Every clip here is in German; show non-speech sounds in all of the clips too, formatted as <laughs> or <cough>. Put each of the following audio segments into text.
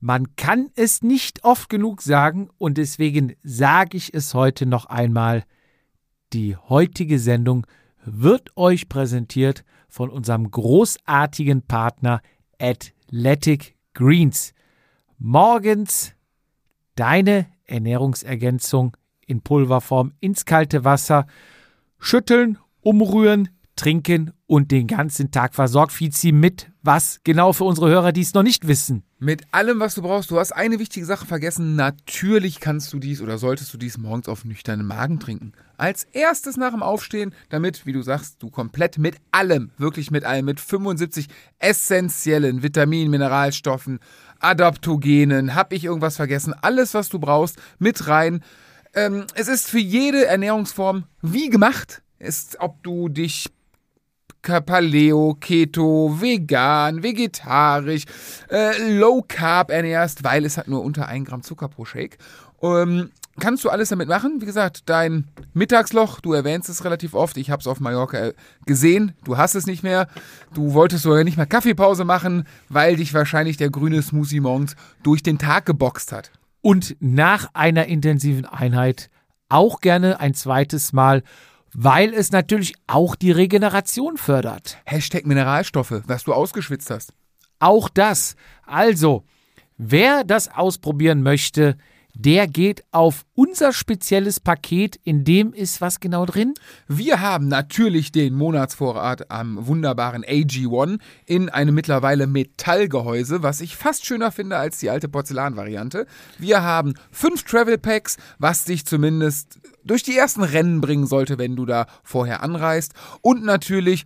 Man kann es nicht oft genug sagen und deswegen sage ich es heute noch einmal. Die heutige Sendung wird euch präsentiert von unserem großartigen Partner Athletic Greens. Morgens deine Ernährungsergänzung in Pulverform ins kalte Wasser schütteln, umrühren, trinken und den ganzen Tag versorgt Fizi mit was genau für unsere Hörer, die es noch nicht wissen. Mit allem, was du brauchst. Du hast eine wichtige Sache vergessen. Natürlich kannst du dies oder solltest du dies morgens auf nüchternen Magen trinken. Als erstes nach dem Aufstehen, damit, wie du sagst, du komplett mit allem, wirklich mit allem, mit 75 essentiellen Vitaminen, Mineralstoffen, Adaptogenen, hab ich irgendwas vergessen, alles, was du brauchst, mit rein. Ähm, es ist für jede Ernährungsform wie gemacht. Ist, ob du dich Paleo, Keto, vegan, vegetarisch, äh, Low Carb ernährst, weil es hat nur unter 1 Gramm Zucker pro Shake. Ähm, kannst du alles damit machen. Wie gesagt, dein Mittagsloch, du erwähnst es relativ oft. Ich habe es auf Mallorca äh, gesehen. Du hast es nicht mehr. Du wolltest sogar nicht mehr Kaffeepause machen, weil dich wahrscheinlich der grüne Smoothie morgens durch den Tag geboxt hat. Und nach einer intensiven Einheit auch gerne ein zweites Mal weil es natürlich auch die Regeneration fördert. Hashtag Mineralstoffe, was du ausgeschwitzt hast. Auch das. Also, wer das ausprobieren möchte, der geht auf unser spezielles Paket, in dem ist was genau drin? Wir haben natürlich den Monatsvorrat am wunderbaren AG1 in einem mittlerweile Metallgehäuse, was ich fast schöner finde als die alte Porzellanvariante. Wir haben fünf Travel Packs, was dich zumindest durch die ersten Rennen bringen sollte, wenn du da vorher anreist. Und natürlich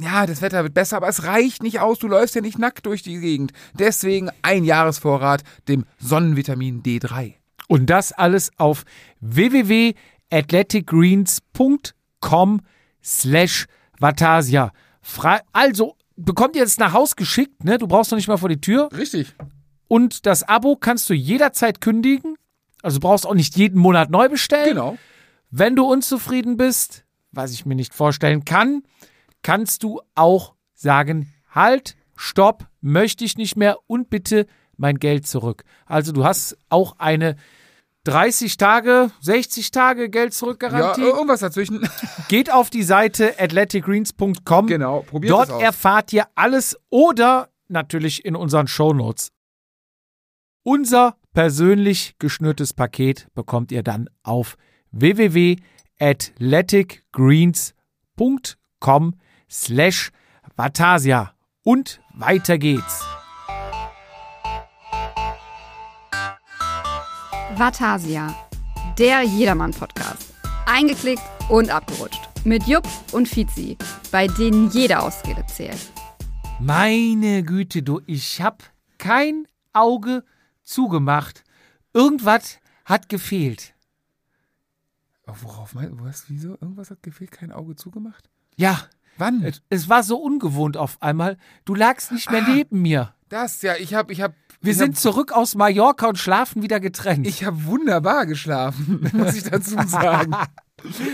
ja, das Wetter wird besser, aber es reicht nicht aus. Du läufst ja nicht nackt durch die Gegend. Deswegen ein Jahresvorrat, dem Sonnenvitamin D3. Und das alles auf www.athleticgreens.com slash Vatasia. Also, bekommt ihr jetzt nach Haus geschickt, ne? Du brauchst noch nicht mal vor die Tür. Richtig. Und das Abo kannst du jederzeit kündigen. Also du brauchst auch nicht jeden Monat neu bestellen. Genau. Wenn du unzufrieden bist, was ich mir nicht vorstellen kann, kannst du auch sagen, halt, stopp, möchte ich nicht mehr und bitte mein Geld zurück. Also du hast auch eine 30 Tage, 60 Tage Geld zurückgarantie. Ja, irgendwas dazwischen. <laughs> Geht auf die Seite athleticgreens.com. Genau, probiert Dort es aus. erfahrt ihr alles oder natürlich in unseren Shownotes. Unser persönlich geschnürtes Paket bekommt ihr dann auf www.athleticgreens.com slash Vatasia. Und weiter geht's. Vatasia, der Jedermann-Podcast. Eingeklickt und abgerutscht. Mit Jupp und Fizi, bei denen jede Ausrede zählt. Meine Güte, du, ich hab kein Auge zugemacht. Irgendwas hat gefehlt. Oh, worauf meinst du? Was, wieso? Irgendwas hat gefehlt? Kein Auge zugemacht? Ja, Wann? es, es war so ungewohnt auf einmal. Du lagst nicht mehr Ah. neben mir. Das, ja, ich hab, ich hab. Wir ich sind hab, zurück aus Mallorca und schlafen wieder getrennt. Ich habe wunderbar geschlafen, <laughs> muss ich dazu sagen. <laughs>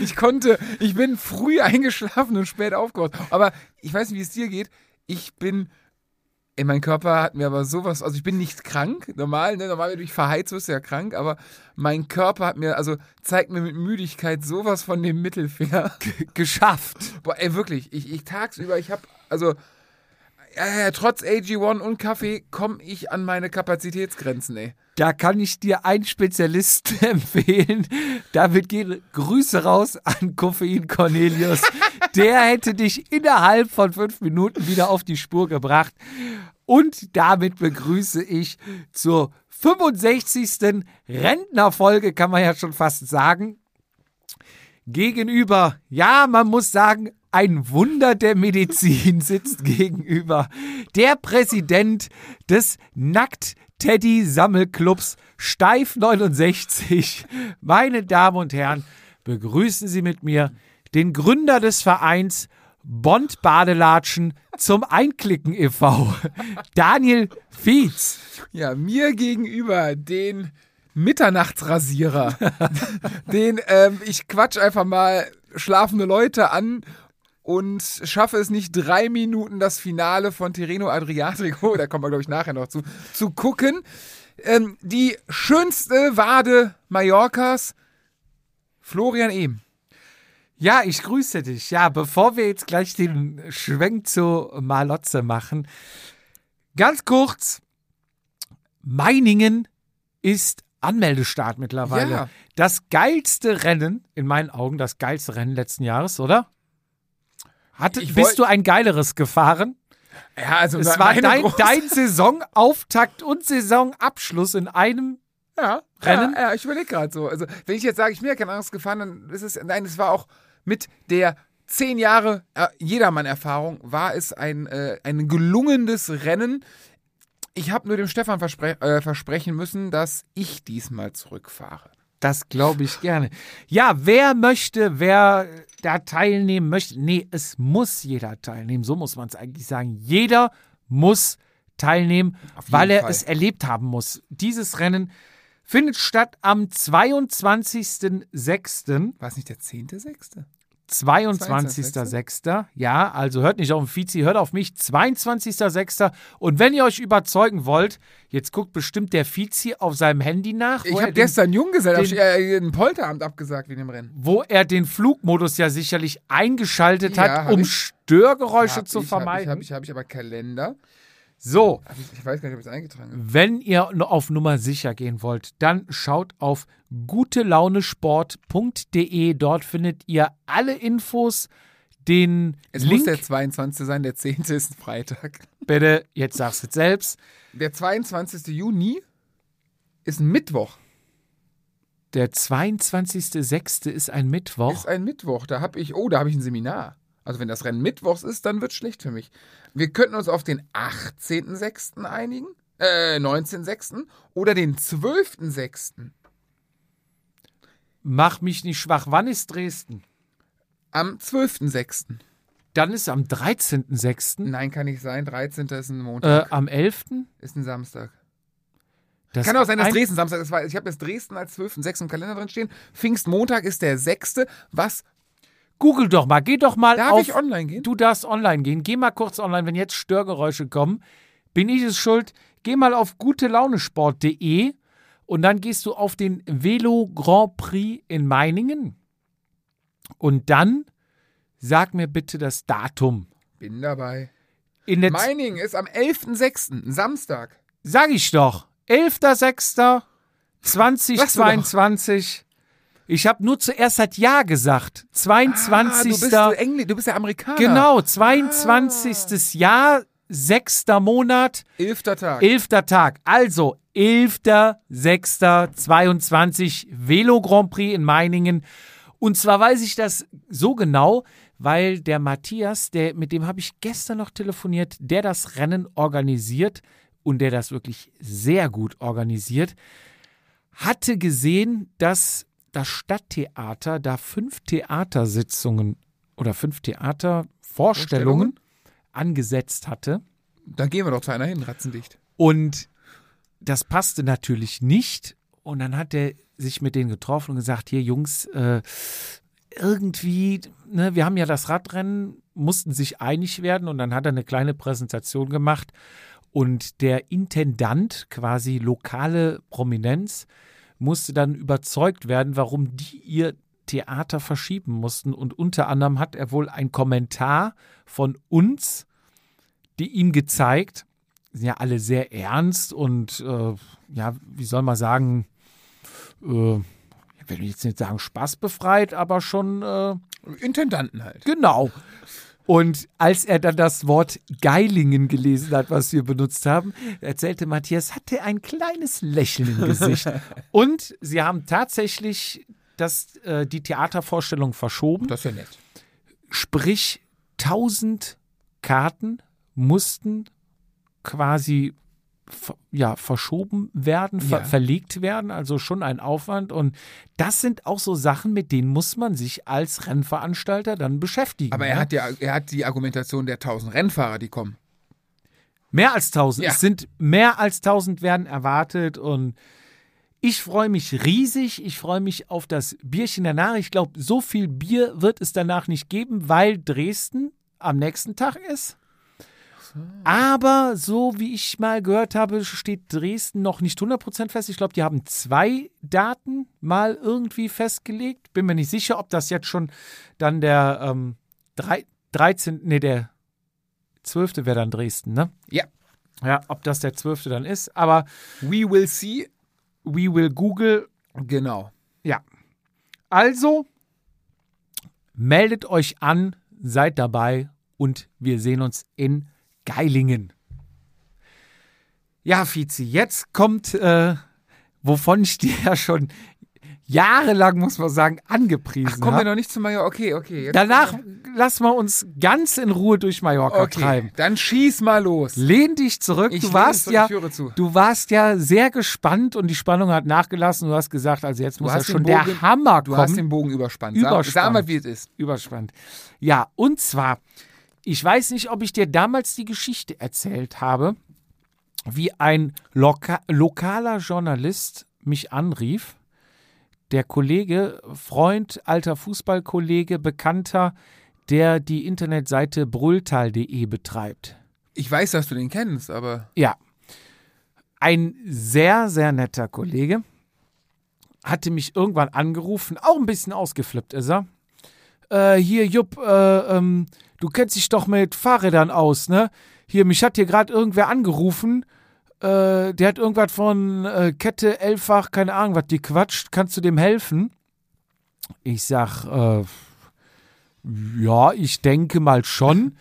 Ich konnte, ich bin früh eingeschlafen und spät aufgewacht. Aber ich weiß nicht, wie es dir geht. Ich bin, in mein Körper hat mir aber sowas, also ich bin nicht krank, normal, ne, normal, wenn du dich verheizt, wirst du ja krank, aber mein Körper hat mir, also zeigt mir mit Müdigkeit sowas von dem Mittelfinger. geschafft. Boah, ey, wirklich, ich, ich tagsüber, ich habe, also, ja, trotz AG1 und Kaffee komme ich an meine Kapazitätsgrenzen, ey. Da kann ich dir einen Spezialisten <laughs> empfehlen. Damit gehen Grüße raus an Koffein Cornelius. Der hätte dich innerhalb von fünf Minuten wieder auf die Spur gebracht. Und damit begrüße ich zur 65. Rentnerfolge, kann man ja schon fast sagen. Gegenüber, ja, man muss sagen, ein Wunder der Medizin <laughs> sitzt gegenüber der Präsident des Nackt-Teddy-Sammelclubs Steif 69. Meine Damen und Herren, begrüßen Sie mit mir den Gründer des Vereins Bond Badelatschen zum Einklicken e.V., Daniel Fietz. Ja, mir gegenüber den Mitternachtsrasierer. <laughs> den, ähm, ich quatsch einfach mal schlafende Leute an und schaffe es nicht drei Minuten das Finale von Tirreno Adriatico, <laughs> da kommen wir glaube ich nachher noch zu, zu gucken. Ähm, die schönste Wade Mallorcas, Florian Ehm. Ja, ich grüße dich. Ja, bevor wir jetzt gleich den Schwenk zu Malotze machen, ganz kurz. Meiningen ist Anmeldestart mittlerweile. Ja. Das geilste Rennen, in meinen Augen, das geilste Rennen letzten Jahres, oder? Hatte, bist du ein geileres gefahren? Ja, also Es war dein, dein Saisonauftakt und Saisonabschluss in einem. Ja, Rennen? Ja, ja ich überlege gerade so. Also, wenn ich jetzt sage, ich bin ja kein anderes gefahren, dann ist es, nein, es war auch mit der zehn Jahre äh, Jedermann-Erfahrung, war es ein, äh, ein gelungenes Rennen. Ich habe nur dem Stefan verspre äh, versprechen müssen, dass ich diesmal zurückfahre. Das glaube ich gerne. Ja, wer möchte, wer da teilnehmen möchte. Nee, es muss jeder teilnehmen. So muss man es eigentlich sagen. Jeder muss teilnehmen, weil er Fall. es erlebt haben muss. Dieses Rennen findet statt am 22.06. War es nicht der 10.6.? 22.06. Ja, also hört nicht auf den Vizi, hört auf mich. 22.06. Und wenn ihr euch überzeugen wollt, jetzt guckt bestimmt der Vizi auf seinem Handy nach. Ich habe gestern Junggesellschaft den- äh, ein Polteramt abgesagt wegen dem Rennen. wo er den Flugmodus ja sicherlich eingeschaltet Ja, hat, hab um ich. Störgeräusche Hab zu ich, Hab vermeiden. ich, habe ich, hab ich aber Kalender. So, ich, weiß gar nicht, ob ich es eingetragen habe. wenn ihr auf Nummer sicher gehen wollt, dann schaut auf gutelaunesport.de. Dort findet ihr alle Infos. Den Es muss Link, der 22. sein, der 10. ist ein Freitag. bitte, jetzt sagst du es selbst. Der 22. Juni ist ein Mittwoch. Der 22.06. ist ein Mittwoch. Ist ein Mittwoch. Da habe ich, oh, da habe ich ein Seminar. Also wenn das Rennen Mittwochs ist, dann wird schlecht für mich. Wir könnten uns auf den 18.06. einigen, äh, 19.06. oder den 12.06. Mach mich nicht schwach. Wann ist Dresden? Am 12.06. Dann ist am 13.06. Nein, kann nicht sein. 13. ist ein Montag. Äh, am 11. ist ein Samstag. Das Kann auch sein, dass Dresden Samstag ist, weil ich habe jetzt Dresden als 12.06. im Kalender drin stehen. Pfingstmontag ist der 6. Was? Google doch mal, geh doch mal Darf auf. ich online gehen? Du darfst online gehen. Geh mal kurz online, wenn jetzt Störgeräusche kommen. Bin ich es schuld? Geh mal auf gutelaunesport.de und dann gehst du auf den Velo Grand Prix in Meiningen. Und dann sag mir bitte das Datum. Bin dabei. In Meiningen ist am 11.06., ein Samstag. sag ich doch. 11.06.2022. <laughs> Ich habe nur zuerst hat Ja gesagt. 22. Ah, du bist du Engl du bist ja Amerikaner. Genau, 22. Jahr, 6. Monat, 11. Tag. 11. Tag. Also 11.06.22 Velo Grand Prix in Meiningen. Und zwar weiß ich das so genau, weil der Matthias, der, mit dem habe ich gestern noch telefoniert, der das Rennen organisiert und der das wirklich sehr gut organisiert, hatte gesehen, dass das Stadttheater da fünf Theatersitzungen oder fünf Theatervorstellungen angesetzt hatte. Da gehen wir doch zu einer hin, ratzendicht. Und das passte natürlich nicht. Und dann hat er sich mit denen getroffen und gesagt, hier Jungs, äh, irgendwie, ne, wir haben ja das Radrennen, mussten sich einig werden und dann hat er eine kleine Präsentation gemacht und der Intendant, quasi lokale Prominenz, musste dann überzeugt werden, warum die ihr Theater verschieben mussten und unter anderem hat er wohl einen Kommentar von uns, die ihm gezeigt, sind ja alle sehr ernst und äh, ja, wie soll man sagen, äh, ich will jetzt nicht sagen spaßbefreit, aber schon äh, Intendanten halt. genau. Und als er dann das Wort Geilingen gelesen hat, was wir benutzt haben, erzählte Matthias, hatte ein kleines Lächeln im Gesicht. <laughs> Und sie haben tatsächlich das, äh, die Theatervorstellung verschoben. Das ist ja nett. Sprich, 1000 Karten mussten quasi ja, verschoben werden, ver Ja. verlegt werden, also schon ein Aufwand. Und das sind auch so Sachen, mit denen muss man sich als Rennveranstalter dann beschäftigen. Aber er ja? hat ja, er hat die Argumentation der 1000 Rennfahrer, die kommen. Mehr als 1000. Ja. Es sind mehr als 1000 werden erwartet und ich freue mich riesig. Ich freue mich auf das Bierchen danach. Ich glaube, so viel Bier wird es danach nicht geben, weil Dresden am nächsten Tag ist. Aber so wie ich mal gehört habe, steht Dresden noch nicht 100% fest. Ich glaube, die haben zwei Daten mal irgendwie festgelegt. Bin mir nicht sicher, ob das jetzt schon dann der ähm, drei, 13. Nee, der 12. wäre dann Dresden, ne? Ja. Ja, ob das der 12. dann ist. Aber We will see. we will Google. Genau. Ja. Also, meldet euch an, seid dabei und wir sehen uns in Geilingen. Ja, Fizi, jetzt kommt, äh, wovon ich <laughs> dir ja schon jahrelang, muss man sagen, angepriesen Kommen wir noch nicht zu Mallorca. Okay, okay. Danach lassen wir uns ganz in Ruhe durch Mallorca okay. treiben. Dann schieß mal los. Lehn dich zurück. Ich du warst ja, du warst ja sehr gespannt und die Spannung hat nachgelassen. Du hast gesagt, also jetzt muss ja schon Bogen- der Hammer Du kommen. hast den Bogen überspannt. Überspannt. sag mal, wie es ist. Überspannt. Ja, und zwar, ich weiß nicht, ob ich dir damals die Geschichte erzählt habe, wie ein loka lokaler Journalist mich anrief. Der Kollege, Freund, alter Fußballkollege, Bekannter, der die Internetseite brülltal.de betreibt. Ich weiß, dass du den kennst, aber Ja. Ein sehr, sehr netter Kollege hatte mich irgendwann angerufen, auch ein bisschen ausgeflippt ist er. Äh, hier, Jupp, äh, ähm, du kennst dich doch mit Fahrrädern aus, ne? Hier, mich hat hier gerade irgendwer angerufen. Äh, der hat irgendwas von äh, Kette, Elffach, keine Ahnung, was die quatscht. Kannst du dem helfen? Ich sag, äh, ja, ich denke mal schon.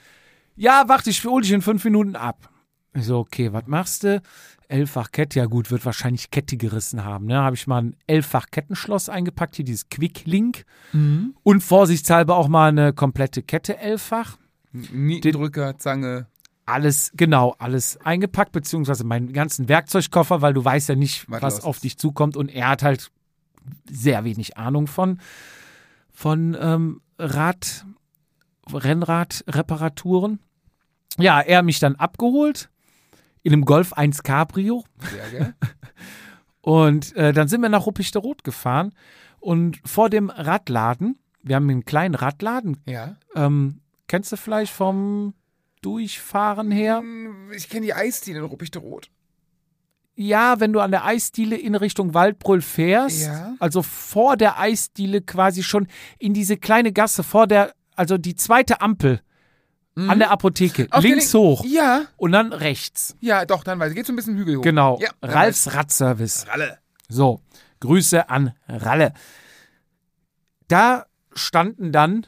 Ja, warte, ich hol dich in fünf Minuten ab. Ich so, okay, was machst du? Elffach Kette, ja gut, wird wahrscheinlich Kette gerissen haben. Ne? Habe ich mal ein Elffach Kettenschloss eingepackt, hier dieses Quick Link. Und vorsichtshalber auch mal eine komplette Kette Elffach. Nietendrücker, Zange. Alles, genau, alles eingepackt, beziehungsweise meinen ganzen Werkzeugkoffer, weil du weißt ja nicht, Was was, auf dich zukommt. Und er hat halt sehr wenig Ahnung von, von ähm, Rad, Rennradreparaturen. Ja, er hat mich dann abgeholt in einem Golf 1 Cabrio. Sehr? <laughs> Und äh, dann sind wir nach Ruppichteroth gefahren und vor dem Radladen, wir haben einen kleinen Radladen, ja. ähm, kennst du vielleicht vom Durchfahren her? Hm, Ich kenne die Eisdiele in Ruppichte Rot. Ja, wenn du an der Eisdiele in Richtung Waldbrüll fährst, Ja. also vor der Eisdiele quasi schon in diese kleine Gasse, vor der, also die zweite Ampel an der Apotheke, Mhm. Auf links Link- hoch Ja, und dann rechts. ja, doch, dann weiß ich. Geht so ein bisschen Hügel hoch. Genau, Ja, Ralfs Radservice. Ralle. So, Grüße an Ralle. Da standen dann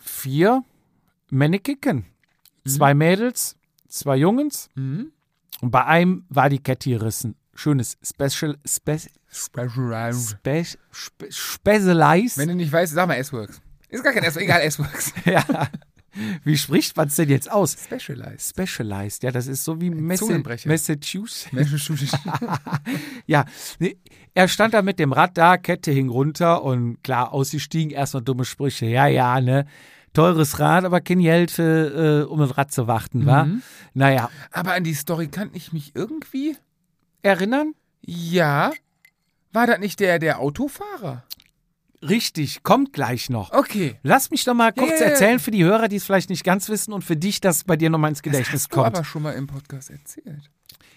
vier Mannekicken. Zwei Mädels, zwei Jungens. Mhm. Und bei einem war die Kette gerissen. Schönes Special, Spe, Specialized. Spe, Spe, Specialized. Wenn du nicht weißt, sag mal S-Works. Ist gar kein S, egal, S-Works. <laughs> ja. <laughs> Wie spricht man es denn jetzt aus? Specialized. Specialized, ja, das ist so wie Zungenbrecher. Massachusetts. Massachusetts. <laughs> Ja, nee, er stand da mit dem Rad da, Kette hing runter und klar, ausgestiegen, erstmal dumme Sprüche. Ja, ja, ne? Teures Rad, aber kein Geld äh, um das Rad zu warten, wa? Mhm. Naja, Aber an die Story kann ich mich irgendwie. erinnern? Ja. War das nicht der, der Autofahrer? Richtig, kommt gleich noch. Okay. Lass mich doch mal kurz ja, ja. erzählen für die Hörer, die es vielleicht nicht ganz wissen und für dich, dass bei dir nochmal ins Gedächtnis Hast du kommt. aber schon mal im Podcast erzählt.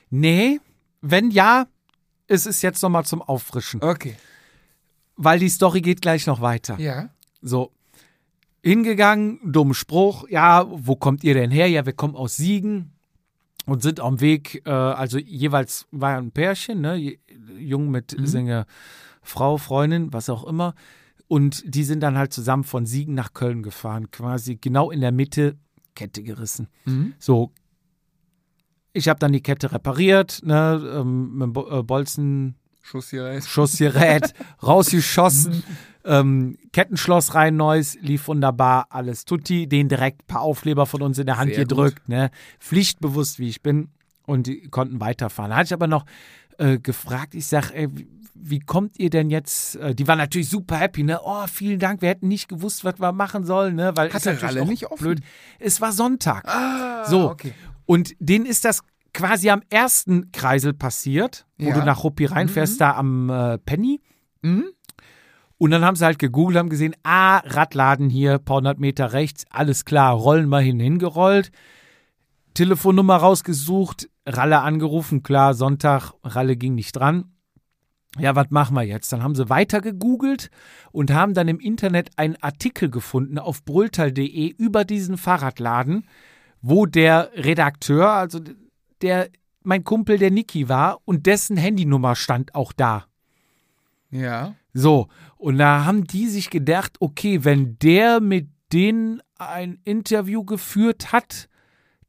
Nee, wenn ja, ist es jetzt nochmal zum Auffrischen, Okay. weil die Story geht gleich noch weiter. Ja. So, hingegangen, dummen Spruch, ja, wo kommt ihr denn her? Ja, wir kommen aus Siegen und sind am Weg, äh, also jeweils war ein Pärchen, ne, jung mit Sänger, Frau, Freundin, was auch immer. Und die sind dann halt zusammen von Siegen nach Köln gefahren, quasi genau in der Mitte, Kette gerissen. Mhm. So, ich habe dann die Kette repariert, ne, ähm, mit Bo äh, Bolzen Schuss hier rein. Schussgerät <laughs> rausgeschossen, ähm, Kettenschloss rein, neues, lief wunderbar, alles tutti, den direkt ein paar Aufkleber von uns in der Hand Sehr gedrückt, ne, pflichtbewusst wie ich bin und die konnten weiterfahren. Da hatte ich aber noch äh, gefragt, ich sag, ey, wie, kommt ihr denn jetzt, äh, die waren natürlich super happy, ne, oh, vielen Dank, wir hätten nicht gewusst, was wir machen sollen, ne, weil Hatte auch nicht offen? blöd. Es war Sonntag. Ah, So. okay. Und denen ist das quasi am ersten Kreisel passiert, wo Ja. du nach Ruppi reinfährst, da am äh, Penny. Mhm. Und dann haben sie halt gegoogelt, haben gesehen, ah, Radladen hier, paar hundert Meter rechts, alles klar, rollen mal hin, hingerollt. Telefonnummer rausgesucht, Ralle angerufen, klar, Sonntag, Ralle ging nicht dran. Ja, was machen wir jetzt? Dann haben sie weiter gegoogelt und haben dann im Internet einen Artikel gefunden auf brülltal.de über diesen Fahrradladen, wo der Redakteur, also der mein Kumpel der Niki war und dessen Handynummer stand auch da. Ja. So, und da haben die sich gedacht, okay, wenn der mit denen ein Interview geführt hat,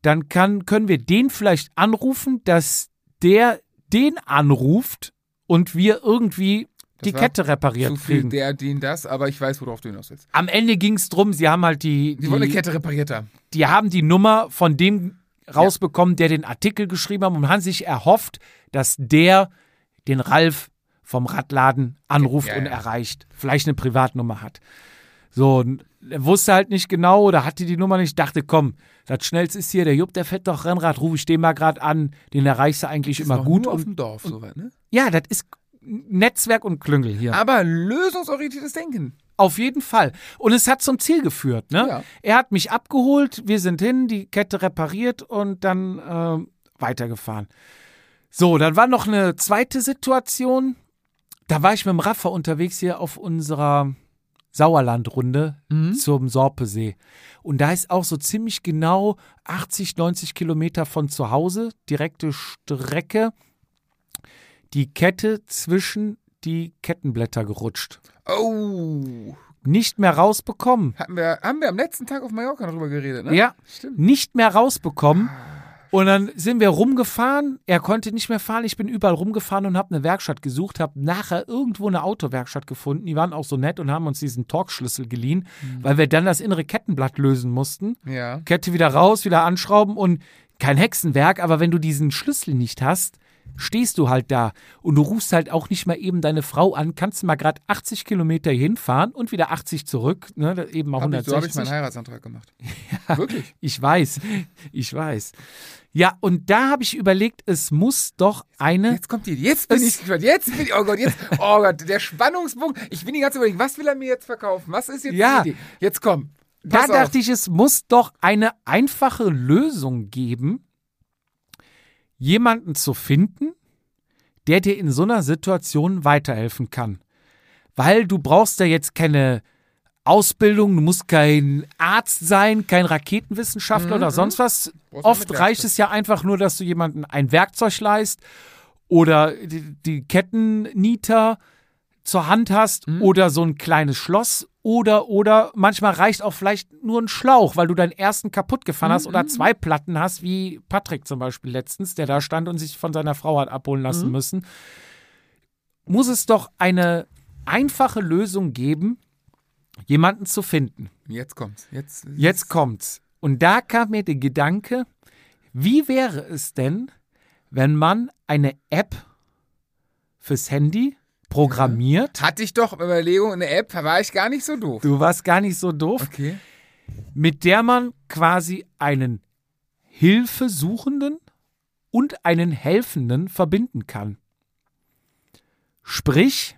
dann kann, können wir den vielleicht anrufen, dass der den anruft und wir irgendwie Das die Kette repariert Zu viel kriegen. der, den, das, aber ich weiß, worauf du hinaus willst. Am Ende ging es drum, sie haben halt die, Die wollen eine die, Kette repariert haben. die haben die Nummer von dem rausbekommen, der den Artikel geschrieben hat und haben sich erhofft, dass der den Ralf vom Radladen anruft Ja, und ja. erreicht. Vielleicht eine Privatnummer hat. So, und er wusste halt nicht genau oder hatte die Nummer nicht, dachte, komm, das Schnellste ist hier, der Jupp, der fährt doch Rennrad, rufe ich den mal gerade an, den erreichst du eigentlich Ist immer gut. Nur auf Und, dem Dorf, soweit, ne? Ja, das ist Netzwerk und Klüngel hier. Aber lösungsorientiertes Denken. Auf jeden Fall. Und es hat zum Ziel geführt. Ne? Ja. Er hat mich abgeholt, wir sind hin, die Kette repariert und dann ähm, weitergefahren. So, dann war noch eine zweite Situation. Da war ich mit dem Raffer unterwegs hier auf unserer Sauerlandrunde zum Sorpesee. Und da ist auch so ziemlich genau 80, 90 Kilometer von zu Hause, direkte Strecke, die Kette zwischen die Kettenblätter gerutscht. Oh. Nicht mehr rausbekommen. Hatten wir, haben wir am letzten Tag auf Mallorca darüber geredet, ne? Ja, Stimmt. nicht mehr rausbekommen. Und dann sind wir rumgefahren. Er konnte nicht mehr fahren. Ich bin überall rumgefahren und habe eine Werkstatt gesucht. Habe nachher irgendwo eine Autowerkstatt gefunden. Die waren auch so nett und haben uns diesen Torx-Schlüssel geliehen, weil wir dann das innere Kettenblatt lösen mussten. Ja. Kette wieder raus, wieder anschrauben und kein Hexenwerk. Aber wenn du diesen Schlüssel nicht hast, stehst du halt da und du rufst halt auch nicht mal eben deine Frau an, kannst mal gerade 80 Kilometer hinfahren und wieder 80 zurück, ne, eben mal Hab ich, 160. so habe ich meinen Heiratsantrag gemacht. <laughs> Wirklich? Ich weiß, ich weiß. Ja, und da habe ich überlegt, es muss doch eine. Jetzt kommt die. Jetzt bin ich gespannt. Jetzt bin ich. Oh Gott, jetzt. Oh Gott, der Spannungspunkt. Ich bin die ganze Zeit überlegen, was will er mir jetzt verkaufen? Was ist jetzt Ja. die Idee? Jetzt komm. Da Pass dachte auf. ich, es muss doch eine einfache Lösung geben, jemanden zu finden, der dir in so einer Situation weiterhelfen kann. Weil du brauchst ja jetzt keine Ausbildung, du musst kein Arzt sein, kein Raketenwissenschaftler oder sonst was. Mhm, Oft reicht es ja einfach nur, dass du jemanden ein Werkzeug leist oder die, die Kettennieter zur Hand hast Mhm. oder so ein kleines Schloss oder oder manchmal reicht auch vielleicht nur ein Schlauch, weil du deinen ersten kaputt gefahren hast Mhm. oder zwei Platten hast, wie Patrick zum Beispiel letztens, der da stand und sich von seiner Frau hat abholen Mhm. lassen müssen. Muss es doch eine einfache Lösung geben, jemanden zu finden. Jetzt kommt's. Jetzt. Jetzt kommt's. Und da kam mir der Gedanke, wie wäre es denn, wenn man eine App fürs Handy programmiert? Hatte ich doch Überlegung, eine App, war ich gar nicht so doof. Du warst gar nicht so doof, Okay. mit der man quasi einen Hilfesuchenden und einen Helfenden verbinden kann. Sprich,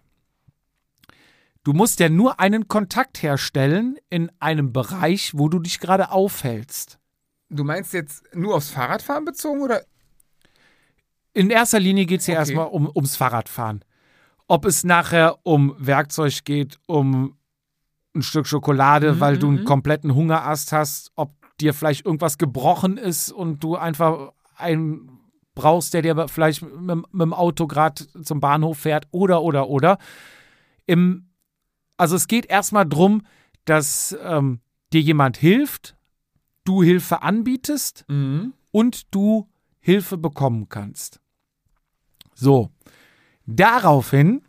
du musst ja nur einen Kontakt herstellen in einem Bereich, wo du dich gerade aufhältst. Du meinst jetzt nur aufs Fahrradfahren bezogen oder? In erster Linie geht es ja Okay. erstmal um, ums Fahrradfahren. Ob es nachher um Werkzeug geht, um ein Stück Schokolade, Mhm, weil du einen mhm. kompletten Hungerast hast, ob dir vielleicht irgendwas gebrochen ist und du einfach einen brauchst, der dir vielleicht mit, mit dem Auto gerade zum Bahnhof fährt oder, oder, oder. Im, also es geht erstmal darum, dass ähm, dir jemand hilft, du Hilfe anbietest Mhm. und du Hilfe bekommen kannst. So, daraufhin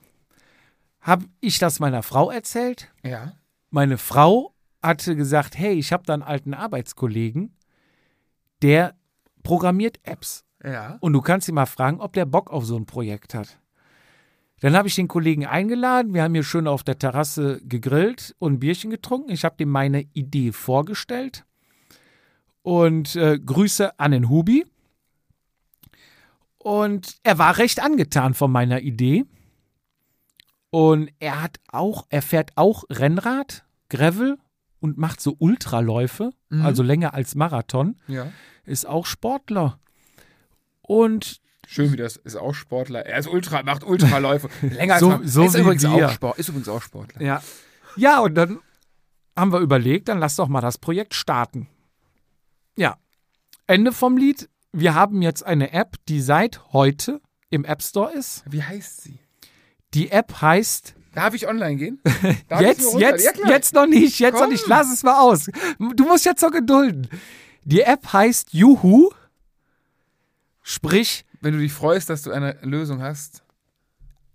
habe ich das meiner Frau erzählt. Ja. Meine Frau hatte gesagt, hey, ich habe da einen alten Arbeitskollegen, der programmiert Apps. Ja. Und du kannst ihn mal fragen, ob der Bock auf so ein Projekt hat. Dann habe ich den Kollegen eingeladen. Wir haben hier schön auf der Terrasse gegrillt und ein Bierchen getrunken. Ich habe dem meine Idee vorgestellt. Und äh, Grüße an den Hubi. Und er war recht angetan von meiner Idee. Und er hat auch, er fährt auch Rennrad, Gravel und macht so Ultraläufe, Mhm. also länger als Marathon, Ja. ist auch Sportler. Und Schön, wie das ist auch Sportler. Er ist Ultra, macht Ultraläufe. <laughs> Länger So- als man, so ist übrigens wir. auch Sport, ist übrigens auch Sportler. ja. Ja, und dann haben wir überlegt, dann lass doch mal das Projekt starten. Ja. Ende vom Lied. Wir haben jetzt eine App, die seit heute im App Store ist. Wie heißt sie? Die App heißt Darf ich online gehen? <laughs> Darf jetzt, jetzt, ja, jetzt noch nicht, jetzt noch Komm. nicht. Lass es mal aus. Du musst jetzt noch gedulden. Die App heißt Juhu. Sprich, Wenn du dich freust, dass du eine Lösung hast.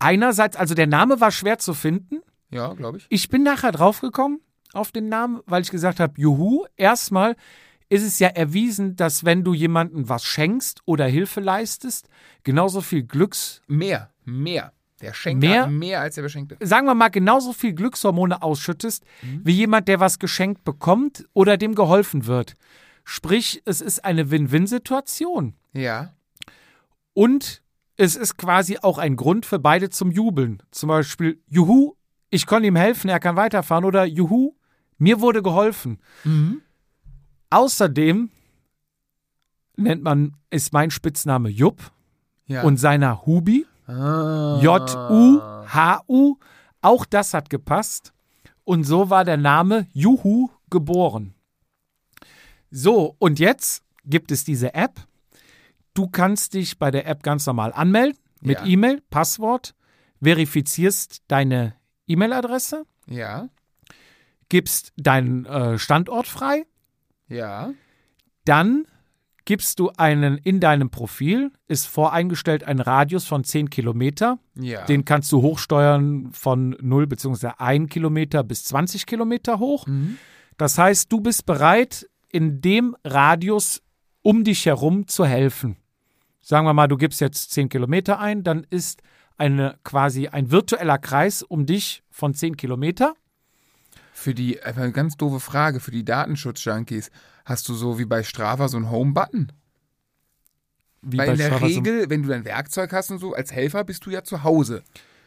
einerseits, also der Name war schwer zu finden. Ja, glaube ich. Ich bin nachher draufgekommen auf den Namen, weil ich gesagt habe, Juhu, erstmal ist es ja erwiesen, dass wenn du jemandem was schenkst oder Hilfe leistest, genauso viel Glücks, Mehr, mehr. Der Schenker Mehr? mehr als der Beschenkte. sagen wir mal, genauso viel Glückshormone ausschüttest, wie jemand, der was geschenkt bekommt oder dem geholfen wird. Sprich, es ist eine Win-Win-Situation. Ja. Und es ist quasi auch ein Grund für beide zum Jubeln. Zum Beispiel, Juhu, ich konnte ihm helfen, er kann weiterfahren. Oder Juhu, mir wurde geholfen. Außerdem nennt man, ist mein Spitzname Jupp ja. und seiner Hubi, ah. J-U-H-U. Auch das hat gepasst. Und so war der Name Juhu geboren. So, und jetzt gibt es diese App. Du kannst dich bei der App ganz normal anmelden mit Ja. E-Mail, Passwort, verifizierst deine E-Mail-Adresse, Ja. gibst deinen äh, Standort frei, Ja. dann gibst du einen in deinem Profil, ist voreingestellt ein Radius von 10 Kilometer. Ja. Den kannst du hochsteuern von 0 bzw. 1 Kilometer bis 20 Kilometer hoch. Mhm. Das heißt, du bist bereit, in dem Radius um dich herum zu helfen. Sagen wir mal, du gibst jetzt 10 Kilometer ein, dann ist eine quasi ein virtueller Kreis um dich von 10 Kilometer. Für die, einfach eine ganz doofe Frage, für die Datenschutz-Junkies, hast du so wie bei Strava so einen Home-Button? Wie Weil bei in der Strava Regel, wenn du dein Werkzeug hast und so, als Helfer bist du ja zu Hause.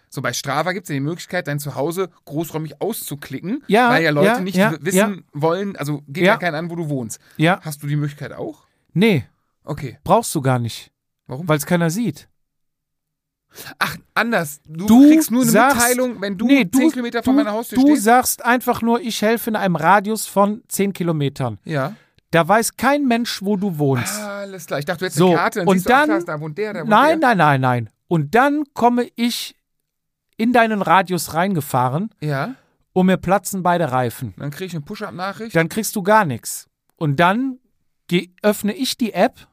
So bei Strava gibt es ja die Möglichkeit, dein Zuhause großräumig auszuklicken, Ja, weil ja Leute ja, nicht ja, wissen wollen, also geht ja. Ja. keinen an, wo du wohnst. Ja, Hast du die Möglichkeit auch? nee, Okay. brauchst du gar nicht, Warum? weil es keiner sieht. Ach, anders. Du, Du kriegst nur eine sagst- Mitteilung, wenn du nee, 10 Kilometer von du, meiner Haustür Du stehst. sagst einfach nur, ich helfe in einem Radius von 10 Kilometern. Ja. Da weiß kein Mensch, wo du wohnst. Alles klar. Ich dachte, du hättest So, eine Karte, dann und du, dann- krass, da wohnt der, da wohnt Nein, der. nein, nein, nein. Und dann komme ich in deinen Radius reingefahren Ja. und mir platzen beide Reifen. Dann kriege ich eine Push-Up-Nachricht. Dann kriegst du gar nichts. Und dann öffne ich die App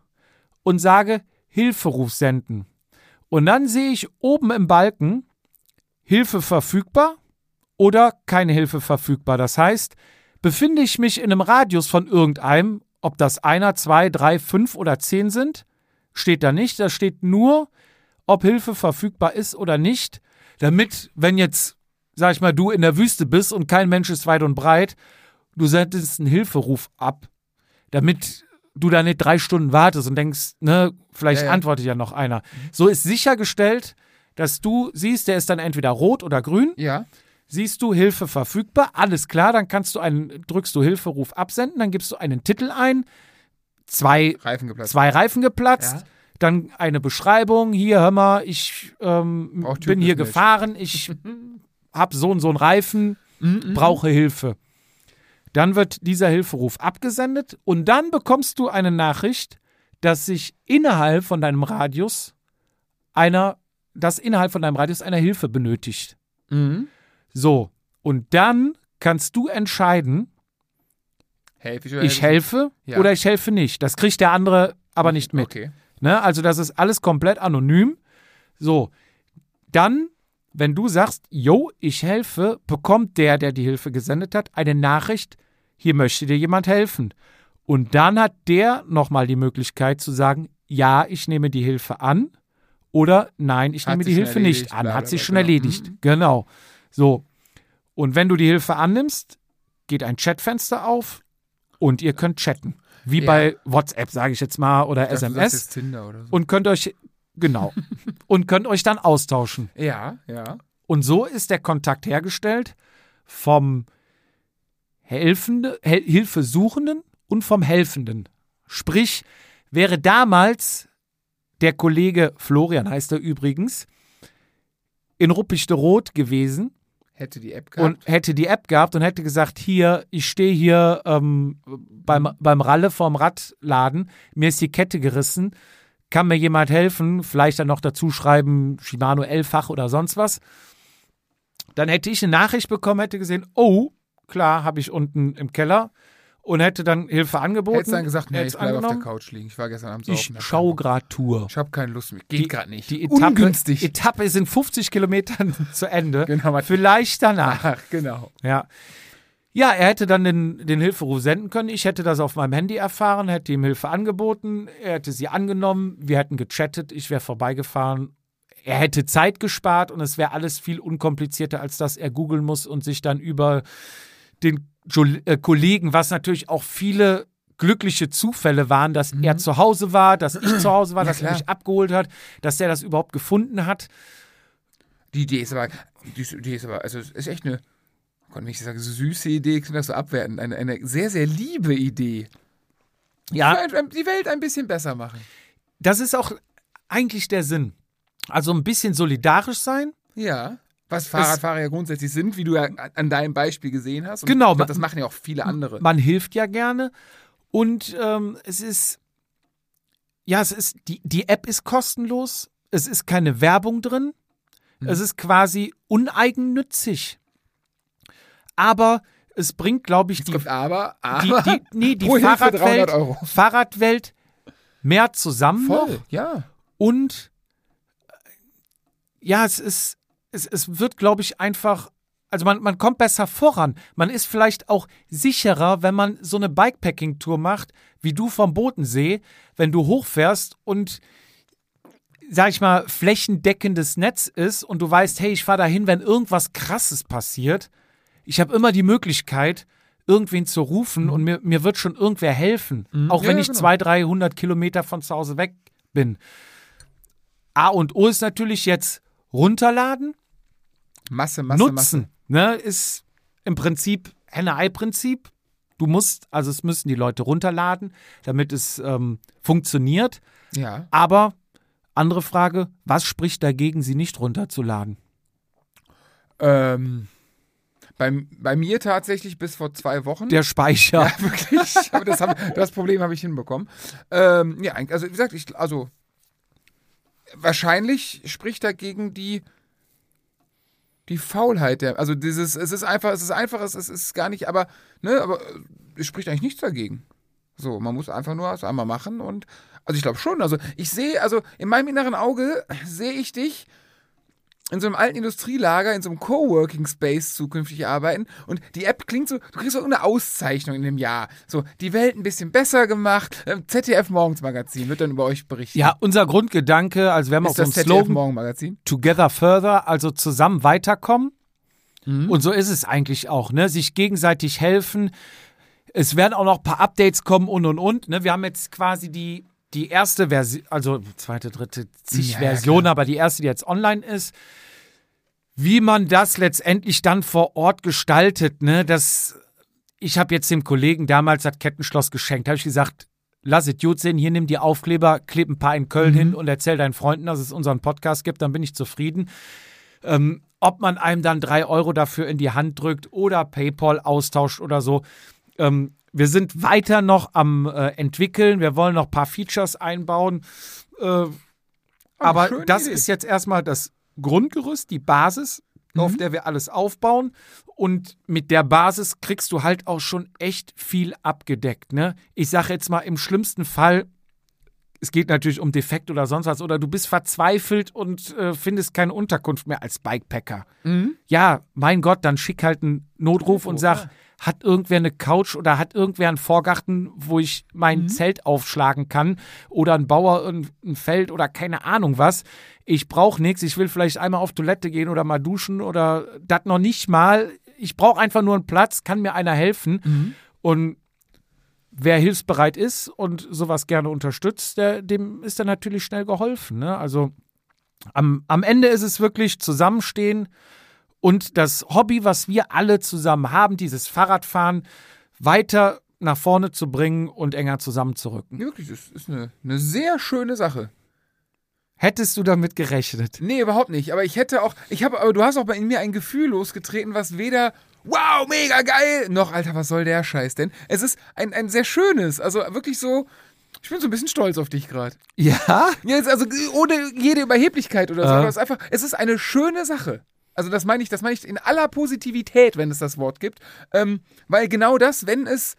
und sage Hilferuf senden. Und dann sehe ich oben im Balken Hilfe verfügbar oder keine Hilfe verfügbar. Das heißt, befinde ich mich in einem Radius von irgendeinem, ob das einer, zwei, drei, fünf oder zehn sind, steht da nicht. Da steht nur, ob Hilfe verfügbar ist oder nicht, damit, wenn jetzt, sag ich mal, du in der Wüste bist und kein Mensch ist weit und breit, du sendest einen Hilferuf ab, damit du da nicht drei Stunden wartest und denkst, ne, vielleicht Ja, ja. antwortet ja noch einer. So ist sichergestellt, dass du siehst, der ist dann entweder rot oder grün, ja. siehst du Hilfe verfügbar, alles klar, dann kannst du einen, drückst du Hilferuf absenden, dann gibst du einen Titel ein, zwei, Reifen geplatzt. zwei Reifen geplatzt, Ja. dann eine Beschreibung, hier, hör mal, ich ähm, bin hier Typusmilch. gefahren, ich <laughs> hab so und so einen Reifen, Mhm. brauche Hilfe. Dann wird dieser Hilferuf abgesendet und dann bekommst du eine Nachricht, dass sich innerhalb von deinem Radius einer, dass innerhalb von deinem Radius einer Hilfe benötigt. Mhm. So, und dann kannst du entscheiden, Helfe ich oder ich helfe Ja. oder ich helfe nicht. Das kriegt der andere aber nicht mit. Okay. Ne? Also das ist alles komplett anonym. So, dann, wenn du sagst, yo, ich helfe, bekommt der, der die Hilfe gesendet hat, eine Nachricht, hier möchte dir jemand helfen. Und dann hat der nochmal die Möglichkeit zu sagen, ja, ich nehme die Hilfe an oder nein, ich Hat nehme die Hilfe erledigt, nicht an. Hat sich schon genau. erledigt. Mhm. Genau. So. Und wenn du die Hilfe annimmst, geht ein Chatfenster auf und ihr könnt chatten. Wie Ja. bei WhatsApp, sage ich jetzt mal, oder Ich SMS Tinder oder so. und könnt euch genau <laughs> und könnt euch dann austauschen. ja, ja. Und so ist der Kontakt hergestellt vom Helfende, Hel Hilfesuchenden und vom Helfenden. Sprich, wäre damals der Kollege Florian, heißt er übrigens, in Ruppichte Rot gewesen Hätte die App gehabt. und hätte die App gehabt und hätte gesagt, hier, ich stehe hier ähm, beim, beim Ralle vorm Radladen, mir ist die Kette gerissen, kann mir jemand helfen, vielleicht dann noch dazu schreiben, Shimano L-Fach oder sonst was. Dann hätte ich eine Nachricht bekommen, hätte gesehen, oh, klar, habe ich unten im Keller und hätte dann Hilfe angeboten. Hättest dann gesagt, nee, ich bleibe auf der. Couch liegen. Ich war gestern Abend Ich saufen. schau grad Tour. Ich habe keine Lust mehr. Geht gerade nicht. Die Etappe, Ungünstig. Etappe ist in 50 Kilometern <laughs> zu Ende. Genau, Vielleicht danach. Ach, genau. Ja. Ja, er hätte dann den, den Hilferuf senden können. Ich hätte das auf meinem Handy erfahren, hätte ihm Hilfe angeboten. Er hätte sie angenommen. Wir hätten gechattet. Ich wäre vorbeigefahren. Er hätte Zeit gespart und es wäre alles viel unkomplizierter, als dass er googeln muss und sich dann über den äh, Kollegen, was natürlich auch viele glückliche Zufälle waren, dass er zu Hause war, dass ich zu Hause war, Mhm. Ja, dass er klar. mich abgeholt hat, dass er das überhaupt gefunden hat. Die Idee ist aber, die, die ist aber, also es ist echt eine, oh Gott, wenn ich sage, süße Idee, klingt das so abwertend. Eine, eine sehr, sehr liebe Idee. Ja, Die Welt ein bisschen besser machen. das ist auch eigentlich der Sinn. Also ein bisschen solidarisch sein. Ja. Was Fahrradfahrer ja grundsätzlich sind, wie du ja an deinem Beispiel gesehen hast. Und Genau. glaub, Das machen ja auch viele andere. Man hilft ja gerne. Und ähm, es ist, ja, es ist, die, die App ist kostenlos. Es ist keine Werbung drin. Es ist quasi uneigennützig. Aber es bringt, glaube ich, die, kommt aber, die, aber die, nee, die pro Hilfe 300 Fahrradwelt. Fahrradwelt mehr zusammen. Voll, ja. Und ja, es ist, es, es wird, glaube ich, einfach, also man, man kommt besser voran. Man ist vielleicht auch sicherer, wenn man so eine Bikepacking-Tour macht, wie du vom Bodensee, wenn du hochfährst und sag ich mal, flächendeckendes Netz ist und du weißt, hey, ich fahre dahin, wenn irgendwas krasses passiert. Ich habe immer die Möglichkeit, irgendwen zu rufen und mir, mir wird schon irgendwer helfen. Auch Ja, wenn ich genau. 200, 300 Kilometer von zu Hause weg bin. A und O ist natürlich jetzt runterladen, Masse, Masse, nutzen. Ne, ist im Prinzip Henne-Ei-Prinzip. Du musst, also es müssen die Leute runterladen, damit es ähm, funktioniert. Masse. Ja. Aber andere Frage, was spricht dagegen, sie nicht runterzuladen? Ähm, bei, bei mir tatsächlich bis vor zwei Wochen. Der Speicher. Ja, wirklich. Aber das, hab, das Problem habe ich hinbekommen. Ähm, ja, also wie gesagt, ich, also wahrscheinlich spricht dagegen die die Faulheit der, also dieses, es ist einfach, es ist einfach, es ist, es ist gar nicht, aber ne, aber äh, es spricht eigentlich nichts dagegen. So, man muss einfach nur es einmal machen und also ich glaube schon, also ich sehe, also in meinem inneren Auge sehe ich dich in so einem alten Industrielager, in so einem Coworking Space zukünftig arbeiten. Und die App klingt so, du kriegst so eine Auszeichnung in dem Jahr. So, die Welt ein bisschen besser gemacht. Ähm, ZDF Morgensmagazin wird dann über euch berichten. Ja, unser Grundgedanke, also wir haben auch so einen ZDF Slogan, Morgenmagazin? Together Further, also zusammen weiterkommen. Mhm. Und so ist es eigentlich auch, ne? Sich gegenseitig helfen. Es werden auch noch ein paar Updates kommen und und und. Ne? Wir haben jetzt quasi die, die erste Version, also zweite, dritte, zig Ja, ja, Versionen, aber die erste, die jetzt online ist. Wie man das letztendlich dann vor Ort gestaltet, ne? Das, ich habe jetzt dem Kollegen damals das Kettenschloss geschenkt. Habe ich gesagt, lass es gut sehen, hier nimm die Aufkleber, kleb ein paar in Köln Mhm. hin und erzähl deinen Freunden, dass es unseren Podcast gibt, dann bin ich zufrieden. Ähm, ob man einem dann drei Euro dafür in die Hand drückt oder PayPal austauscht oder so. Ähm, wir sind weiter noch am äh, entwickeln. Wir wollen noch ein paar Features einbauen. Äh, aber das Idee. ist jetzt erstmal das Grundgerüst, die Basis, auf der wir alles aufbauen. Und mit der Basis kriegst du halt auch schon echt viel abgedeckt. Ne? Ich sage jetzt mal im schlimmsten Fall, es geht natürlich um Defekt oder sonst was, oder du bist verzweifelt und äh, findest keine Unterkunft mehr als Bikepacker. Ja, mein Gott, dann schick halt einen Notruf und sag, hat irgendwer eine Couch oder hat irgendwer einen Vorgarten, wo ich mein Zelt aufschlagen kann oder ein Bauer ein, ein Feld oder keine Ahnung was. Ich brauche nichts, ich will vielleicht einmal auf Toilette gehen oder mal duschen oder das noch nicht mal. Ich brauche einfach nur einen Platz, kann mir einer helfen. Und wer hilfsbereit ist und sowas gerne unterstützt, der, dem ist dann natürlich schnell geholfen. Ne? Also am, am Ende ist es wirklich Zusammenstehen und das Hobby, was wir alle zusammen haben, dieses Fahrradfahren, weiter nach vorne zu bringen und enger zusammenzurücken. Wirklich, das ist eine, eine sehr schöne Sache. Hättest du damit gerechnet? Nee, überhaupt nicht. Aber ich hätte auch, ich habe, aber du hast auch bei mir ein Gefühl losgetreten, was weder wow, mega geil, noch, Alter, was soll der Scheiß denn? Es ist ein, ein sehr schönes, also wirklich so, ich bin so ein bisschen stolz auf dich gerade. Ja? Ja, also ohne jede Überheblichkeit oder so. Aber es ist einfach, es ist eine schöne Sache. Also das meine ich, das meine ich in aller Positivität, wenn es das Wort gibt. Ähm, weil genau das, wenn es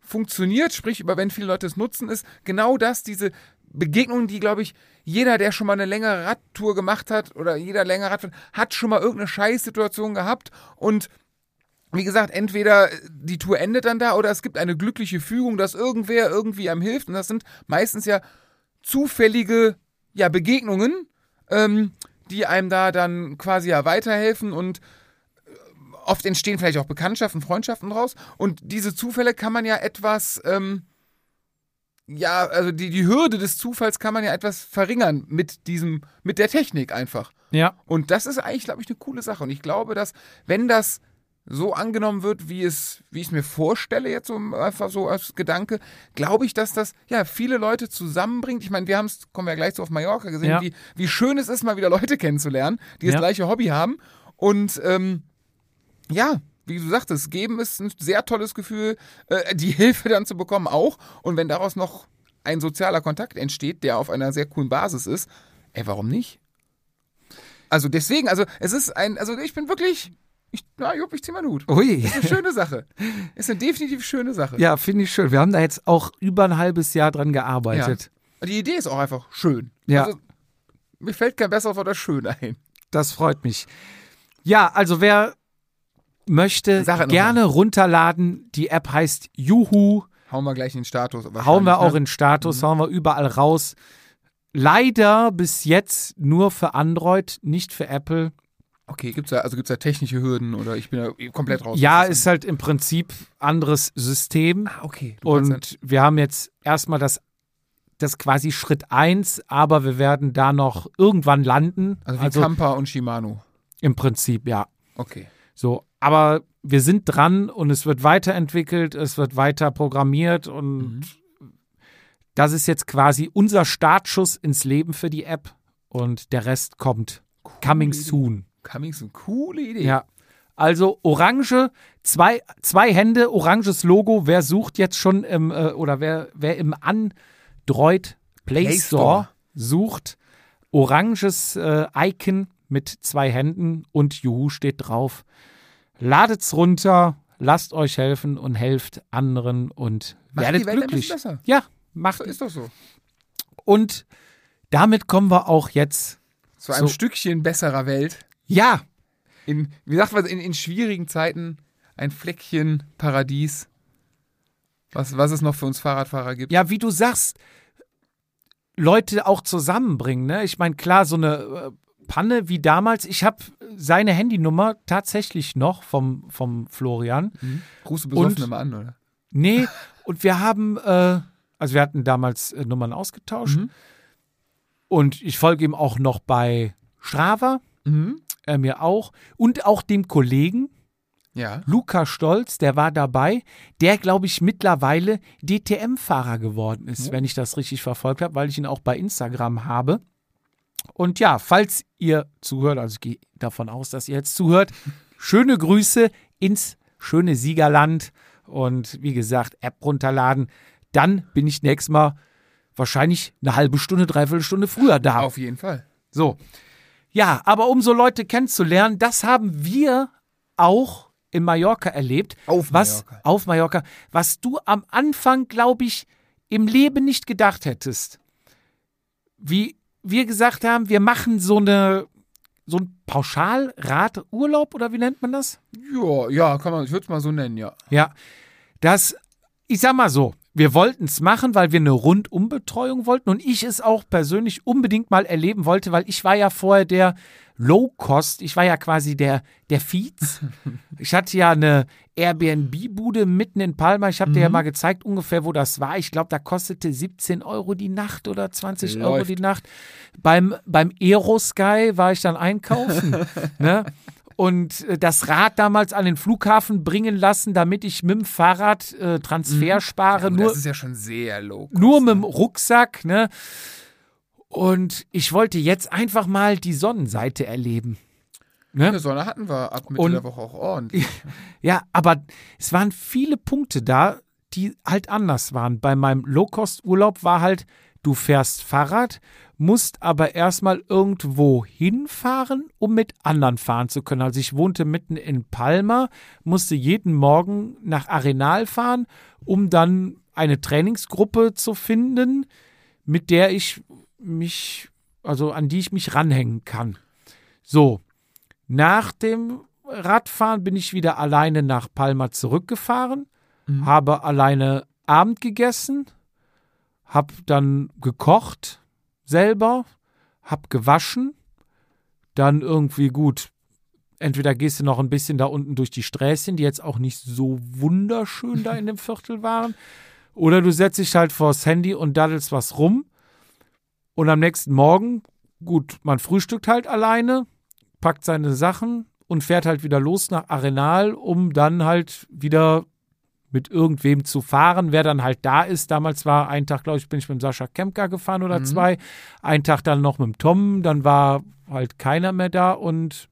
funktioniert, sprich über wenn viele Leute es nutzen, ist genau das, diese Begegnungen, die, glaube ich, jeder, der schon mal eine längere Radtour gemacht hat oder jeder länger Radfahrt, hat schon mal irgendeine Scheißsituation gehabt und wie gesagt, entweder die Tour endet dann da oder es gibt eine glückliche Fügung, dass irgendwer irgendwie einem hilft. Und das sind meistens ja zufällige ja, Begegnungen, ähm, die einem da dann quasi ja weiterhelfen und äh, oft entstehen vielleicht auch Bekanntschaften, Freundschaften draus. Und diese Zufälle kann man ja etwas, ähm, ja, also die, die Hürde des Zufalls kann man ja etwas verringern mit diesem, mit der Technik einfach. Ja. Und das ist eigentlich, glaube ich, eine coole Sache. Und ich glaube, dass, wenn das so angenommen wird, wie es, wie ich es mir vorstelle, jetzt so einfach so als Gedanke, glaube ich, dass das ja viele Leute zusammenbringt. Ich meine, wir haben es, kommen wir ja gleich so auf Mallorca gesehen, Ja. wie, wie schön es ist, mal wieder Leute kennenzulernen, die das Ja. gleiche Hobby haben. Und ähm, ja, wie du sagtest, geben ist ein sehr tolles Gefühl, äh, die <laughs> Hilfe dann zu bekommen auch. Und wenn daraus noch ein sozialer Kontakt entsteht, der auf einer sehr coolen Basis ist, ey, warum nicht? Also deswegen, also es ist ein, also ich bin wirklich, ich, na, Jupp, ich zieh meinen Hut. Ui. Ist eine schöne Sache. Ist eine definitiv schöne Sache. Ja, finde ich schön. Wir haben da jetzt auch über ein halbes Jahr dran gearbeitet. Die Idee ist auch einfach schön. Ja. Also, mir fällt kein besseres Wort als schön ein. Das freut mich. Ja, also wer möchte, gerne runterladen. Die App heißt Juhu. Hauen wir gleich in den Status. Hauen wir auch ne? in Status, hauen wir überall raus. Leider bis jetzt nur für Android, nicht für Apple. Okay, gibt's da, also gibt's da technische Hürden oder ich bin da komplett raus. Ja, ist halt im Prinzip anderes System. Ah, okay. Und wir haben jetzt erstmal das, das quasi Schritt eins, aber wir werden da noch irgendwann landen. also wie Kampa und Shimano. im Prinzip, ja. Okay. So, aber wir sind dran und es wird weiterentwickelt, es wird weiter programmiert und das ist jetzt quasi unser Startschuss ins Leben für die App und der Rest kommt coming Idee. soon. Coming soon. Coole Idee. Ja. Also orange, zwei, zwei Hände, oranges Logo. Wer sucht jetzt schon im, äh, oder wer, wer im Android Play, Play Store, Store. sucht, oranges äh, Icon mit zwei Händen und Juhu steht drauf. Ladet's runter, lasst euch helfen und helft anderen und Macht werdet die Welt ein glücklich. bisschen besser. Ja, macht So, Ist doch so. Und damit kommen wir auch jetzt. Zu einem So. Stückchen besserer Welt. Ja, In, wie sagt man, in, in schwierigen Zeiten ein Fleckchen Paradies. Was, was es noch für uns Fahrradfahrer gibt. Ja, wie du sagst, Leute auch zusammenbringen. Ne? Ich meine, klar, so eine äh, Panne wie damals. Ich habe seine Handynummer tatsächlich noch vom, vom Florian. Rufst du besoffen immer an, oder? Nee, <laughs> und wir haben, äh, also wir hatten damals äh, Nummern ausgetauscht. Mhm. Und ich folge ihm auch noch bei Strava, Mhm. Er mir auch. Und auch dem Kollegen, Ja. Luca Stolz, der war dabei, der, glaube ich, mittlerweile DTM-Fahrer geworden ist, wenn ich das richtig verfolgt habe, weil ich ihn auch bei Instagram habe. Und ja, falls ihr zuhört, also ich gehe davon aus, dass ihr jetzt zuhört, <laughs> schöne Grüße ins schöne Siegerland und wie gesagt, App runterladen. Dann bin ich nächstes Mal wahrscheinlich eine halbe Stunde, dreiviertel Stunde früher da. Auf jeden Fall. So. Ja, aber um so Leute kennenzulernen, das haben wir auch in Mallorca erlebt. Auf was, Mallorca. Auf Mallorca. Was du am Anfang, glaube ich, im Leben nicht gedacht hättest. Wie wir gesagt haben, wir machen so eine so ein Pauschalradurlaub oder wie nennt man das? Ja, ja, kann man, ich würde es mal so nennen, ja. Ja, das, ich sag mal so, wir wollten es machen, weil wir eine Rundumbetreuung wollten und ich es auch persönlich unbedingt mal erleben wollte, weil ich war ja vorher der Low-Cost, ich war ja quasi der, der Fietz. <laughs> ich hatte ja eine Airbnb-Bude mitten in Palma, ich habe dir ja mal gezeigt ungefähr, wo das war. Ich glaube, da kostete 17 Euro die Nacht oder 20 Euro Läuft. die Nacht. Beim, beim Aerosky war ich dann einkaufen. <laughs> ne? Und äh, das Rad damals an den Flughafen bringen lassen, damit ich mit dem Fahrrad äh, Transfer spare. Mhm. Ja, nur, das ist ja schon sehr low. nur mit dem Rucksack, ne? Und ich wollte jetzt einfach mal die Sonnenseite erleben. Ne? Eine Sonne hatten wir ab Mitte Und- der Woche auch ordentlich. <laughs> Ja, aber es waren viele Punkte da, die halt anders waren. Bei meinem Low-Cost-Urlaub war halt, du fährst Fahrrad, musst aber erstmal irgendwo hinfahren, um mit anderen fahren zu können. Also ich wohnte mitten in Palma, musste jeden Morgen nach Arenal fahren, um dann eine Trainingsgruppe zu finden, mit der ich mich, also an die ich mich ranhängen kann. So, nach dem Radfahren bin ich wieder alleine nach Palma zurückgefahren, habe alleine Abend gegessen, habe dann gekocht selber, habe gewaschen, dann irgendwie gut. Entweder gehst du noch ein bisschen da unten durch die Sträßchen, die jetzt auch nicht so wunderschön da in dem <laughs> Viertel waren, oder du setzt dich halt vors Handy und daddelst was rum. Und am nächsten Morgen, gut, man frühstückt halt alleine, packt seine Sachen und fährt halt wieder los nach Arenal, um dann halt wieder mit irgendwem zu fahren, wer dann halt da ist. Damals war ein Tag, glaube ich, bin ich mit dem Sascha Kempka gefahren oder zwei. Ein Tag dann noch mit dem Tom, dann war halt keiner mehr da und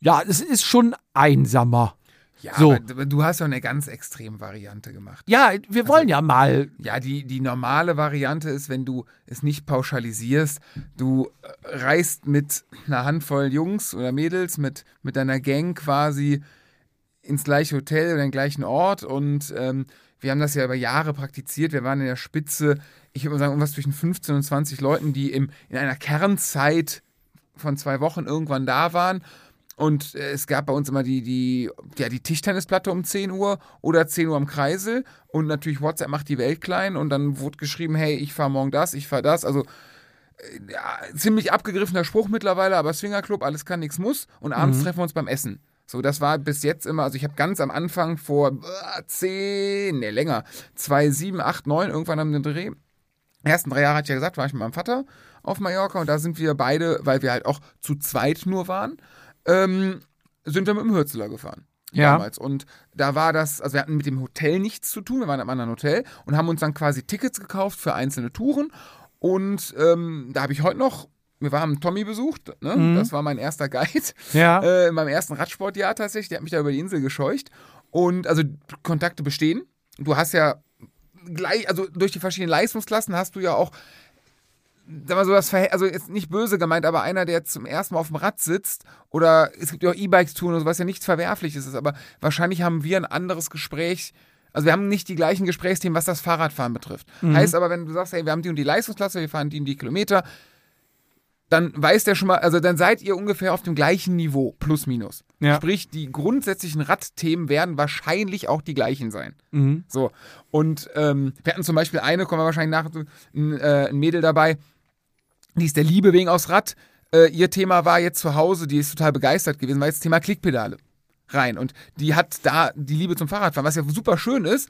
ja, es ist schon einsamer. Ja, So. aber du hast ja eine ganz extreme Variante gemacht. Ja, wir wollen ja mal. Ja, die, die normale Variante ist, wenn du es nicht pauschalisierst, du äh, reist mit einer Handvoll Jungs oder Mädels, mit, mit deiner Gang quasi ins gleiche Hotel oder den gleichen Ort und ähm, wir haben das ja über Jahre praktiziert. Wir waren in der Spitze, ich würde mal sagen, irgendwas zwischen 15 und 20 Leuten, die im, in einer Kernzeit von zwei Wochen irgendwann da waren. Und äh, es gab bei uns immer die, die, ja, die Tischtennisplatte um 10 Uhr oder 10 Uhr am Kreisel. Und natürlich WhatsApp macht die Welt klein. Und dann wurde geschrieben, hey, ich fahre morgen das, ich fahre das. Also äh, ja, ziemlich abgegriffener Spruch mittlerweile, aber Swingerclub, alles kann, nichts muss. Und abends treffen wir uns beim Essen. So, das war bis jetzt immer, also ich habe ganz am Anfang vor äh, 10, ne, länger, 2, 7, 8, 9, irgendwann am Dreh. Die ersten drei Jahre, hatte ich ja gesagt, war ich mit meinem Vater auf Mallorca und da sind wir beide, weil wir halt auch zu zweit nur waren, ähm, sind wir mit dem Hürzeler gefahren. Ja. Damals. Und da war das, also wir hatten mit dem Hotel nichts zu tun, wir waren am anderen Hotel und haben uns dann quasi Tickets gekauft für einzelne Touren. Und ähm, da habe ich heute noch, wir haben Tommy besucht, ne? das war mein erster Guide Ja. <laughs> äh, in meinem ersten Radsportjahr tatsächlich. Der hat mich da über die Insel gescheucht. Und also Kontakte bestehen. Du hast ja gleich, also durch die verschiedenen Leistungsklassen hast du ja auch, sag mal so, das Verhält, also jetzt nicht böse gemeint, aber einer, der zum ersten Mal auf dem Rad sitzt oder es gibt ja auch E-Bikes-Touren und so, was ja nichts Verwerfliches ist, aber wahrscheinlich haben wir ein anderes Gespräch. Also wir haben nicht die gleichen Gesprächsthemen, was das Fahrradfahren betrifft. Heißt aber, wenn du sagst, hey, wir haben die und die Leistungsklasse, wir fahren die und die Kilometer, dann weiß der schon mal, also dann seid ihr ungefähr auf dem gleichen Niveau, plus minus. Ja. Sprich, die grundsätzlichen Radthemen werden wahrscheinlich auch die gleichen sein. Mhm. So. Und ähm, wir hatten zum Beispiel eine, kommen wir wahrscheinlich nach, ein, äh, ein Mädel dabei, die ist der Liebe wegen aufs Rad. Äh, ihr Thema war jetzt zu Hause, die ist total begeistert gewesen, war jetzt das Thema Klickpedale rein. Und die hat da die Liebe zum Fahrradfahren, was ja super schön ist.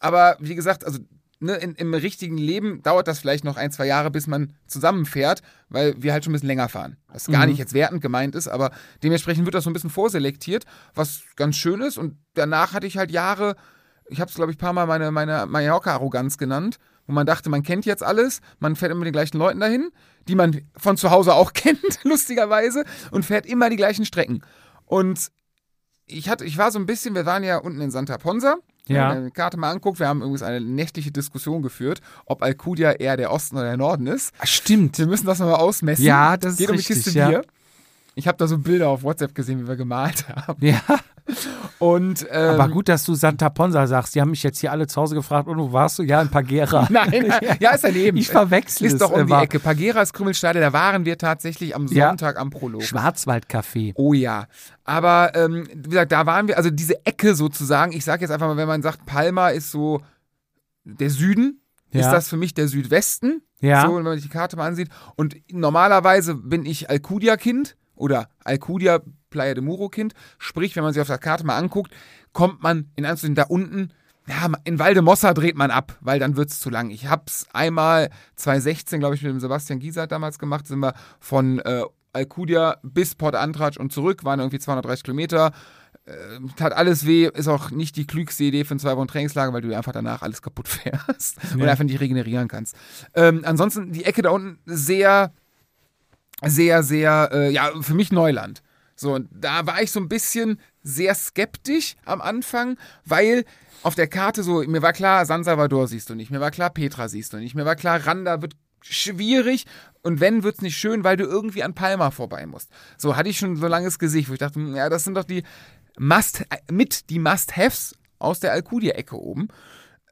Aber wie gesagt, also ne, in, im richtigen Leben dauert das vielleicht noch ein, zwei Jahre, bis man zusammenfährt, weil wir halt schon ein bisschen länger fahren. Was gar nicht jetzt wertend gemeint ist, aber dementsprechend wird das so ein bisschen vorselektiert, was ganz schön ist. Und danach hatte ich halt Jahre, ich habe es glaube ich ein paar Mal meine, meine Mallorca-Arroganz genannt, wo man dachte, man kennt jetzt alles, man fährt immer mit den gleichen Leuten dahin, die man von zu Hause auch <laughs> kennt, lustigerweise, und fährt immer die gleichen Strecken. Und ich hatte, ich war so ein bisschen, wir waren ja unten in Santa Ponsa. Ja. Wenn man die Karte mal anguckt, wir haben übrigens eine nächtliche Diskussion geführt, ob Alcudia eher der Osten oder der Norden ist. Ah, Stimmt. Wir müssen das nochmal ausmessen. Ja, das ist Geht um die richtig, Kiste ja. Bier. Ich habe da so Bilder auf WhatsApp gesehen, wie wir gemalt haben. Ja. Und ähm, Aber gut, dass du Santa Ponsa sagst. Die haben mich jetzt hier alle zu Hause gefragt, und wo warst du? Ja, in Pagera. <laughs> Nein, nein, <laughs> ja, ist daneben. Ich verwechsel es Ist doch um die immer. Ecke. Pagera ist Krümmelstade, da waren wir tatsächlich am Ja. Sonntag am Prolog. Schwarzwaldcafé. Oh ja. Aber ähm, wie gesagt, da waren wir, also diese Ecke sozusagen, ich sage jetzt einfach mal, wenn man sagt, Palma ist so der Süden, Ja. ist das für mich der Südwesten. Ja. So, wenn man sich die Karte mal ansieht. Und normalerweise bin ich Alcudia-Kind oder Alcudia Playa de Muro-Kind. Sprich, wenn man sich auf der Karte mal anguckt, kommt man in Anführungszeichen da unten. Ja, in Valdemossa dreht man ab, weil dann wird's zu lang. Ich hab's einmal 2016, glaube ich, mit dem Sebastian Giesert damals gemacht, sind wir von äh, Alcudia bis Port Antratsch und zurück, waren irgendwie 230 Kilometer. Äh, tat alles weh, ist auch nicht die klügste Idee für ein zwei Wochen Trainingslager, weil du einfach danach alles kaputt <laughs> fährst Nee. und einfach nicht regenerieren kannst. Ähm, ansonsten die Ecke da unten sehr, sehr, sehr, äh, ja, für mich Neuland. So, und da war ich so ein bisschen sehr skeptisch am Anfang, weil auf der Karte so, mir war klar, San Salvador siehst du nicht, mir war klar, Petra siehst du nicht, mir war klar, Randa wird schwierig und wenn, wird's nicht schön, weil du irgendwie an Palma vorbei musst. So hatte ich schon so langes Gesicht, wo ich dachte, ja, das sind doch die Must, mit die Must-Haves aus der Alcudia-Ecke oben.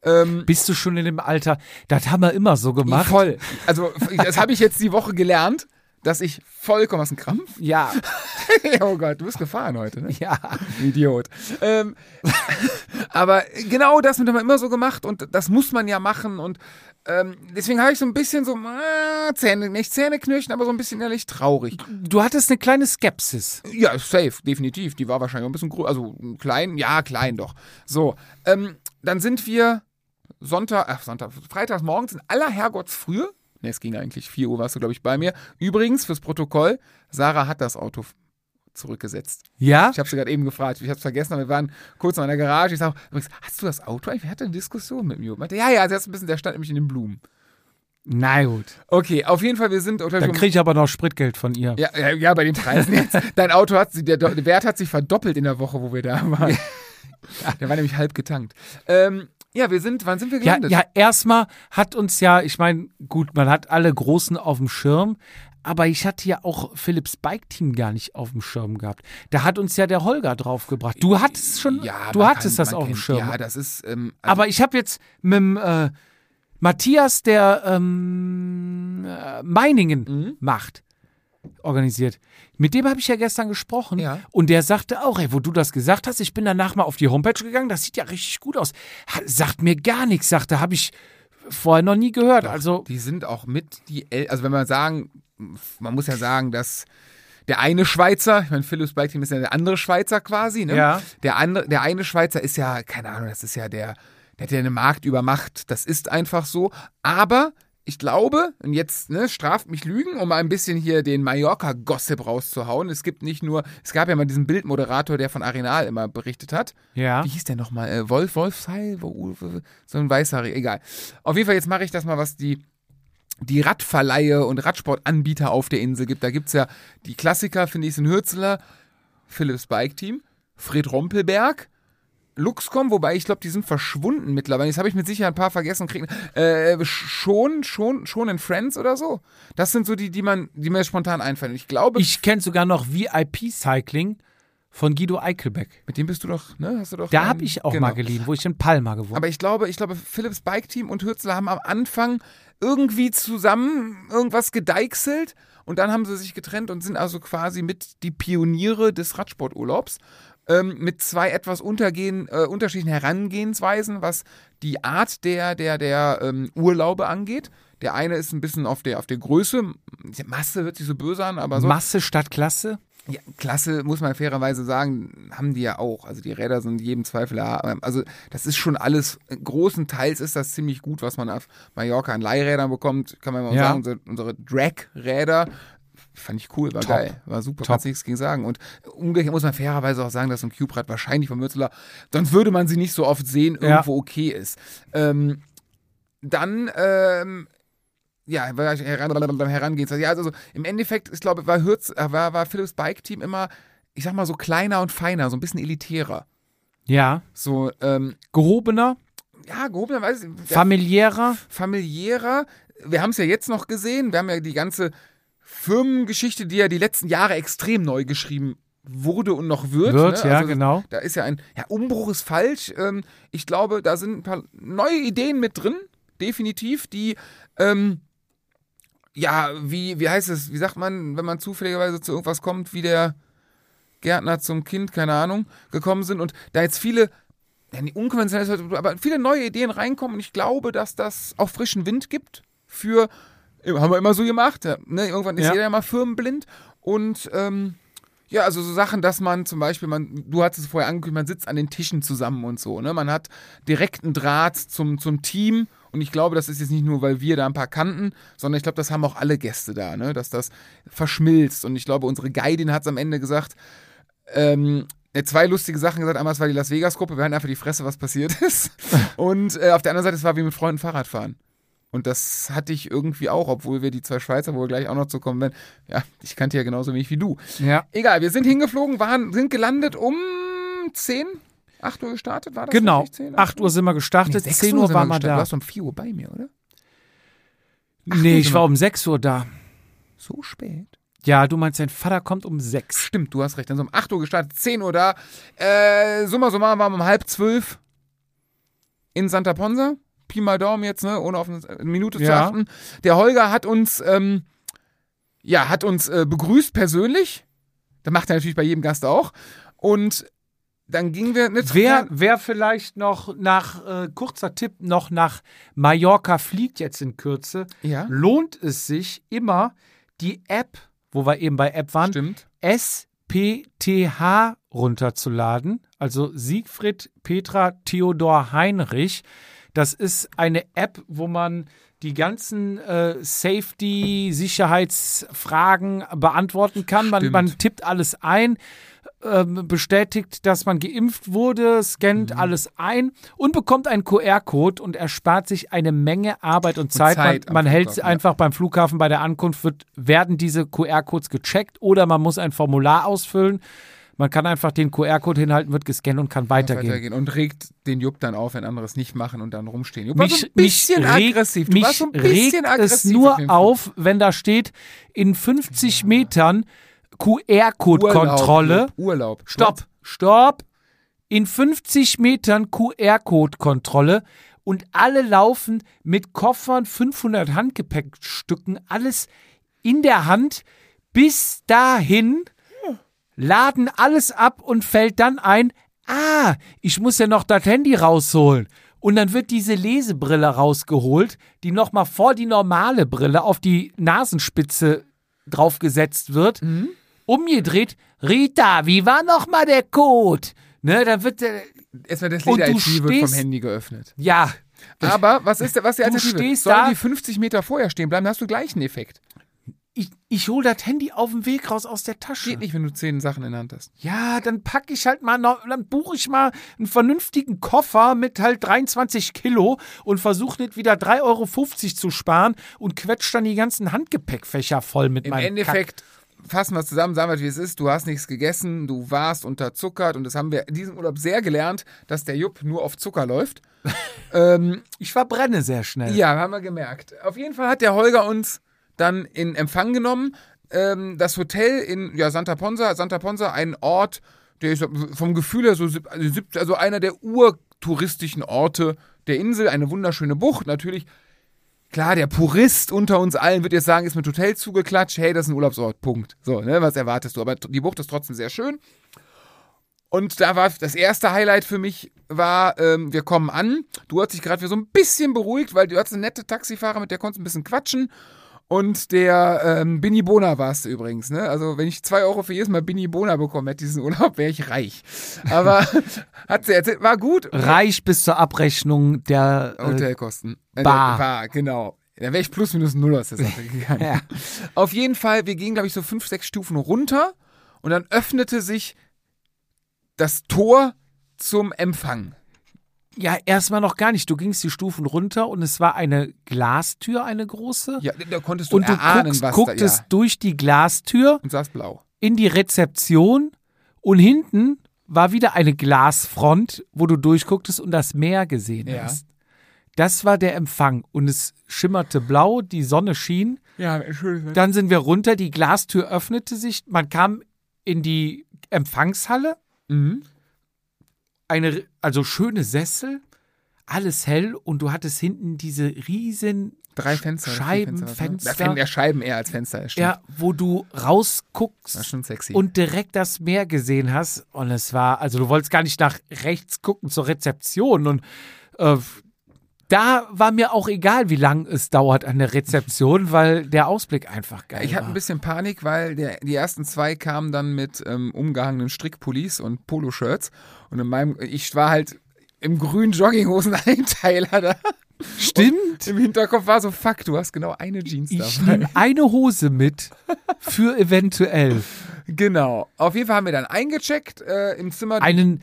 Ähm, Bist du schon in dem Alter? Das haben wir immer so gemacht. Voll. Also, das habe ich jetzt die Woche gelernt, dass ich vollkommen aus dem Krampf. Ja, <laughs> oh Gott, du bist gefahren heute, ne? ja. Idiot. Ähm, <laughs> aber genau das wird immer immer so gemacht und das muss man ja machen und ähm, deswegen habe ich so ein bisschen so äh, Zähne, nicht Zähneknirschen, aber so ein bisschen ehrlich traurig. Du hattest eine kleine Skepsis. Ja, safe, definitiv. Die war wahrscheinlich auch ein bisschen größer, also klein, ja, klein doch. So, ähm, dann sind wir Sonntag, ach, Sonntag, Freitags morgens in aller Herrgottsfrühe. Ne, es ging eigentlich, 4 Uhr warst du, glaube ich, bei mir. Übrigens, fürs Protokoll, Sarah hat das Auto zurückgesetzt. Ja? Ich habe sie gerade eben gefragt, ich habe es vergessen, aber wir waren kurz noch in der Garage. Ich sage, übrigens, hast du das Auto eigentlich? Wir hatten eine Diskussion mit mir. Meinte, ja, ja, das ist ein bisschen, der stand nämlich in den Blumen. Na gut. Okay, auf jeden Fall, wir sind unter Dann kriege ich aber noch Spritgeld von ihr. ja, ja, ja, bei den Preisen jetzt. <laughs> Dein Auto hat sich, der, der Wert hat sich verdoppelt in der Woche, wo wir da waren. <laughs> Der war nämlich halb getankt. Ähm, ja, wir sind, wann sind wir Ja, gelandet? ja, erstmal hat uns ja, ich meine, gut, man hat alle Großen auf dem Schirm, aber ich hatte ja auch Philips Bike Team gar nicht auf dem Schirm gehabt. Da hat uns ja der Holger draufgebracht. Du hattest schon, Ja, du hattest kann- das auf dem Schirm. Ja, das ist. Ähm, also, aber ich habe jetzt mit dem äh, Matthias, der ähm, äh, Meiningen Mhm. macht, organisiert. Mit dem habe ich ja gestern gesprochen Ja. und der sagte auch, ey, wo du das gesagt hast, ich bin danach mal auf die Homepage gegangen, das sieht ja richtig gut aus. Ha- Sagt mir gar nichts, sagte, habe ich vorher noch nie gehört. also die sind auch mit die. El also, wenn man sagen, man muss ja sagen, dass. Der eine Schweizer, ich meine, Philips Bike Team ist ja der andere Schweizer quasi, ne? Ja. Der, andere, der eine Schweizer ist ja, keine Ahnung, das ist ja der, der hat ja eine Marktübermacht. Das ist einfach so. Aber ich glaube, und jetzt ne, straft mich Lügen, um mal ein bisschen hier den Mallorca-Gossip rauszuhauen. Es gibt nicht nur, es gab ja mal diesen Bildmoderator, der von Arenal immer berichtet hat. ja. Wie hieß der nochmal? Äh, Wolf, Wolfsheil? Wo- wo- So ein Weißhaarig, egal. Auf jeden Fall, jetzt mache ich das mal, was die, die Radverleihe und Radsportanbieter auf der Insel gibt. Da gibt es ja die Klassiker, finde ich, sind Hürzeler, Philips Bike Team, Fred Rompelberg, Luxcom, wobei ich glaube, die sind verschwunden mittlerweile. Jetzt habe ich mit Sicherheit ein paar vergessen kriegen. Äh, schon, schon, schon in Friends oder so. Das sind so die, die man, die mir spontan einfallen. Ich glaube, Ich kenne sogar noch VIP Cycling von Guido Eichelbeck. mit dem bist du doch, ne? Hast du doch. Da habe ich auch genau. mal geliehen, wo ich in Palma gewohnt Aber ich glaube, ich glaube, Philips Bike Team und Hürzler haben am Anfang irgendwie zusammen irgendwas gedeichselt und dann haben sie sich getrennt und sind also quasi mit die Pioniere des Radsporturlaubs. Ähm, mit zwei etwas untergehen, äh, unterschiedlichen Herangehensweisen, was die Art der, der, der ähm, Urlaube angeht. Der eine ist ein bisschen auf der, auf der Größe, Masse hört sich so böse an, aber so. Masse statt Klasse. Ja, Klasse, muss man fairerweise sagen, haben die ja auch. Also die Räder sind jedem Zweifel da. Also das ist schon alles, großenteils ist das ziemlich gut, was man auf Mallorca an Leihrädern bekommt. Kann man mal Ja. sagen, unsere, unsere Drag-Räder, fand ich cool, war Top. geil, war super, Top. kannst nichts gegen sagen. Und umgekehrt muss man fairerweise auch sagen, dass so ein Cube-Rad wahrscheinlich von Mürzler, sonst würde man sie nicht so oft sehen, Ja. irgendwo okay ist. Ähm, dann, ähm, ja, Herangehensweise. Ja, also im Endeffekt, ich glaube, war, Hürz, äh, war, war Philips Bike Team immer, ich sag mal, so kleiner und feiner, so ein bisschen elitärer. Ja. So, ähm, Gehobener, ja, gehobener, weiß ich, familiärer. familiärer. Wir haben es ja jetzt noch gesehen. Wir haben ja die ganze Firmengeschichte, die ja die letzten Jahre extrem neu geschrieben wurde und noch wird. Wird, ne? ja, Also genau. Da ist ja ein, ja, Umbruch ist falsch. Ähm, ich glaube, da sind ein paar neue Ideen mit drin, definitiv, die, ähm, ja, wie, wie heißt es, wie sagt man, wenn man zufälligerweise zu irgendwas kommt, wie der Gärtner zum Kind, keine Ahnung, gekommen sind und da jetzt viele, ja, unkonventionell, aber viele neue Ideen reinkommen und ich glaube, dass das auch frischen Wind gibt für, haben wir immer so gemacht, ne? irgendwann ist Ja. jeder ja mal firmenblind und, ähm, ja, also so Sachen, dass man zum Beispiel, man, du hattest es vorher angekündigt, man sitzt an den Tischen zusammen und so, ne? Man hat direkten Draht zum, zum Team Und ich glaube, das ist jetzt nicht nur, weil wir da ein paar kannten, sondern ich glaube, das haben auch alle Gäste da, ne? dass das verschmilzt. Und ich glaube, unsere Guidin hat es am Ende gesagt, ähm, zwei lustige Sachen gesagt. Einmal, es war die Las Vegas-Gruppe, wir hatten einfach die Fresse, was passiert <laughs> ist. Und äh, auf der anderen Seite, es war wie mit Freunden Fahrrad fahren. Und das hatte ich irgendwie auch, obwohl wir die zwei Schweizer, wo wir gleich auch noch zu kommen werden. Ja, ich kannte ja genauso wenig wie du. Ja. Egal, wir sind hingeflogen, waren, sind gelandet um 10, 8 Uhr gestartet, war das Genau. richtig? 10, 8 Uhr sind wir gestartet, 6 10 Uhr sind waren wir gestartet. Du da. warst um 4 Uhr bei mir, oder? Nee, Uhr ich war um 6 Uhr da. So spät. Ja, du meinst, dein Vater kommt um 6. Stimmt, du hast recht. Dann sind wir um 8 Uhr gestartet, 10 Uhr da. Äh, summa summarum waren wir um halb zwölf in Santa Ponsa. Pi mal Daumen jetzt, ne, ohne auf eine Minute zu Ja. achten. Der Holger hat uns, ähm, ja, hat uns äh, begrüßt persönlich. Das macht er natürlich bei jedem Gast auch. Und dann gingen wir nicht Wer, wer vielleicht noch nach, äh, kurzer Tipp, noch nach Mallorca fliegt jetzt in Kürze, Ja, lohnt es sich immer, die App, wo wir eben bei App waren, stimmt. SPTH runterzuladen. Also Siegfried Petra Theodor Heinrich. Das ist eine App, wo man die ganzen äh, Safety-Sicherheitsfragen beantworten kann. Man, man tippt alles ein, ähm, bestätigt, dass man geimpft wurde, scannt Mhm. alles ein und bekommt einen QR-Code und erspart sich eine Menge Arbeit und Zeit. Zeit am man man hält Flughafen, ja. einfach beim Flughafen bei der Ankunft, wird, werden diese QR-Codes gecheckt oder man muss ein Formular ausfüllen. Man kann einfach den QR-Code hinhalten, wird gescannt und kann weitergehen. Weitergehen. Und regt den Jupp dann auf, wenn andere es nicht machen und dann rumstehen. Jupp war Mich, so ein bisschen regt, aggressiv. Du mich warst so ein bisschen regt aggressiv. es nur auf, wenn da steht, in 50 Metern QR-Code-Kontrolle. Urlaub. Urlaub. Stopp, stopp. In 50 Metern QR-Code-Kontrolle und alle laufen mit Koffern, 500 Handgepäckstücken, alles in der Hand bis dahin, laden alles ab und fällt dann ein, ah, ich muss ja noch das Handy rausholen. Und dann wird diese Lesebrille rausgeholt, die nochmal vor die normale Brille auf die Nasenspitze draufgesetzt wird umgedreht. Rita, wie war noch mal der Code? Ne, dann wird der, Erstmal das Und du Leder-IT wird vom Handy geöffnet. ja, Aber was ist, der- was ist die Du Alternative? stehst Sollen da- die 50 Meter vorher stehen bleiben, dann hast du gleich einen Effekt. Ich, ich hol das Handy auf dem Weg raus aus der Tasche. Geht nicht, wenn du zehn Sachen in der Hand hast. Ja, dann packe ich halt mal, noch, dann buche ich mal einen vernünftigen Koffer mit halt 23 Kilo und versuche nicht wieder 3,50 Euro zu sparen und quetscht dann die ganzen Handgepäckfächer voll mit Im meinem Endeffekt fassen wir es zusammen, sagen wir, wie es ist. Du hast nichts gegessen, du warst unterzuckert und das haben wir in diesem Urlaub sehr gelernt, dass der Jupp nur auf Zucker läuft. <laughs> ähm, Kack. Ich verbrenne sehr schnell. ja, haben wir gemerkt. Auf jeden Fall hat der Holger uns dann in Empfang genommen. Ähm, das Hotel in ja, Santa Ponsa, Santa Ponsa, ein Ort, der ist vom Gefühl her so, also also einer der urtouristischen Orte der Insel, eine wunderschöne Bucht, natürlich. Klar, der Purist unter uns allen wird jetzt sagen, ist mit Hotel zugeklatscht, hey, das ist ein Urlaubsort, Punkt. So, ne, was erwartest du? Aber die Bucht ist trotzdem sehr schön. Und da war das erste Highlight für mich war, ähm, wir kommen an. Du hast dich gerade wieder so ein bisschen beruhigt, weil du hattest eine nette Taxifahrer, mit der konntest ein bisschen quatschen. Und der ähm, Binny Bona warst du übrigens, ne? Also wenn ich zwei Euro für jedes Mal Binny Bona bekommen hätte, diesen Urlaub, wäre ich reich. Aber <laughs> hat sie erzählt, war gut. Reich bis zur Abrechnung der äh, Hotelkosten. Äh, Bar. Bar, genau. Da wäre ich plus minus null aus der Sache <laughs> gegangen. Ja. Auf jeden Fall, wir gingen, glaube ich, so fünf, sechs Stufen runter und dann öffnete sich das Tor zum Empfang. Ja, erstmal noch gar nicht. Du gingst die Stufen runter und es war eine Glastür, eine große. Ja, da konntest du und du erahnen, guckst, was gucktest da, ja. durch die Glastür Und saß blau. in die Rezeption und hinten war wieder eine Glasfront, wo du durchgucktest und das Meer gesehen Ja. hast. Das war der Empfang und es schimmerte blau, die Sonne schien. Ja, Entschuldigung. Dann sind wir runter, die Glastür öffnete sich, man kam in die Empfangshalle, Mhm. Eine, also schöne Sessel, alles hell und du hattest hinten diese riesen Drei Fenster. Scheiben, was, ne? Fenster. Ja, Scheiben eher als Fenster, stimmt. Ja, wo du rausguckst und direkt das Meer gesehen hast. Und es war, also du wolltest gar nicht nach rechts gucken zur Rezeption. Und äh, da war mir auch egal, wie lang es dauert an der Rezeption, <laughs> weil der Ausblick einfach geil ich hatte ein bisschen Panik, weil der, die ersten zwei kamen dann mit ähm, umgehangenen Strickpullis und Poloshirts. Und in meinem, ich war halt im grünen Jogginghosen-Einteiler <laughs> da. Stimmt. Im Hinterkopf war so, fuck, du hast genau eine Jeans Ich dabei. nehme eine Hose mit für eventuell Genau. Auf jeden Fall haben wir dann eingecheckt äh, im Zimmer. einen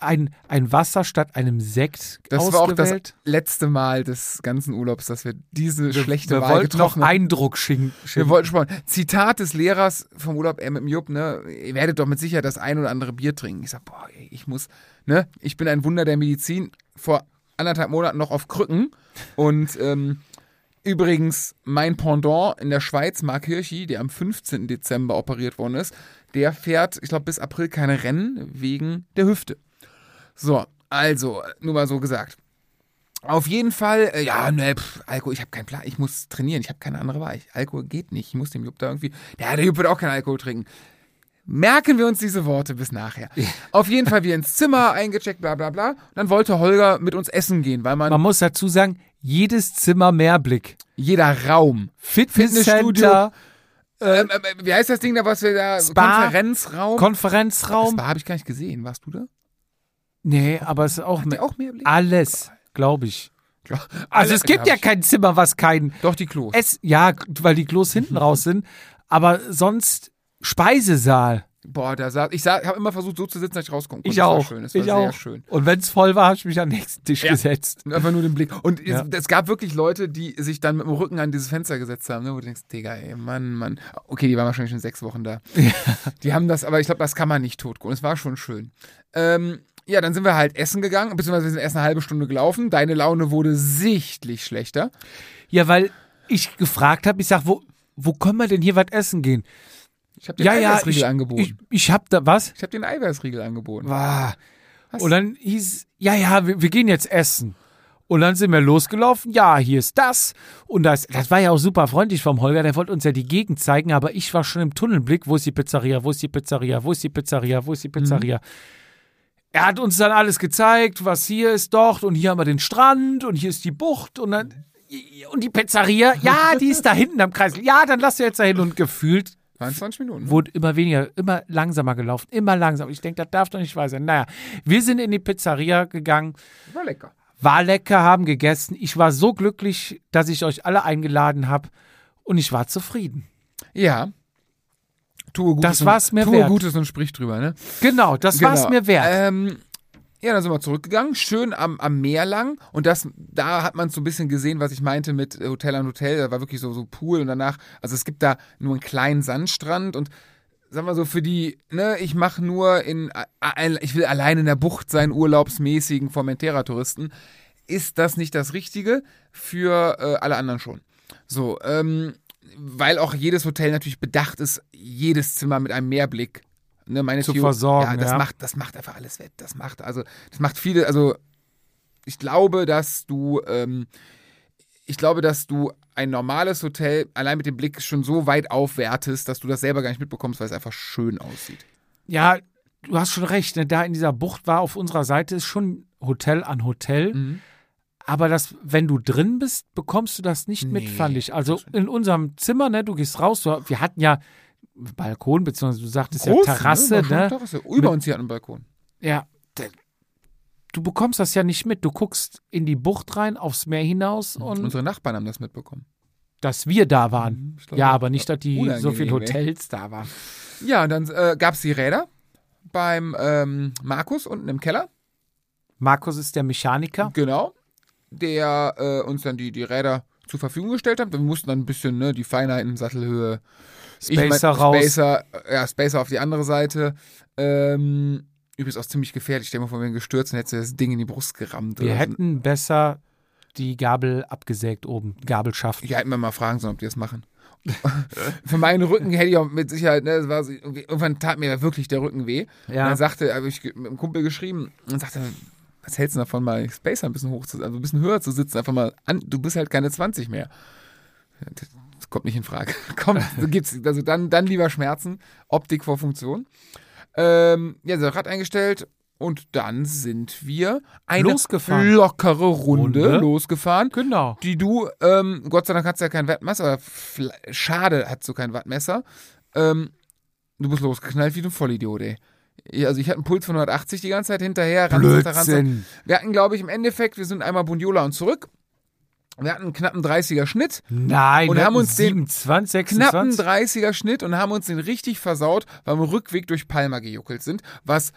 ein, ein Wasser statt einem Sekt das war auch das ausgewählt. letzte Mal des ganzen Urlaubs, dass wir diese schlechte wir Wahl wollten noch getroffen haben. Eindruck schinken. Wir wollten sparen. Zitat des Lehrers vom Urlaub äh, mit dem Jupp, ne? Ihr werdet doch mit Sicherheit das ein oder andere Bier trinken. Ich sag, boah, ich muss, ne? Ich bin ein Wunder der Medizin. Vor anderthalb Monaten noch auf Krücken. Und ähm, übrigens, mein Pendant in der Schweiz, Mark Hirschi, der am 15. Dezember operiert worden ist, der fährt, ich glaube, bis April keine Rennen wegen der Hüfte. So, also, nur mal so gesagt. Auf jeden Fall, äh, ja, ne, pff, Alkohol, ich habe keinen Plan, ich muss trainieren, ich habe keine andere Wahl. Ich, Alkohol geht nicht, ich muss dem Jupp da irgendwie, ja, der Jupp wird auch keinen Alkohol trinken. Merken wir uns diese Worte bis nachher. Auf jeden Fall wir ins Zimmer <laughs> eingecheckt, bla bla bla. Und dann wollte Holger mit uns essen gehen, weil man, Man muss dazu sagen, jedes Zimmer Mehrblick. jeder Raum, Fitnesscenter, ähm, ähm, wie heißt das Ding da, was wir da, Spa, Konferenzraum? Konferenzraum. Spa habe ich gar nicht gesehen, warst du da? Nee, aber es ist auch, mehr, auch mehr Blick? alles, glaube ich. Also Alle- es gibt ja kein Zimmer, was kein Doch, die Klos. Ess, ja, weil die Klos hinten raus sind, aber sonst Speisesaal. Boah, da saß, ich habe immer versucht, so zu sitzen, dass ich rausgucken konnte. Ich Das war auch. schön, ich sehr auch. schön. Und wenn es voll war, habe ich mich am nächsten Tisch Ja. gesetzt. Und Einfach nur den Blick. Und Ja. es, es gab wirklich Leute, die sich dann mit dem Rücken an dieses Fenster gesetzt haben, ne, wo du denkst, Digga, ey, Mann, Mann. Okay, die waren wahrscheinlich schon sechs Wochen da. <laughs> Die haben das, aber ich glaube, das kann man nicht totgucken. Es war schon schön. Ähm, ja, dann sind wir halt essen gegangen, beziehungsweise wir sind erst eine halbe Stunde gelaufen. Deine Laune wurde sichtlich schlechter. Ja, weil ich gefragt habe, ich sag, wo, wo können wir denn hier was essen gehen? Ich habe den Ja, ja, Eiweißriegel ich, angeboten. ich, ich hab da was? Ich habe den Eiweißriegel angeboten. Was? Und dann hieß, ja, ja, wir, wir gehen jetzt essen. Und dann sind wir losgelaufen. Ja, hier ist das. Und das, das war ja auch super freundlich vom Holger. Der wollte uns ja die Gegend zeigen, aber ich war schon im Tunnelblick. Wo ist die Pizzeria? Wo ist die Pizzeria? Wo ist die Pizzeria? Wo ist die Pizzeria? Er hat uns dann alles gezeigt, was hier ist dort. Und hier haben wir den Strand und hier ist die Bucht. Und dann, und die Pizzeria. Ja, die ist da hinten am Kreis. Ja, dann lass du jetzt da hin. Und gefühlt 22 Minuten. wurde immer weniger, immer langsamer gelaufen, immer langsamer. Ich denke, das darf doch nicht wahr sein. Naja, wir sind in die Pizzeria gegangen, War lecker. war lecker, haben gegessen. Ich war so glücklich, dass ich euch alle eingeladen habe und ich war zufrieden. Ja. Tue Gutes Das war's mir und, Tue wert. Gutes und sprich drüber, ne? Genau, das Genau. mir wert. Ähm, ja, dann sind wir zurückgegangen, schön am, am Meer lang. Und das, da hat man so ein bisschen gesehen, was ich meinte mit äh, Hotel an Hotel. Da war wirklich so, so Pool und danach, also es gibt da nur einen kleinen Sandstrand und sagen wir so, für die, ne, ich mache nur in, ich will allein in der Bucht sein, urlaubsmäßigen Formentera-Touristen, ist das nicht das Richtige für äh, alle anderen schon. So, ähm, weil auch jedes Hotel natürlich bedacht ist, jedes Zimmer mit einem Meerblick ne, meine Zu Theo- versorgen, Ja, das ja. macht, das macht einfach alles wett. Das macht also, das macht viele. Also ich glaube, dass du, ähm, ich glaube, dass du ein normales Hotel allein mit dem Blick schon so weit aufwertest, dass du das selber gar nicht mitbekommst, weil es einfach schön aussieht. ja, du hast schon recht. Ne? Da in dieser Bucht war auf unserer Seite ist schon Hotel an Hotel. Mhm. Aber das, wenn du drin bist, bekommst du das nicht mit, Nee, fand ich. Also in unserem Zimmer, ne, du gehst raus, wir hatten ja Balkon, beziehungsweise du sagtest ja Terrasse, schon ne? Terrasse. Über uns hier hat einen Balkon. Ja, du bekommst das ja nicht mit. Du guckst in die Bucht rein, aufs Meer hinaus und Unsere Nachbarn haben das mitbekommen. dass wir da waren. Mhm, glaub, ja, aber nicht, dass die so viele. Hotels da waren. Ja, und dann äh, gab es die Räder beim ähm, Markus unten im Keller. Markus ist der Mechaniker. Genau. Der äh, uns dann die, die Räder zur Verfügung gestellt hat. Wir mussten dann ein bisschen ne, die Feinheiten, Sattelhöhe, ich mein, Spacer raus. Spacer, ja, Spacer auf die andere Seite. Ähm, übrigens auch ziemlich gefährlich. Stell dir mal vor, wir wären gestürzt und hättest du das Ding in die Brust gerammt. Wir oder so. hätten besser die Gabel abgesägt oben, Gabelschaft. Ja, hätten wir mal fragen sollen, ob die das machen. <laughs> Für meinen Rücken hätte ich auch mit Sicherheit, ne, das war so, irgendwann tat mir wirklich der Rücken weh. Und Ja. dann sagte, habe ich mit einem Kumpel geschrieben und sagte, was hältst du davon, mal Spacer ein bisschen hoch zu, also ein bisschen höher zu sitzen, einfach mal an, du bist halt keine 20 mehr. Das kommt nicht in Frage. <laughs> Kommt, so gibt's, also dann, dann lieber Schmerzen, Optik vor Funktion. Ähm, ja, so Rad eingestellt und dann sind wir eine Losgefahren. lockere Runde, Runde. losgefahren Genau. die du, ähm, Gott sei Dank hast du ja kein Wattmesser, schade hast du kein Wattmesser. Ähm, du bist losgeknallt wie du ein Vollidiot, ey. Also ich hatte einen Puls von 180 die ganze Zeit hinterher. Blödsinn. Wir hatten, glaube ich, im Endeffekt, wir sind einmal Bundiola und zurück. Wir hatten einen knappen 30er Schnitt. Nein, Und wir haben uns den 27, knappen 26. 30er Schnitt und haben uns den richtig versaut, weil wir Rückweg durch Palma gejuckelt sind, was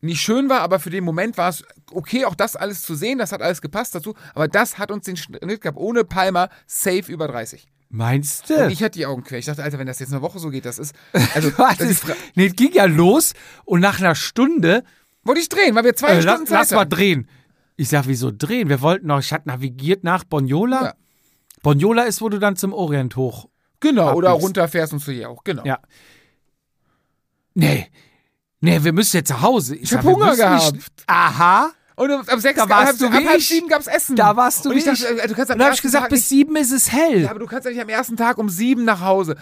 nicht schön war, aber für den Moment war es okay, auch das alles zu sehen, das hat alles gepasst dazu, aber das hat uns den Schnitt gehabt, ohne Palma, safe über 30. Meinst du? Und ich hatte die Augen quer. Ich dachte, Alter, wenn das jetzt eine Woche so geht, das ist, also, <laughs> das ist, nee, es ging ja los und nach einer Stunde, wollte ich drehen, weil wir zwei äh, lass, Stunden Zeit lass mal hatten. drehen. Ich sag, wieso drehen? Wir wollten noch, ich hatte navigiert nach Bonjola. Ja. Bonjola ist, wo du dann zum Orient hoch. Genau, oder abbiegst. runterfährst und zu hier auch, genau. Ja. Nee. Nee, wir müssen jetzt zu Hause. Ich, hab sag, wir Hunger gehabt. Nicht, aha. Und ab sechs, Da warst ab, du ab wie halb ich. sieben gab's Essen. Da warst du und ich dachte, ich. äh, du kannst am Und da habe ich gesagt, Tag bis nicht- sieben ist es hell. Ja, aber du kannst ja nicht am ersten Tag um sieben nach Hause.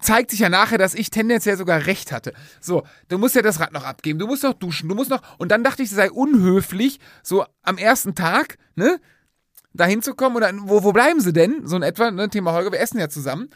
Zeigt sich ja nachher, dass ich tendenziell sogar recht hatte. So, du musst ja das Rad noch abgeben, du musst noch duschen, du musst noch. Und dann dachte ich, es sei unhöflich, so am ersten Tag, ne, da hinzukommen. Und dann, wo, wo bleiben sie denn? So in etwa, ne, Thema Holger, wir essen ja zusammen.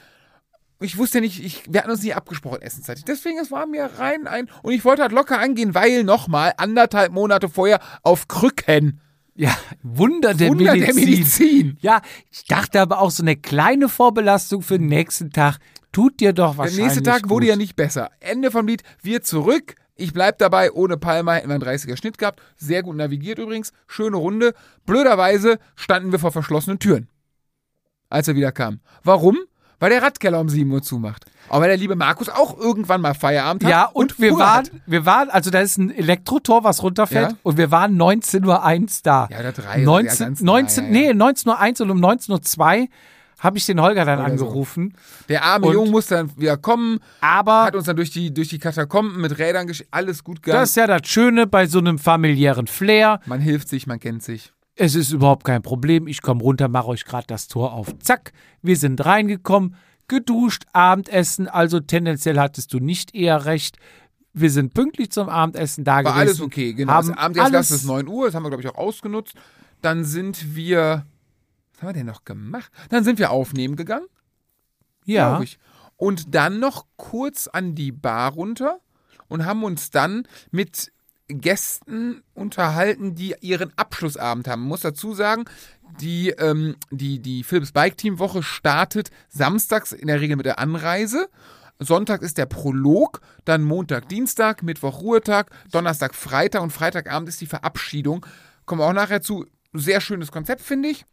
Ich wusste ja nicht, ich, wir hatten uns nie abgesprochen, essenszeitig. Deswegen, es war mir rein ein. Und ich wollte halt locker angehen, weil nochmal anderthalb Monate vorher auf Krücken. Ja, Wunder der Wunder Medizin. der Medizin. Ja, ich dachte aber auch so eine kleine Vorbelastung für den nächsten Tag tut dir doch Der wahrscheinlich nächste Tag gut. wurde ja nicht besser. Ende vom Lied, wir zurück. Ich bleib dabei, ohne Palma hätten wir einen 30er Schnitt gehabt. Sehr gut navigiert übrigens. Schöne Runde. Blöderweise standen wir vor verschlossenen Türen, als er wieder kam. Warum? Weil der Radkeller um 7 Uhr zumacht. Aber weil der liebe Markus auch irgendwann mal Feierabend hat. Ja, und, wir Hunger waren, hat. wir waren, also da ist ein Elektrotor, was runterfällt, Ja. und wir waren 19.01 Uhr da. Ja, oder drei, ja, 19, ganz 19, nah, ja, ja. nee, 19.01 Uhr und um 19.02 Uhr habe ich den Holger dann Oder so. angerufen. Der arme Junge musste dann wieder kommen, Aber hat uns dann durch die, durch die Katakomben mit Rädern geschickt. Alles gut gegangen. das ist ja das Schöne bei so einem familiären Flair. man hilft sich, man kennt sich. Es ist überhaupt kein Problem. Ich komme runter, mache euch gerade das Tor auf. Zack, wir sind reingekommen, geduscht, Abendessen. Also tendenziell hattest du nicht eher recht. Wir sind pünktlich zum Abendessen da War gewesen. alles okay, genau. Haben das Abendessen alles- bis 9 Uhr, das haben wir, glaube ich, auch ausgenutzt. Dann sind wir. Haben wir denn noch gemacht? Dann sind wir aufnehmen gegangen, Ja, ich. Und dann noch kurz an die Bar runter und haben uns dann mit Gästen unterhalten, die ihren Abschlussabend haben. Man muss dazu sagen, die, ähm, die, die Philips Bike Team Woche startet samstags in der Regel mit der Anreise. Sonntag ist der Prolog, dann Montag, Dienstag, Mittwoch, Ruhetag, Donnerstag, Freitag und Freitagabend ist die Verabschiedung. Kommen wir auch nachher zu. Sehr schönes Konzept, finde ich.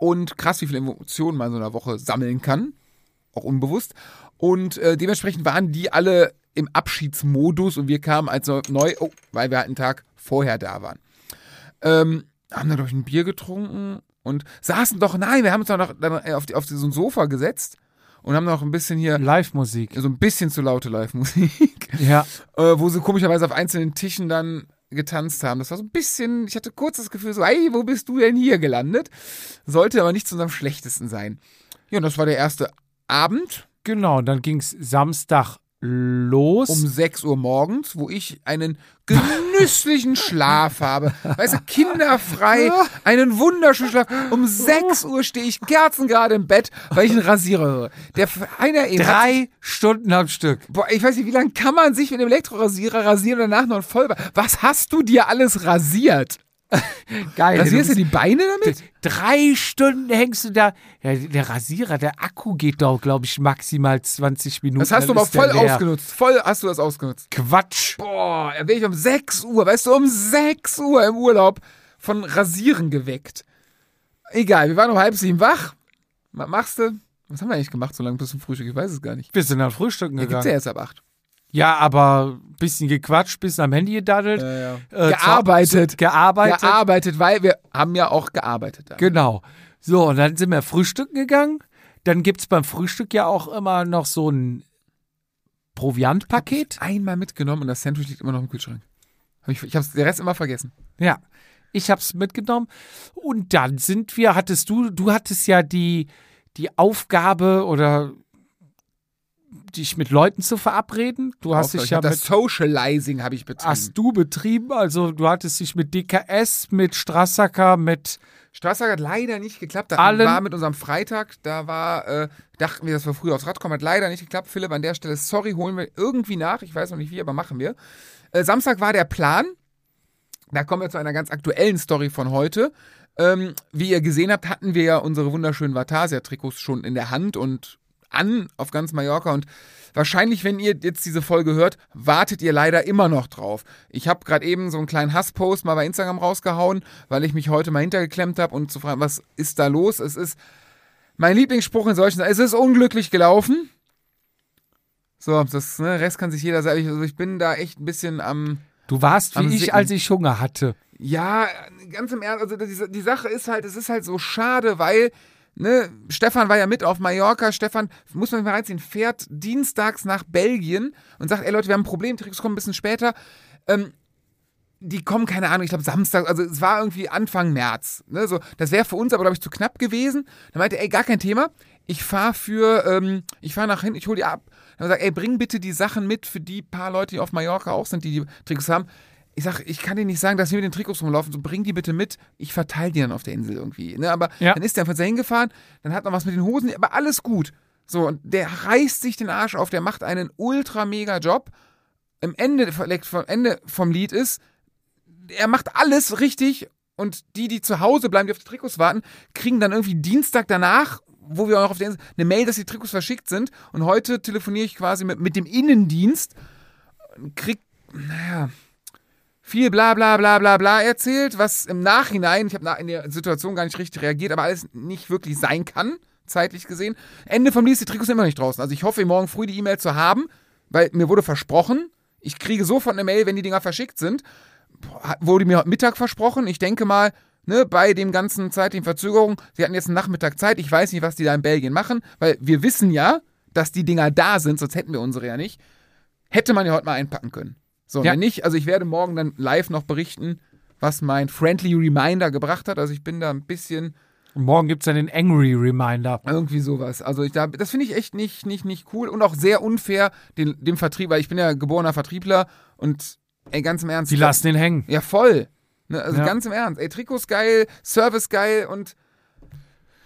Und krass, wie viele Emotionen man in so einer Woche sammeln kann. Auch unbewusst. Und äh, dementsprechend waren die alle im Abschiedsmodus und wir kamen als neu, oh, weil wir halt einen Tag vorher da waren. Ähm, haben dann, glaube ich, ein Bier getrunken und saßen doch, nein, wir haben uns doch noch dann auf, die, auf so ein Sofa gesetzt und haben noch ein bisschen hier, Live-Musik. so ein bisschen zu laute Live-Musik, Ja. <laughs> äh, wo sie komischerweise auf einzelnen Tischen dann getanzt haben. Das war so ein bisschen, ich hatte kurz das Gefühl so, ey, wo bist du denn hier gelandet? Sollte aber nicht zu unserem Schlechtesten sein. Ja, und das war der erste Abend Genau, dann ging es Samstag los. um 6 Uhr morgens, wo ich einen genüsslichen <laughs> Schlaf habe. Weißt du, kinderfrei, einen wunderschönen Schlaf. Um 6 Uhr stehe ich kerzengerade im Bett, weil ich einen Rasierer höre. Der Feiner eben Drei Stunden am Stück. Boah, ich weiß nicht, wie lange kann man sich mit einem Elektrorasierer rasieren und danach noch ein Vollbart? Was hast du dir alles rasiert? <laughs> Geil. Rasierst du die Beine damit? Drei Stunden hängst du da. Ja, der Rasierer, der Akku geht doch, glaube ich, maximal 20 Minuten. Das hast du aber voll ausgenutzt. Voll hast du das ausgenutzt. Quatsch. Boah, da bin ich um 6 Uhr, weißt du, um 6 Uhr im Urlaub von Rasieren geweckt. Egal, wir waren um halb sieben wach. Was machst du? Was haben wir eigentlich gemacht so lange bis zum Frühstück? Ich weiß es gar nicht. Wir sind dann frühstücken Ja, gibt's gegangen. ja Ja, erst ab acht. Aber bisschen gequatscht, bisschen am Handy gedaddelt. ja. äh, Gearbeitet. zu- Gearbeitet. Gearbeitet, weil wir haben ja auch gearbeitet. Da. Genau. So, und dann sind wir frühstücken gegangen. Dann gibt es beim Frühstück ja auch immer noch so ein Proviantpaket. Einmal mitgenommen und das Sandwich liegt immer noch im Kühlschrank. Hab ich ich habe den Rest immer vergessen. Ja, ich hab's mitgenommen. Und dann sind wir, hattest du, du hattest ja die, die Aufgabe oder dich mit Leuten zu verabreden. Du hast dich ich ja mit, das Socializing habe ich betrieben. hast du betrieben, also du hattest dich mit DKS, mit Strassacker, mit Straßtag hat leider nicht geklappt. Da Allen- war mit unserem Freitag, da war, äh, dachten wir, dass wir früher aufs Rad kommen, hat leider nicht geklappt. Philipp, an der Stelle, sorry, holen wir irgendwie nach. Ich weiß noch nicht wie, aber machen wir. Äh, Samstag war der Plan. Da kommen wir zu einer ganz aktuellen Story von heute. Ähm, wie ihr gesehen habt, hatten wir ja unsere wunderschönen Vatasia-Trikots schon in der Hand und an auf ganz Mallorca und wahrscheinlich, wenn ihr jetzt diese Folge hört, wartet ihr leider immer noch drauf. Ich habe gerade eben so einen kleinen Hasspost mal bei Instagram rausgehauen, weil ich mich heute mal hintergeklemmt habe und zu fragen, was ist da los? Es ist mein Lieblingsspruch in solchen, es ist unglücklich gelaufen. So, das ne, Rest kann sich jeder sagen. Also ich bin da echt ein bisschen am. Du warst wie Am ich, Sicken. als ich Hunger hatte. Ja, ganz im Ernst, also die, die Sache ist halt, es ist halt so schade, weil, ne, Stefan war ja mit auf Mallorca, Stefan, muss man mal reinziehen, fährt dienstags nach Belgien und sagt, ey Leute, wir haben ein Problem, Tricks kommen ein bisschen später. Ähm, die kommen, keine Ahnung, ich glaube Samstag, also es war irgendwie Anfang März. Ne, so, das wäre für uns aber, glaube ich, zu knapp gewesen. Dann meinte er, ey, gar kein Thema. Ich fahre für, ähm, ich fahre nach hinten, ich hole die ab. Dann sagt, ey, bring bitte die Sachen mit für die paar Leute, die auf Mallorca auch sind, die die Trikots haben. Ich sag, ich kann dir nicht sagen, dass wir mit den Trikots rumlaufen, so bring die bitte mit, ich verteile die dann auf der Insel irgendwie. Ne? Aber Ja. dann ist der von da hingefahren, dann hat noch was mit den Hosen, aber alles gut. So, und der reißt sich den Arsch auf, der macht einen ultra mega Job. Im Ende, vom Ende vom Lied ist, er macht alles richtig und die, die zu Hause bleiben, die auf die Trikots warten, kriegen dann irgendwie Dienstag danach, wo wir auch noch auf der Insel, eine Mail, dass die Trikots verschickt sind. Und heute telefoniere ich quasi mit, mit dem Innendienst und krieg, naja, viel bla bla bla bla bla erzählt, was im Nachhinein, ich habe in der Situation gar nicht richtig reagiert, aber alles nicht wirklich sein kann, zeitlich gesehen. Ende vom Lied ist die Trikots immer noch nicht draußen. Also ich hoffe, morgen früh die E-Mail zu haben, weil mir wurde versprochen, ich kriege sofort eine Mail, wenn die Dinger verschickt sind. Wurde mir heute Mittag versprochen. Ich denke mal, ne, bei dem ganzen zeitlichen Verzögerung, sie hatten jetzt einen Nachmittag Zeit. Ich weiß nicht, was die da in Belgien machen, weil wir wissen ja, dass die Dinger da sind, sonst hätten wir unsere ja nicht. Hätte man ja heute mal einpacken können. So, Ja. wenn nicht, also ich werde morgen dann live noch berichten, was mein Friendly Reminder gebracht hat. Also ich bin da ein bisschen Und morgen gibt es dann den Angry Reminder. irgendwie sowas. Also ich, da, das finde ich echt nicht, nicht, nicht cool und auch sehr unfair den, dem Vertrieb, weil ich bin ja geborener Vertriebler und ey, ganz im Ernst. Die lassen den hängen. Ja, voll. Ne, also Ja. ganz im Ernst. Ey, Trikots geil, Service geil und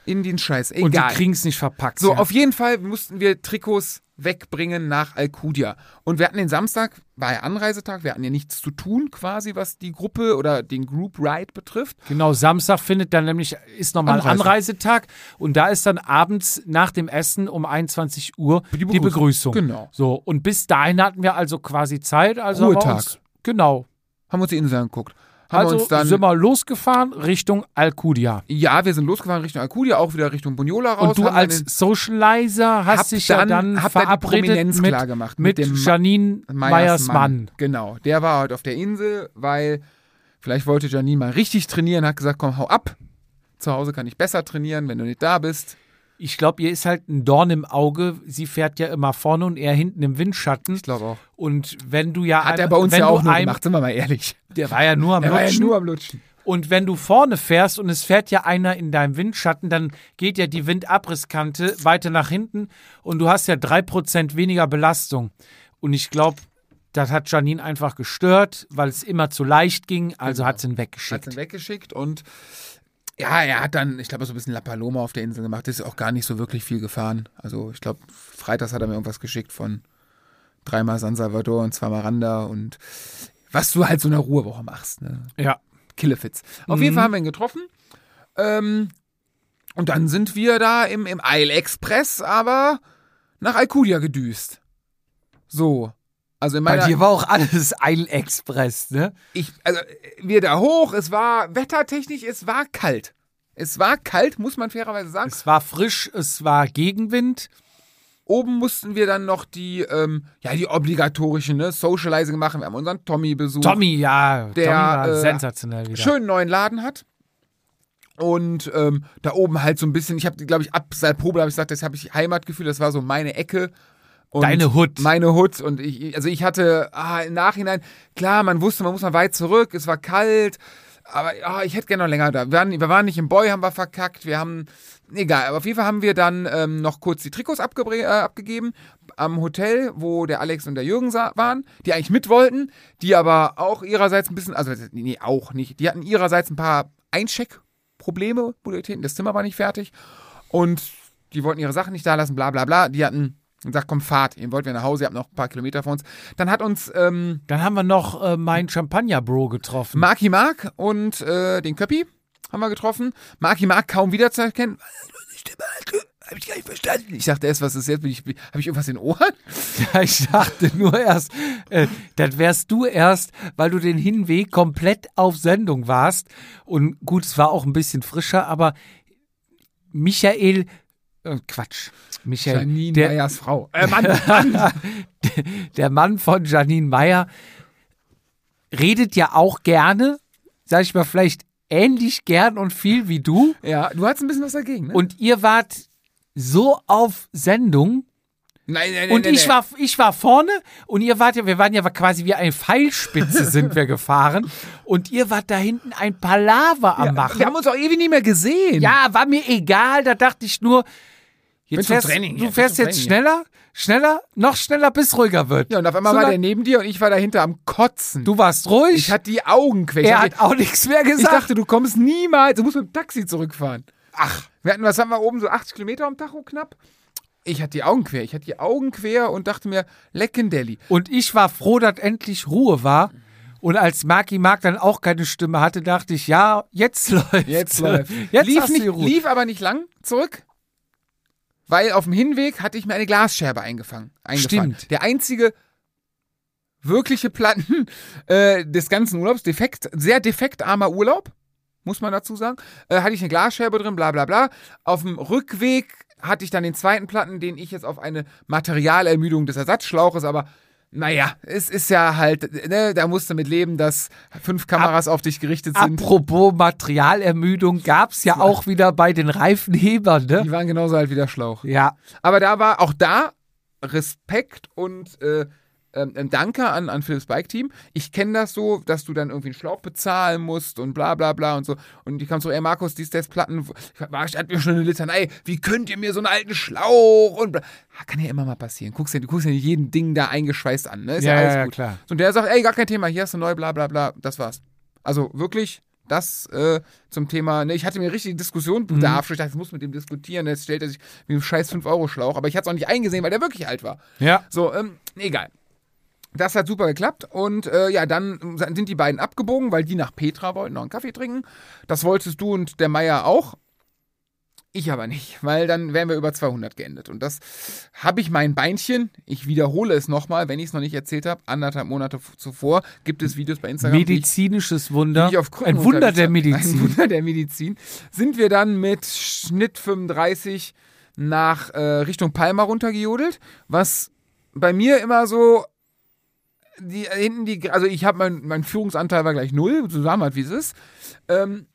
Indian-Scheiß. Egal. Und die kriegen es nicht verpackt. So, ja. auf jeden Fall mussten wir Trikots wegbringen nach Alcudia. Und wir hatten den Samstag, war ja Anreisetag, wir hatten ja nichts zu tun quasi, was die Gruppe oder den Group Ride betrifft. Genau, Samstag findet dann nämlich, ist nochmal Anreise. Anreisetag und da ist dann abends nach dem Essen um 21 Uhr die Begrüßung. Begrüßung. Genau. So, und bis dahin hatten wir also quasi Zeit. Also haben wir Ruhetag. Uns, genau. Haben uns die Insel angeguckt. Haben Also uns dann, sind wir losgefahren Richtung Alcudia. ja, wir sind losgefahren Richtung Alcudia, auch wieder Richtung Bunyola raus. Und du als dann Socializer hast dich dann- ja dann dann verabredet Prominenz mit, klar gemacht, mit, mit dem Janine Meyers Mann. Genau, der war heute auf der Insel, weil vielleicht wollte Janine mal richtig trainieren, hat gesagt, komm, hau ab. Zu Hause kann ich besser trainieren, wenn du nicht da bist. Ich glaube, ihr ist halt ein Dorn im Auge. Sie fährt ja immer vorne und er hinten im Windschatten. Ich glaube auch. Und wenn du ja Hat er bei uns ja auch nur gemacht, sind wir mal ehrlich. Der war ja nur am Er war ja Lutschen. nur am Lutschen. Und wenn du vorne fährst und es fährt ja einer in deinem Windschatten, dann geht ja die Windabrissskante weiter nach hinten und du hast ja drei Prozent weniger Belastung. Und ich glaube, das hat Janine einfach gestört, weil es immer zu leicht ging, also Genau. hat sie ihn Hat weggeschickt. ihn weggeschickt und ja, er hat dann, ich glaube, so ein bisschen La Paloma auf der Insel gemacht. Ist auch gar nicht so wirklich viel gefahren. Also ich glaube, freitags hat er mir irgendwas geschickt von dreimal San Salvador und zweimal Randa und was du halt so eine Ruhewoche machst. Ne? Ja. Killefits. Auf jeden Fall haben wir ihn getroffen. Ähm, und dann sind wir da im, im Isle Express aber nach Alcudia gedüst. So. Also in meiner, war auch alles <laughs> Eilexpress, ne? ich, also wir da hoch, es war wettertechnisch, es war kalt. Es war kalt, muss man fairerweise sagen. Es war frisch, es war Gegenwind. Oben mussten wir dann noch die, ähm, ja, die obligatorischen, ne, Socializing machen. Wir haben unseren Tommy besucht. Tommy, ja, Der, Tommy war äh, sensationell wieder. schönen neuen Laden hat. Und ähm, da oben halt so ein bisschen, ich habe, glaube ich, ab Salpobe habe ich gesagt, das habe ich Heimatgefühl, das war so meine Ecke. Und Deine Hood. Meine Hood. Und ich, also ich hatte ah, im Nachhinein, klar, man wusste, man muss mal weit zurück, es war kalt, aber ah, ich hätte gerne noch länger da. Wir waren, wir waren nicht im Boy, haben wir verkackt, wir haben, egal, aber auf jeden Fall haben wir dann ähm, noch kurz die Trikots abgebre- äh, abgegeben am Hotel, wo der Alex und der Jürgen waren, die eigentlich mit wollten, die aber auch ihrerseits ein bisschen, also nee, auch nicht, die hatten ihrerseits ein paar Eincheckprobleme, das Zimmer war nicht fertig und die wollten ihre Sachen nicht da lassen, bla bla bla, die hatten gesagt, komm, fahrt, ihr wollt wir nach Hause, ihr habt noch ein paar Kilometer vor uns. Dann hat uns ähm, Dann haben wir noch äh, meinen Champagner-Bro getroffen. Marky Mark und äh, den Köppi haben wir getroffen. Marki Mark kaum wiederzuerkennen. Hab ich gar nicht verstanden. Ich dachte erst, was ist jetzt? Bin ich, irgendwas in den Ohren? <laughs> Ja, ich dachte nur erst, äh, das wärst du erst, weil du den Hinweg komplett auf Sendung warst. Und gut, es war auch ein bisschen frischer, aber Michael, Quatsch, Michael, Janine der, Meyers Frau. Äh, Mann, <laughs> Mann. der Mann von Janine Meyer redet ja auch gerne, sag ich mal, vielleicht ähnlich gern und viel wie du. ja, du hattest ein bisschen was dagegen, ne? Und ihr wart so auf Sendung. nein, nein, nein, Und nein, ich nein. war, ich war vorne und ihr wart ja, wir waren ja quasi wie eine Pfeilspitze <laughs> sind wir gefahren und ihr wart da hinten ein Palaver am ja, machen. Wir haben uns auch ewig nicht mehr gesehen. Ja, war mir egal, da dachte ich nur, jetzt fährst, Training, ja, du bin fährst jetzt Training. schneller, schneller, noch schneller, bis ruhiger wird. Ja, und auf einmal So war der neben dir und ich war dahinter am Kotzen. Du warst ruhig, ich hatte die Augen quer. Ich er hat auch nichts mehr Ich gesagt. dachte, du kommst niemals, du musst mit dem Taxi zurückfahren. Ach. Wir hatten, was haben wir oben, so 80 Kilometer am Tacho knapp? Ich hatte die Augen quer. Ich hatte die Augen quer und dachte mir, Leckendelli. Und ich war froh, dass endlich Ruhe war. Und als Marky Mark dann auch keine Stimme hatte, dachte ich, ja, jetzt <laughs> läuft. Jetzt läuft. Jetzt lief, nicht, lief aber nicht lang zurück, weil auf dem Hinweg hatte ich mir eine Glasscherbe eingefangen. eingefangen. Stimmt. Der einzige wirkliche Platten <laughs> äh, des ganzen Urlaubs, defekt, sehr defektarmer Urlaub, muss man dazu sagen, äh, hatte ich eine Glasscherbe drin, bla bla bla. Auf dem Rückweg hatte ich dann den zweiten Platten, den ich jetzt auf eine Materialermüdung des Ersatzschlauches, aber naja, es ist ja halt, ne, da musst du mit leben, dass fünf Kameras auf dich gerichtet sind. Apropos Materialermüdung, gab's ja auch wieder bei den Reifenhebern, ne? Die waren genauso alt wie der Schlauch. Ja, Aber da war auch da Respekt und äh, ähm, Danke an, an Philips Bike Team. Ich kenne das so, dass du dann irgendwie einen Schlauch bezahlen musst und bla bla bla und so. Und die kam so, ey Markus, dies, das Platten. Ich hatte mir schon eine Litanei. Wie könnt ihr mir so einen alten Schlauch und bla. Ja, Kann ja immer mal passieren. Guckst ja, du guckst ja nicht jeden Ding da eingeschweißt an, ne? Ist ja, Ja, alles ja, gut. klar. So, Und der sagt, ey, gar kein Thema, hier hast du neu, bla bla bla. Das war's. Also wirklich. Das äh, zum Thema, ne, ich hatte mir richtig Diskussionsbedarf, ich dachte, ich muss mit dem diskutieren, jetzt stellt er sich mit einem scheiß 5-Euro-Schlauch, aber ich hatte es auch nicht eingesehen, weil der wirklich alt war. ja. So, ähm, egal. Das hat super geklappt und äh, ja, dann sind die beiden abgebogen, weil die nach Petra wollten, noch einen Kaffee trinken. Das wolltest du und der Meier auch. Ich aber nicht, weil dann wären wir über 200 geendet. Und das habe ich mein Beinchen, ich wiederhole es nochmal, wenn ich es noch nicht erzählt habe, anderthalb Monate zuvor gibt es Videos bei Instagram. ich- Medizinisches Wunder. ich Krücken Ein Wunder der. Medizin. Ein Wunder der Medizin. Sind wir dann mit Schnitt 35 nach äh, Richtung Palma runtergejodelt, was bei mir immer so die äh, hinten die also ich habe mein, mein Führungsanteil war gleich null, so sagen wir halt, wie es ist. Ähm,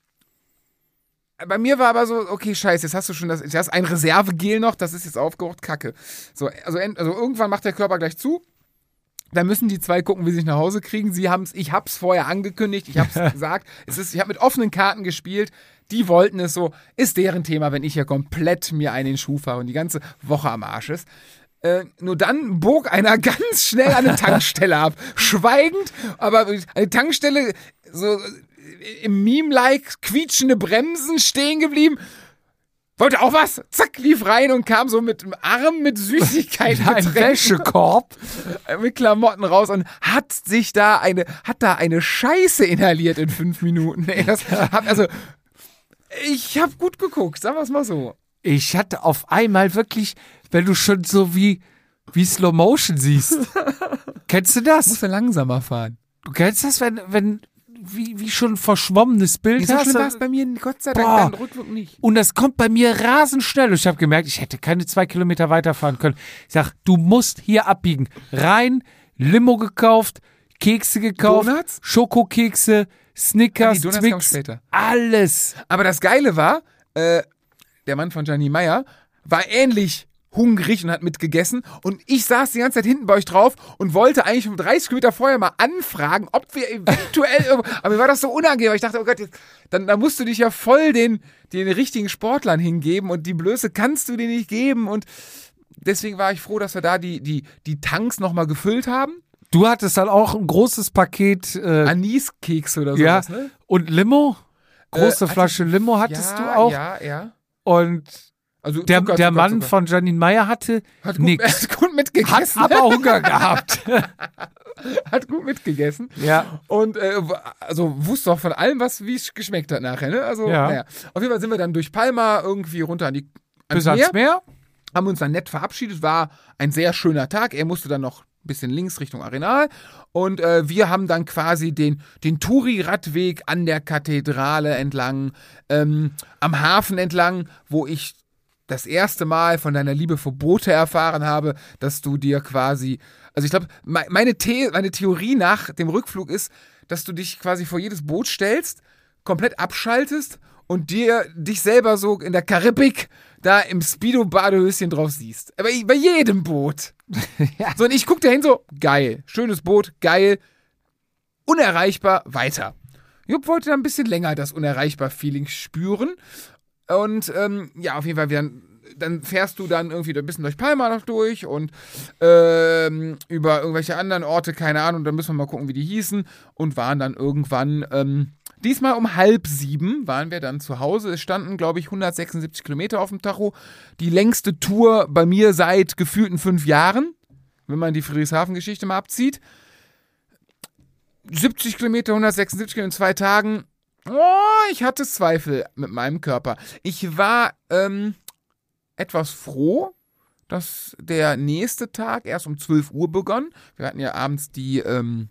bei mir war aber so, okay, scheiße, jetzt hast du schon das, jetzt hast ein Reservegel noch, das ist jetzt aufgehocht, kacke. So, also, also irgendwann macht der Körper gleich zu. Da müssen die zwei gucken, wie sie sich nach Hause kriegen. Sie haben's, ich hab's vorher angekündigt, ich hab's <laughs> gesagt. Es ist, ich habe mit offenen Karten gespielt. Die wollten es so. Ist deren Thema, wenn ich hier komplett mir einen in den Schuh fahre und die ganze Woche am Arsch ist. Äh, nur dann bog einer <laughs> ganz schnell an eine Tankstelle ab. Schweigend, aber eine Tankstelle, so äh, im Meme-like, quietschende Bremsen stehen geblieben. Wollte auch was? Zack, lief rein und kam so mit dem Arm mit Süßigkeiten <laughs> Ein Wäschekorb. äh, mit Klamotten raus und hat sich da eine, hat da eine Scheiße inhaliert in fünf Minuten. Ey, das hab, also, ich hab gut geguckt, sagen wir es mal so. Ich hatte auf einmal wirklich, wenn du schon so wie, wie Slow Motion siehst. <laughs> Kennst du das? Musst du langsamer fahren. Du kennst das, wenn, wenn, wie, wie schon ein verschwommenes Bild So hast? schlimm war es bei mir Gott sei Dank Boah. dann rückwirkend nicht. Und das kommt bei mir rasend schnell. Ich habe gemerkt, ich hätte keine zwei Kilometer weiterfahren können. Ich sag, du musst hier abbiegen. Rein, Limo gekauft, Kekse gekauft, Donuts? Schokokekse, Snickers, kamen Twix, alles. Aber das Geile war, äh, der Mann von Gianni Meyer war ähnlich hungrig und hat mitgegessen. Und ich saß die ganze Zeit hinten bei euch drauf und wollte eigentlich um 30 Kilometer vorher mal anfragen, ob wir eventuell. <laughs> Aber mir war das so unangenehm. weil Ich dachte, oh Gott, jetzt, dann, dann musst du dich ja voll den, den richtigen Sportlern hingeben und die Blöße kannst du dir nicht geben. Und deswegen war ich froh, dass wir da die, die, die Tanks nochmal gefüllt haben. Du hattest dann auch ein großes Paket äh, Aniskekse oder ja, sowas, ne? und Limo. Große Äh, Flasche Limo hattest ja, du auch. Ja, ja. Und Also Der, Zucker, der Zucker, Mann Zucker. von Janine Meyer hatte hat gut, nix. <laughs> hat gut Hat mitgegessen. aber Hunger gehabt. <laughs> hat gut mitgegessen. ja. Und äh, also wusste auch von allem, was wie es geschmeckt hat nachher. Ne? Also, Ja. naja. Auf jeden Fall sind wir dann durch Palma irgendwie runter an die ans Bis ans Meer. haben uns dann nett verabschiedet, war ein sehr schöner Tag. Er musste dann noch ein bisschen links Richtung Arenal und äh, wir haben dann quasi den, den Touri-Radweg an der Kathedrale entlang, ähm, am Hafen entlang, wo ich das erste Mal von deiner Liebe für Boote erfahren habe, dass du dir quasi, also ich glaube, me meine, The meine Theorie nach dem Rückflug ist, dass du dich quasi vor jedes Boot stellst, komplett abschaltest und dir dich selber so in der Karibik da im Speedo-Badehöschen drauf siehst. Aber bei jedem Boot. <laughs> So, und ich guck da hin so, geil, schönes Boot, geil, unerreichbar, weiter. Jupp wollte dann ein bisschen länger das Unerreichbar-Feeling spüren. Und ähm, ja, auf jeden Fall, dann, dann fährst du dann irgendwie ein bisschen durch Palma noch durch und ähm, über irgendwelche anderen Orte, keine Ahnung, dann müssen wir mal gucken, wie die hießen und waren dann irgendwann, ähm, diesmal um halb sieben waren wir dann zu Hause. Es standen, glaube ich, 176 Kilometer auf dem Tacho. Die längste Tour bei mir seit gefühlten fünf Jahren, wenn man die Friedrichshafen-Geschichte mal abzieht. 70 Kilometer, 176 Kilometer in zwei Tagen. Oh, ich hatte Zweifel mit meinem Körper. Ich war ähm, etwas froh, dass der nächste Tag erst um 12 Uhr begann. Wir hatten ja abends die, ähm,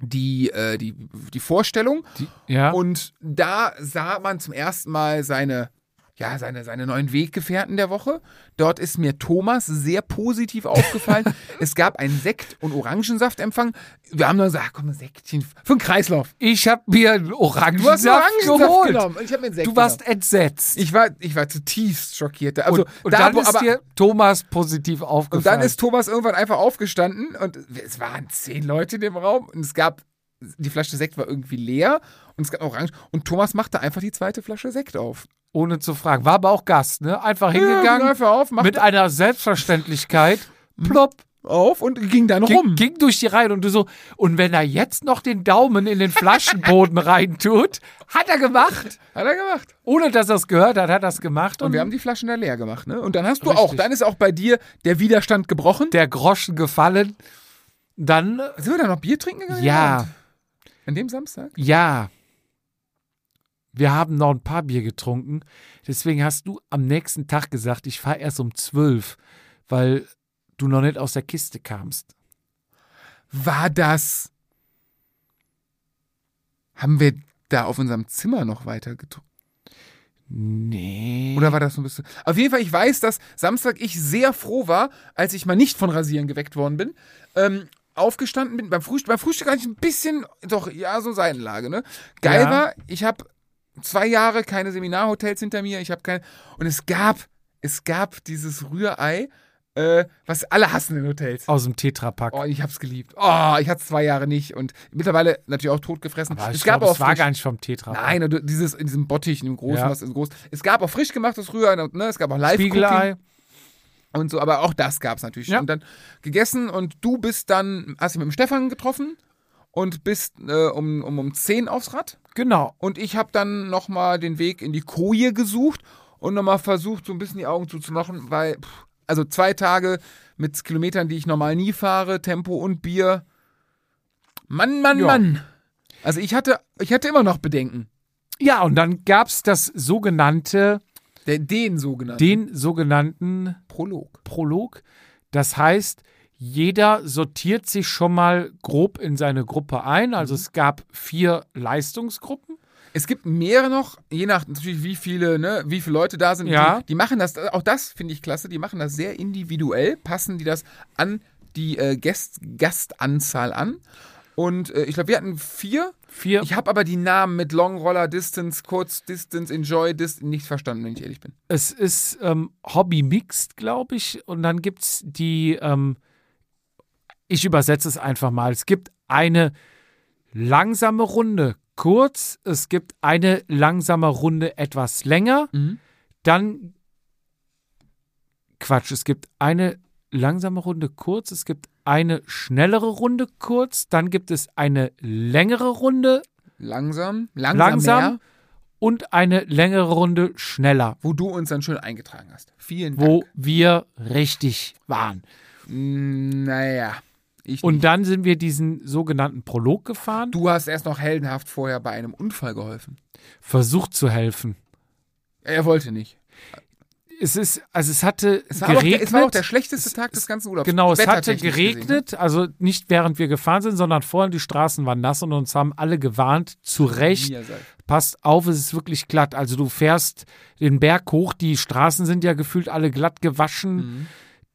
die, äh, die, die Vorstellung. Ja. Und da sah man zum ersten Mal seine, ja, seine, seine neuen Weggefährten der Woche. Dort ist mir Thomas sehr positiv aufgefallen. <laughs> es gab einen Sekt- und Orangensaftempfang. Wir haben dann gesagt, komm, ein Sektchen für den Kreislauf. ich habe mir einen Du hast Orangensaft Orangensaft geholt. genommen. und Ich hab mir einen Sekt Du warst genommen. entsetzt. Ich war, ich war zutiefst schockiert. Also, und und da, dann wo- ist aber, dir Thomas positiv und aufgefallen. dann ist Thomas irgendwann einfach aufgestanden und es waren zehn Leute in dem Raum und es gab, die Flasche Sekt war irgendwie leer und es gab Orange und Thomas machte einfach die zweite Flasche Sekt auf. Ohne zu fragen. War aber auch Gast, ne? Einfach Ja, hingegangen. ging einfach auf, mit einer Selbstverständlichkeit. <laughs> Plopp. auf und ging dann Ging, rum. ging durch die Reihe und du so, und wenn er jetzt noch den Daumen in den Flaschenboden <laughs> reintut, hat er gemacht. Hat er gemacht. Ohne dass er es gehört hat, hat er es gemacht. Und wir haben die Flaschen da leer gemacht, ne? Und dann hast du Richtig. auch, dann ist auch bei dir der Widerstand gebrochen. der Groschen gefallen. Dann, Sind wir da noch Bier trinken gegangen? ja, An dem Samstag? ja. Wir haben noch ein paar Bier getrunken. Deswegen hast du am nächsten Tag gesagt, ich fahre erst um zwölf, weil du noch nicht aus der Kiste kamst. War das. Haben wir da auf unserem Zimmer noch weiter getrunken? Nee. Oder war das so ein bisschen. Auf jeden Fall, ich weiß, dass Samstag ich sehr froh war, als ich mal nicht von Rasieren geweckt worden bin. Ähm, aufgestanden bin. Beim Frühstück, beim Frühstück hatte ich ein bisschen, doch, ja, so Seitenlage, ne? Geil Ja. war, ich habe zwei Jahre keine Seminarhotels hinter mir, ich habe kein. Und es gab, es gab dieses Rührei, äh, was alle hassen in Hotels. Aus dem Tetrapack. Oh, ich hab's geliebt. Oh, ich hatte es zwei Jahre nicht und mittlerweile natürlich auch totgefressen. Aber ich es gab glaube, auch es war frisch- gar nicht vom Tetrapack. Nein, dieses in diesem Bottich, in dem großen, Ja. was ist groß. Es gab auch frisch gemachtes Rührei, ne? Es gab auch live Spiegelei. und so, aber auch das gab's natürlich. Ja. Und dann gegessen und du bist dann, hast dich mit dem Stefan getroffen und bist äh, um, um, um 10 aufs Rad. Genau. Und ich habe dann nochmal den Weg in die Koje gesucht und nochmal versucht, so ein bisschen die Augen zuzumachen, weil, pff, also zwei Tage mit Kilometern, die ich normal nie fahre, Tempo und Bier. Mann, Mann, Ja. Mann. Also ich hatte, ich hatte immer noch Bedenken. Ja, und dann gab es das sogenannte, Der, den sogenannten den sogenannten Prolog. Prolog. Das heißt, jeder sortiert sich schon mal grob in seine Gruppe ein. Also Mhm. es gab vier Leistungsgruppen. Es gibt mehrere noch, je nach natürlich wie viele, ne, wie viele Leute da sind. Ja. Die, die machen das, auch das finde ich klasse, die machen das sehr individuell, passen die das an die äh, Gast, Gastanzahl an. Und äh, ich glaube, wir hatten vier. Vier. Ich habe aber die Namen mit Long Roller, Distance, Kurz, Distance, Enjoy, Distance nicht verstanden, wenn ich ehrlich bin. Es ist ähm, Hobby Mixed, glaube ich. Und dann gibt es die, ähm, ich übersetze es einfach mal. Es gibt eine langsame Runde kurz, es gibt eine langsame Runde etwas länger. Mhm. Dann, Quatsch, es gibt eine langsame Runde kurz, es gibt eine schnellere Runde kurz, dann gibt es eine längere Runde Langsam, langsam, Langsam. und eine längere Runde schneller, Wo du uns dann schön eingetragen hast. Vielen wo Dank. wir richtig waren. Mm, Naja, ich Und nicht. dann sind wir diesen sogenannten Prolog gefahren, Du hast erst noch heldenhaft vorher bei einem Unfall geholfen. versucht zu helfen. Er wollte nicht. Es ist, also es hatte Es auch der, geregnet. es war auch der schlechteste Tag des ganzen Urlaubs. Genau, es hatte gesehen, ne? geregnet, also nicht während wir gefahren sind, sondern vorhin die Straßen waren nass und uns haben alle gewarnt, zu? Recht, passt auf, es ist wirklich glatt. Also du fährst den Berg hoch, die Straßen sind ja gefühlt alle glatt gewaschen, Mhm.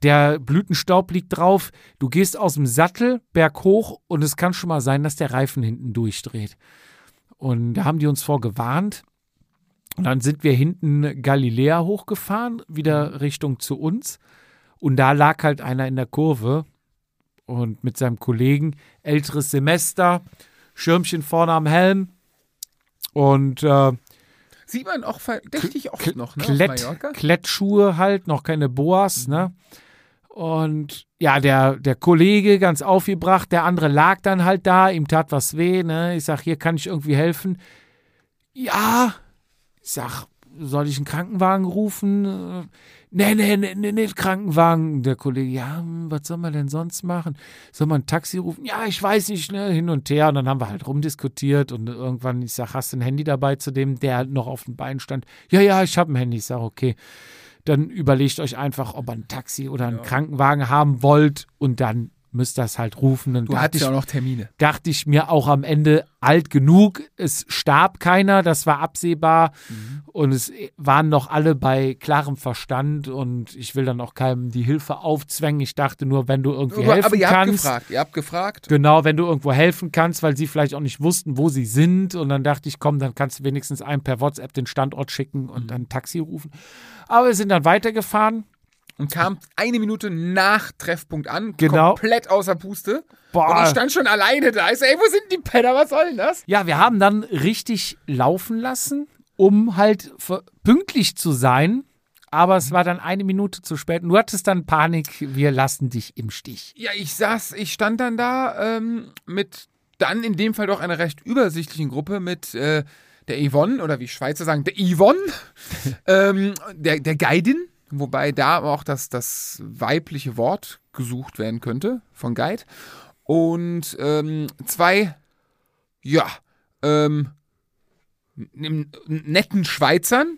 Der Blütenstaub liegt drauf, du gehst aus dem Sattel berg hoch und es kann schon mal sein, dass der Reifen hinten durchdreht. Und da haben die uns vorgewarnt. Und dann sind wir hinten Galiläa hochgefahren, wieder Richtung zu uns. Und da lag halt einer in der Kurve und mit seinem Kollegen, älteres Semester, Schirmchen vorne am Helm und äh, Sieht man auch verdächtig oft noch, ne? Klett. Klettschuhe halt, noch keine Boas, ne? Und ja, der, der Kollege ganz aufgebracht, der andere lag dann halt da, ihm tat was weh, ne? Ich sag, hier kann ich irgendwie helfen. Ja, ich sag, soll ich einen Krankenwagen rufen? Nee, nee, nee, nee, nicht Krankenwagen. Der Kollege, ja, was soll man denn sonst machen? Soll man ein Taxi rufen? Ja, ich weiß nicht, ne, hin und her. Und dann haben wir halt rumdiskutiert und irgendwann, ich sag, hast du ein Handy dabei zu dem, der noch auf dem Bein stand? Ja, ja, ich habe ein Handy. Ich sag, okay. Dann überlegt euch einfach, ob ihr ein Taxi oder einen Krankenwagen haben wollt und dann müsst es halt rufen. Dann Du hattest ich, ja auch noch Termine. dachte ich mir auch am Ende alt genug. Es starb keiner, das war absehbar. Und es waren noch alle bei klarem Verstand. Und ich will dann auch keinem die Hilfe aufzwängen. Ich dachte nur, wenn du irgendwie Aber, helfen aber ihr habt kannst. gefragt. Ihr habt gefragt. Genau, wenn du irgendwo helfen kannst, weil sie vielleicht auch nicht wussten, wo sie sind. Und dann dachte ich, komm, dann kannst du wenigstens einem per WhatsApp den Standort schicken und dann ein Taxi rufen. Aber wir sind dann weitergefahren. Und kam eine Minute nach Treffpunkt an. Genau. Komplett außer Puste. Boah. Und ich stand schon alleine da. Ich so, ey, wo sind die Penner? Was soll denn das? Ja, wir haben dann richtig laufen lassen, um halt pünktlich zu sein. Aber es war dann eine Minute zu spät. Und du hattest dann Panik, wir lassen dich im Stich. Ja, ich saß, ich stand dann da ähm, mit dann in dem Fall doch einer recht übersichtlichen Gruppe mit äh, der Yvonne, oder wie Schweizer sagen, der Yvonne, <laughs> ähm, der, der Guidin, wobei da auch das, das weibliche Wort gesucht werden könnte von Guide. Und ähm, zwei, ja, ähm, netten Schweizern,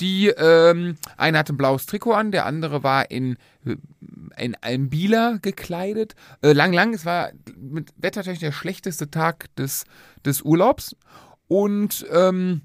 die, ähm, einer hatte ein blaues Trikot an, der andere war in, in einem Bieler gekleidet. Äh, lang, lang, es war mit Wettertechnik der schlechteste Tag des, des Urlaubs. Und ähm,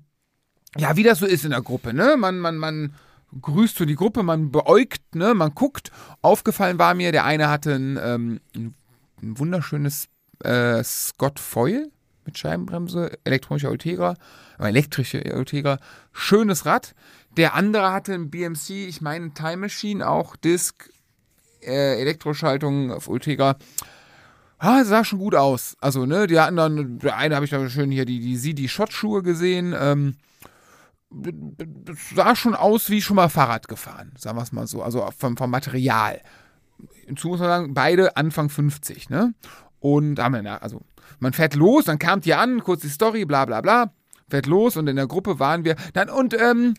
ja, wie das so ist in der Gruppe, ne? Man, man, man grüßt so die Gruppe, man beäugt, ne? Man guckt. Aufgefallen war mir, der eine hatte ein, ähm, ein, wunderschönes äh, Scott Foil mit Scheibenbremse, elektronischer Ultegra, äh, elektrische Ultegra, schönes Rad. Der andere hatte ein BMC, ich meine Time Machine, auch Disc, äh, Elektroschaltung auf Ultegra. Ah, sah schon gut aus. Also, ne, die hatten der eine habe ich da schön hier die, die Schottschuhe gesehen. Ähm, das sah schon aus wie schon mal Fahrrad gefahren, sagen wir es mal so. Also vom, vom Material. Hinzu muss man sagen, beide Anfang 50, ne? Und haben wir, also man fährt los, dann kamt ihr an, kurz die Story, bla bla bla. Fährt los und in der Gruppe waren wir. Dann, und ähm,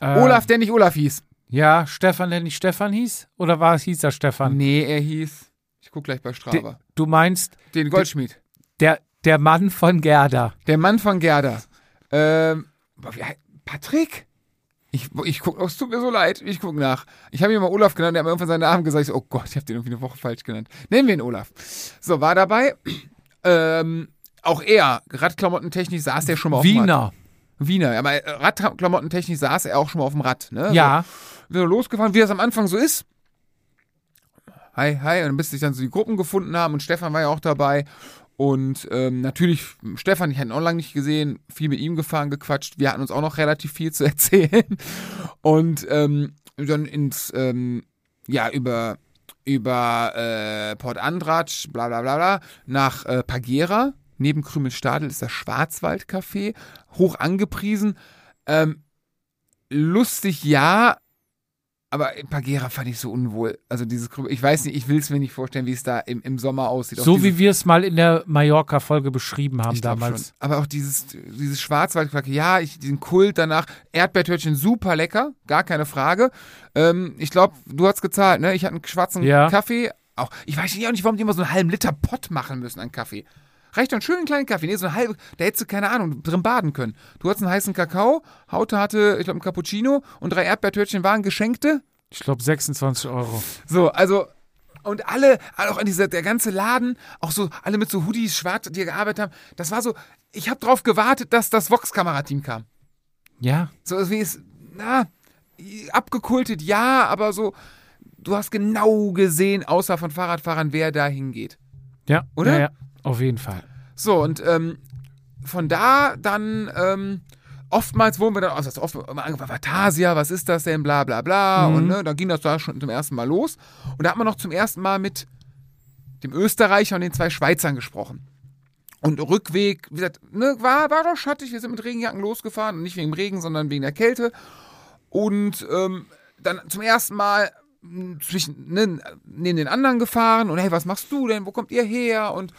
Äh, Olaf, der nicht Olaf hieß. Ja, Stefan, der nicht Stefan hieß? Oder war es, hieß er Stefan? Nee, er hieß. Ich guck gleich bei Strava. De, du meinst Den Goldschmied. der, der Mann von Gerda. Der Mann von Gerda. Ähm, Patrick? Ich, ich guck, oh, es tut mir so leid, ich guck nach. Ich habe ihn mal Olaf genannt, der hat mir irgendwann seinen Namen gesagt. Ich so, oh Gott, ich habe den irgendwie eine Woche falsch genannt. Nennen wir ihn Olaf. So, war dabei. <clears throat> Ähm, auch er, Radklamottentechnisch saß der schon mal auf dem Rad. Wiener. Wiener, aber äh, Radklamottentechnisch saß er auch schon mal auf dem Rad. Ne? Ja. So, wir sind losgefahren, wie das am Anfang so ist. Hi, hi, und bis sich dann so die Gruppen gefunden haben und Stefan war ja auch dabei. Und ähm, natürlich, Stefan, ich hatte ihn auch lange nicht gesehen, viel mit ihm gefahren, gequatscht. Wir hatten uns auch noch relativ viel zu <laughs> erzählen. Und ähm, dann ins, ähm, ja, über, über äh, Port Andratsch, bla bla bla bla, nach äh, Pagera. Neben Krümelstadel ist das Aber in Pagera fand ich so unwohl. Also dieses, ich weiß nicht, ich will es mir nicht vorstellen, wie es da im, im Sommer aussieht. Auch So wie wir es mal in der Mallorca-Folge beschrieben haben damals. Schon. Aber auch dieses, dieses Schwarzwaldquark, ja, ich, diesen Kult danach. Erdbeertörtchen super lecker, gar keine Frage. Ähm, ich glaube, du hast gezahlt, ne? Ich hatte einen schwarzen Ja. Kaffee. Auch, ich weiß nicht, auch nicht, warum die immer so einen halben Liter Pott machen müssen an Kaffee. Reicht doch einen schönen kleinen Kaffee. Nee, so eine halbe, da hättest du, keine Ahnung, drin baden können. Du hattest einen heißen Kakao, Haute hatte, ich glaube, einen Cappuccino und drei Erdbeertörtchen waren geschenkte. Ich glaube 26 Euro. So, also. Und alle, auch an dieser, der ganze Laden, auch so, alle mit so Hoodies, schwarz, die hier gearbeitet haben, das war so, ich habe drauf gewartet, dass das Vox-Kamerateam kam. Ja, So wie es, na, abgekultet, ja, aber so, du hast genau gesehen, außer von Fahrradfahrern, wer da hingeht. ja, Oder? Ja, ja, auf jeden Fall. So, und ähm, von da dann, ähm, oftmals wurden wir dann, also oft immer angefangen, Vatasia, was ist das denn, bla bla bla. Und ne, dann ging das da schon zum ersten Mal los. Und da hat man noch zum ersten Mal mit dem Österreicher und den zwei Schweizern gesprochen. Und Rückweg, wie gesagt, ne, war, war doch schattig, wir sind mit Regenjacken losgefahren. Und nicht wegen dem Regen, sondern wegen der Kälte. Und ähm, dann zum ersten Mal mh, zwischen, ne, neben den anderen gefahren und hey, was machst du denn? Wo kommt ihr her? Und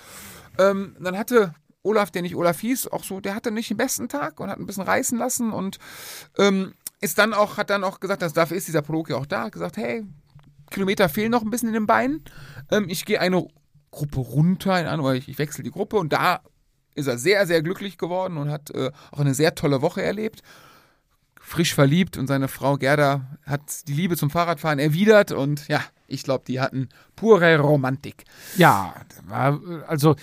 ähm, dann hatte Olaf, der nicht Olaf hieß, auch so, der hatte nicht den besten Tag und hat ein bisschen reißen lassen und ähm, ist dann auch, hat dann auch gesagt, dass dafür ist dieser Prolog ja auch da, hat gesagt, hey, Kilometer fehlen noch ein bisschen in den Beinen. Ähm, ich gehe eine Gruppe runter, in oder ich, ich wechsle die Gruppe und da ist er sehr, sehr glücklich geworden und hat äh, auch eine sehr tolle Woche erlebt. Frisch verliebt und seine Frau Gerda hat die Liebe zum Fahrradfahren erwidert und ja, ich glaube, die hatten pure Romantik. Ja, also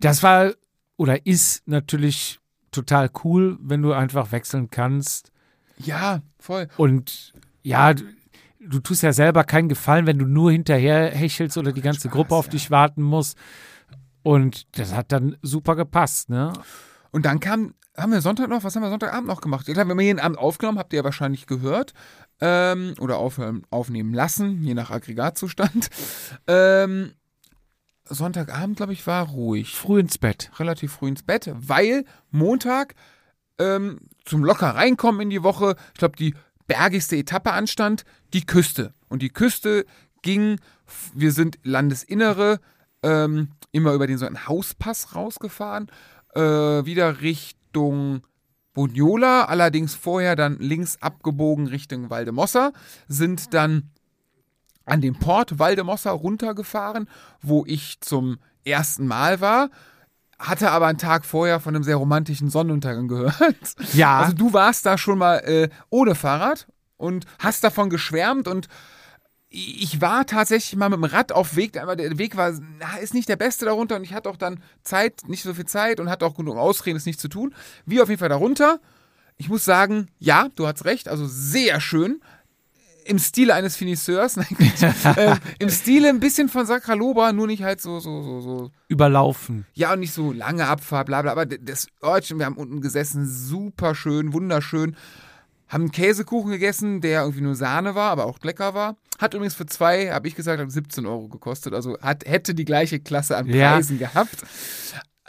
das war oder ist natürlich total cool, wenn du einfach wechseln kannst. Ja, voll. Und ja, du, du tust ja selber keinen Gefallen, wenn du nur hinterher hechelst oder die ganze Spaß, Gruppe auf ja. dich warten muss. Und das hat dann super gepasst, ne? Und dann kam, haben wir Sonntag noch, was haben wir Sonntagabend noch gemacht? Ich glaube, wir haben jeden Abend aufgenommen, habt ihr ja wahrscheinlich gehört. Ähm, oder aufhören, aufnehmen lassen, je nach Aggregatzustand. <laughs> Ähm, Sonntagabend, glaube ich, war ruhig. Früh ins Bett. Relativ früh ins Bett, weil Montag ähm, zum locker reinkommen in die Woche, ich glaube, die bergigste Etappe anstand, die Küste. Und die Küste ging, wir sind Landesinnere, ähm, immer über den so einen Hauspass rausgefahren, äh, wieder Richtung Buniola, allerdings vorher dann links abgebogen Richtung Valdemossa, sind dann an dem Port Valdemossa runtergefahren, wo ich zum ersten Mal war, hatte aber einen Tag vorher von einem sehr romantischen Sonnenuntergang gehört. Ja. <laughs> Also du warst da schon mal äh, ohne Fahrrad und hast davon geschwärmt und ich war tatsächlich mal mit dem Rad auf Weg, aber der Weg war, ist nicht der beste darunter und ich hatte auch dann Zeit, nicht so viel Zeit und hatte auch genug Ausreden, es nicht zu tun. Wie auf jeden Fall darunter. Ich muss sagen, ja, du hast recht, also sehr schön. Im Stile eines Finisseurs, <laughs> nein, äh, im Stile ein bisschen von Sakraloba, nur nicht halt so, so, so, so Überlaufen. ja, und nicht so lange Abfahrt, bla bla. Aber das Örtchen, wir haben unten gesessen, super schön, wunderschön. Haben einen Käsekuchen gegessen, der irgendwie nur Sahne war, aber auch lecker war. Hat übrigens für zwei, habe ich gesagt, hat 17 Euro gekostet. Also hat, hätte die gleiche Klasse an Ja. Preisen gehabt.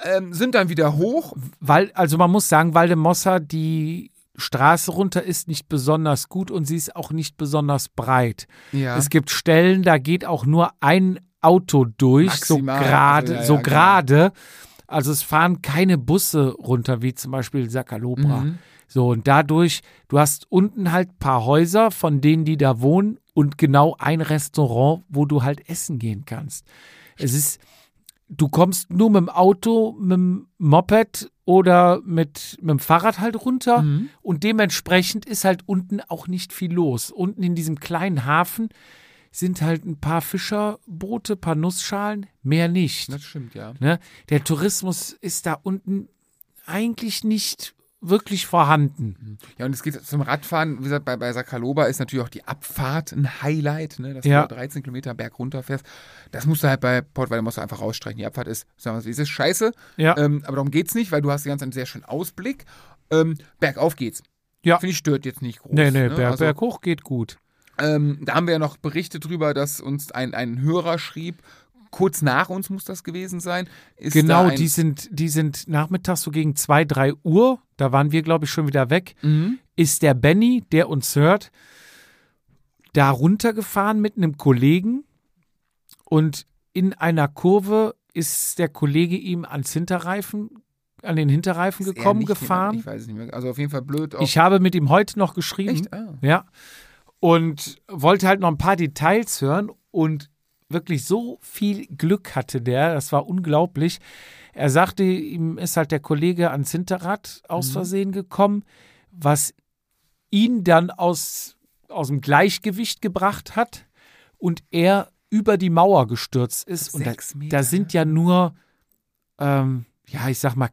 Ähm, sind dann wieder hoch. Weil, also man muss sagen, Valdemossa, die Straße runter ist nicht besonders gut und sie ist auch nicht besonders breit. Ja. Es gibt Stellen, da geht auch nur ein Auto durch, Maximal, so gerade, also, ja, so gerade. Also es fahren keine Busse runter, wie zum Beispiel Sakalobra. Mhm. So, und dadurch, du hast unten halt ein paar Häuser von denen, die da wohnen und genau ein Restaurant, wo du halt essen gehen kannst. Es ist, du kommst nur mit dem Auto, mit dem Moped oder mit, mit dem Fahrrad halt runter Mhm. und dementsprechend ist halt unten auch nicht viel los. Unten in diesem kleinen Hafen sind halt ein paar Fischerboote, paar Nussschalen, mehr nicht. Das stimmt, ja. Ne? Der Tourismus ist da unten eigentlich nicht wirklich vorhanden. Ja, und es geht zum Radfahren, wie gesagt, bei, bei Sakaloba ist natürlich auch die Abfahrt ein Highlight, ne, dass Ja. du 13 Kilometer berg runterfährst. Das musst du halt bei Port Valdemossa einfach rausstreichen. Die Abfahrt ist, sagen wir mal, es ist scheiße, Ja. ähm, aber darum geht's nicht, weil du hast die ganze Zeit einen sehr schönen Ausblick. Ähm, bergauf geht's. Ja. Finde ich, stört jetzt nicht groß. nee, nee, ne? Berg, also, Berg hoch geht gut. ähm, da haben wir ja noch Berichte drüber, dass uns ein, ein Hörer schrieb, kurz nach uns muss das gewesen sein. Ist Genau, die sind, die sind nachmittags so gegen 2, 3 Uhr, da waren wir, glaube ich, schon wieder weg, Mhm. ist der Benny, der uns hört. da runtergefahren mit einem Kollegen und in einer Kurve ist der Kollege ihm ans Hinterreifen, an den Hinterreifen Ist gekommen, gefahren. Jemand, ich weiß es nicht mehr. Also auf jeden Fall blöd. Ich habe mit ihm heute noch geschrieben. Echt? Ah. Ja. Und wollte halt noch ein paar Details hören und wirklich so viel Glück hatte der, das war unglaublich. Er sagte, ihm ist halt der Kollege ans Hinterrad aus Mhm. Versehen gekommen, was ihn dann aus, aus dem Gleichgewicht gebracht hat und er über die Mauer gestürzt ist. Und da, da sind ja nur, ähm, ja, ich sag mal,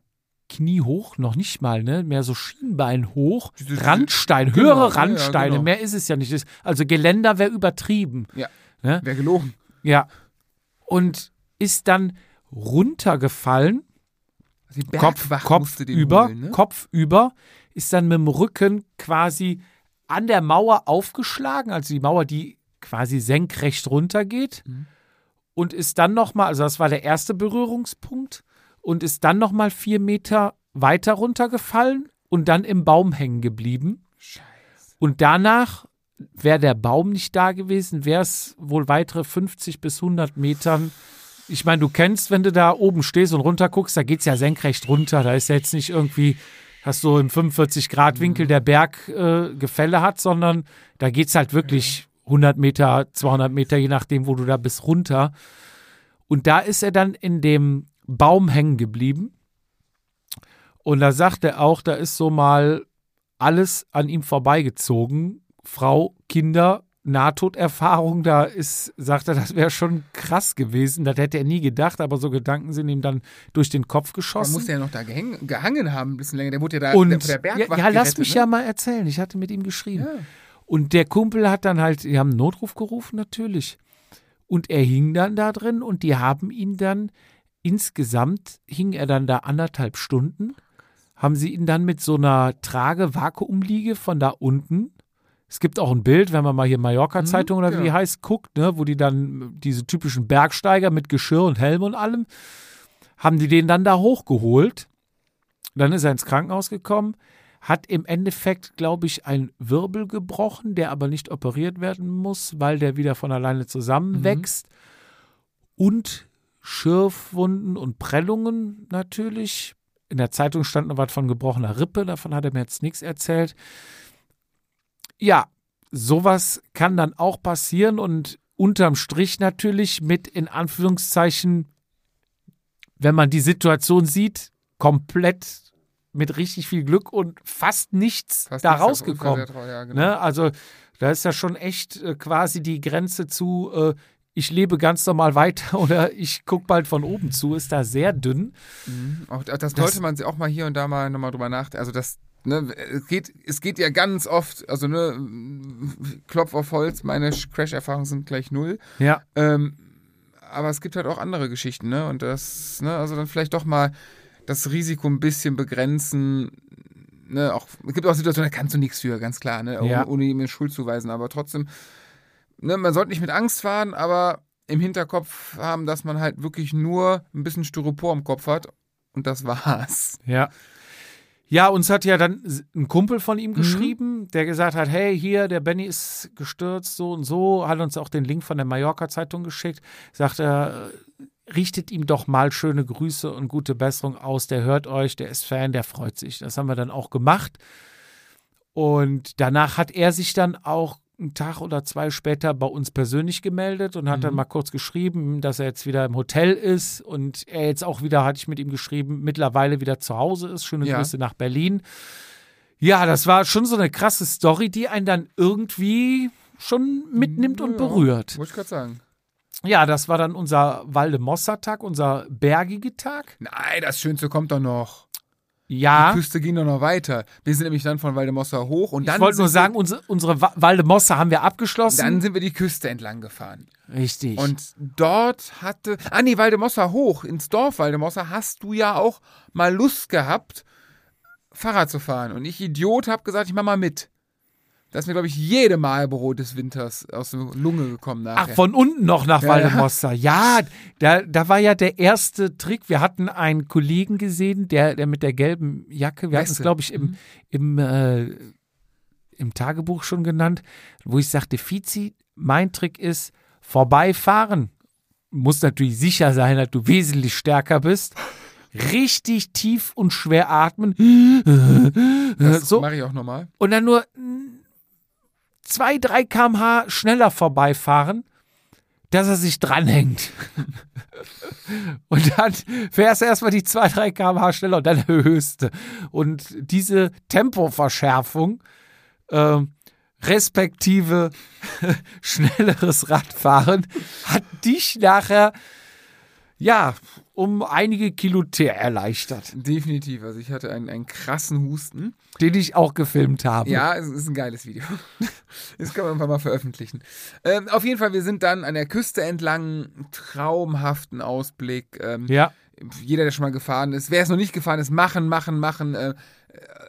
kniehoch, noch nicht mal, ne? Mehr so Schienbein hoch, Randstein, genau, höhere ja, ja, Randsteine, genau. mehr ist es ja nicht. Also Geländer wäre übertrieben. Ja. Ne? Wäre gelogen. Ja. Und ist dann runtergefallen, Die Kopf, Kopf über, holen, ne? Kopf über, ist dann mit dem Rücken quasi an der Mauer aufgeschlagen, also die Mauer, die quasi senkrecht runtergeht Mhm. und ist dann nochmal, also das war der erste Berührungspunkt und ist dann nochmal vier Meter weiter runtergefallen und dann im Baum hängen geblieben. Scheiße. Und danach wäre der Baum nicht da gewesen, wäre es wohl weitere 50 bis 100 Metern. Ich meine, du kennst, wenn du da oben stehst und runter guckst, da geht es ja senkrecht runter. Da ist ja jetzt nicht irgendwie, dass so im 45 Grad Winkel der Berg äh, Gefälle hat, sondern da geht es halt wirklich 100 Meter, 200 Meter, je nachdem, wo du da bist, runter. Und da ist er dann in dem Baum hängen geblieben. Und da sagt er auch, da ist so mal alles an ihm vorbeigezogen. Frau, Kinder, Nahtoderfahrung, da ist, sagt er, das wäre schon krass gewesen. Das hätte er nie gedacht, aber so Gedanken sind ihm dann durch den Kopf Man geschossen. muss ja noch da gehängen, gehangen haben, ein bisschen länger. Der wurde ja da Und der, der Bergwacht ja, ja, lass gerettet, mich ne? ja mal erzählen. Ich hatte mit ihm geschrieben. Ja. Und der Kumpel hat dann halt, die haben einen Notruf gerufen, natürlich. Und er hing dann da drin und die haben ihn dann, insgesamt hing er dann da anderthalb Stunden, haben sie ihn dann mit so einer Trage-Vakuumliege von da unten. Es gibt auch ein Bild, wenn man mal hier Mallorca-Zeitung oder wie ja. die heißt, guckt, ne, wo die dann diese typischen Bergsteiger mit Geschirr und Helm und allem, haben die den dann da hochgeholt. Dann ist er ins Krankenhaus gekommen, hat im Endeffekt, glaube ich, ein Wirbel gebrochen, der aber nicht operiert werden muss, weil der wieder von alleine zusammenwächst. Und Schürfwunden und Prellungen natürlich. In der Zeitung stand noch was von gebrochener Rippe, davon hat er mir jetzt nichts erzählt. Ja, sowas kann dann auch passieren und unterm Strich natürlich mit in Anführungszeichen, wenn man die Situation sieht, komplett mit richtig viel Glück und fast nichts Fast da rausgekommen. Ja, genau. Ne? Also da ist ja schon echt äh, quasi die Grenze zu, äh, ich lebe ganz normal weiter <laughs> oder ich gucke bald von oben zu, ist da sehr dünn. Mhm. Auch, das, Das- sollte man sich auch mal hier und da mal nochmal drüber nachdenken. Also das, ne, es geht, es geht ja ganz oft, also ne, Klopf auf Holz, meine Crash-Erfahrungen sind gleich null. Ja. Ähm, aber es gibt halt auch andere Geschichten, ne? Und das, ne, also dann vielleicht doch mal das Risiko ein bisschen begrenzen. Ne, auch, es gibt auch Situationen, da kannst du nichts für, ganz klar, ne? Ohne, Ja. ohne ihm Schuld zu weisen. Aber trotzdem, ne, man sollte nicht mit Angst fahren, aber im Hinterkopf haben, dass man halt wirklich nur ein bisschen Styropor im Kopf hat. Und das war's. Ja. Ja, uns hat ja dann ein Kumpel von Mhm. ihm geschrieben, der gesagt hat, hey, hier, der Benny ist gestürzt, so und so, hat uns auch den Link von der Mallorca-Zeitung geschickt, sagt er, äh, richtet ihm doch mal schöne Grüße und gute Besserung aus, der hört euch, der ist Fan, der freut sich. Das haben wir dann auch gemacht. Und danach hat er sich dann auch einen Tag oder zwei später bei uns persönlich gemeldet und hat dann mal kurz geschrieben, dass er jetzt wieder im Hotel ist und er jetzt auch wieder, hatte ich mit ihm geschrieben, mittlerweile wieder zu Hause ist. Schöne Ja. Grüße nach Berlin. Ja, das war schon so eine krasse Story, die einen dann irgendwie schon mitnimmt und Ja, berührt. Wollte ich gerade sagen. Ja, das war dann unser Waldemossa-Tag, unser bergige Tag. Nein, das Schönste kommt doch noch. Ja, Die Küste ging doch noch weiter. Wir sind nämlich dann von Valdemossa hoch und dann, ich wollte nur sagen, unsere, unsere Wa- Waldemossa haben wir abgeschlossen. dann sind wir die Küste entlang gefahren. Richtig. Und dort hatte, ah nee, Valdemossa hoch, ins Dorf Valdemossa hast du ja auch mal Lust gehabt, Fahrrad zu fahren. Und ich, Idiot, habe gesagt, ich mach mal mit. Da ist mir, glaube ich, jede Marlboro des Winters aus der Lunge gekommen Ach, nachher. von unten noch nach Ja, Waldemossa. Ja, da, da war ja der erste Trick. Wir hatten einen Kollegen gesehen, der, der mit der gelben Jacke, wir hatten es, glaube ich, im, im, äh, im Tagebuch schon genannt, wo ich sagte, Fizi, mein Trick ist vorbeifahren. Muss natürlich sicher sein, dass du wesentlich stärker bist. Richtig tief und schwer atmen. Das <laughs> so. mache ich auch nochmal. Und dann nur mm, zwei, drei kmh schneller vorbeifahren, dass er sich dranhängt. <laughs> und dann fährst du erstmal die zwei, drei kmh schneller und dann erhöhst du. Und diese Tempoverschärfung, ähm, respektive <laughs> schnelleres Radfahren, hat dich nachher, ja, um einige Kilo Teer erleichtert, Definitiv. Also ich hatte einen, einen krassen Husten. den ich auch gefilmt habe. Ja, es ist ein geiles Video. <laughs> Das kann man einfach mal veröffentlichen. Ähm, auf jeden Fall, wir sind dann an der Küste entlang. Traumhaften Ausblick. Ähm, Ja. Jeder, der schon mal gefahren ist. Wer es noch nicht gefahren ist, machen, machen, machen. Äh,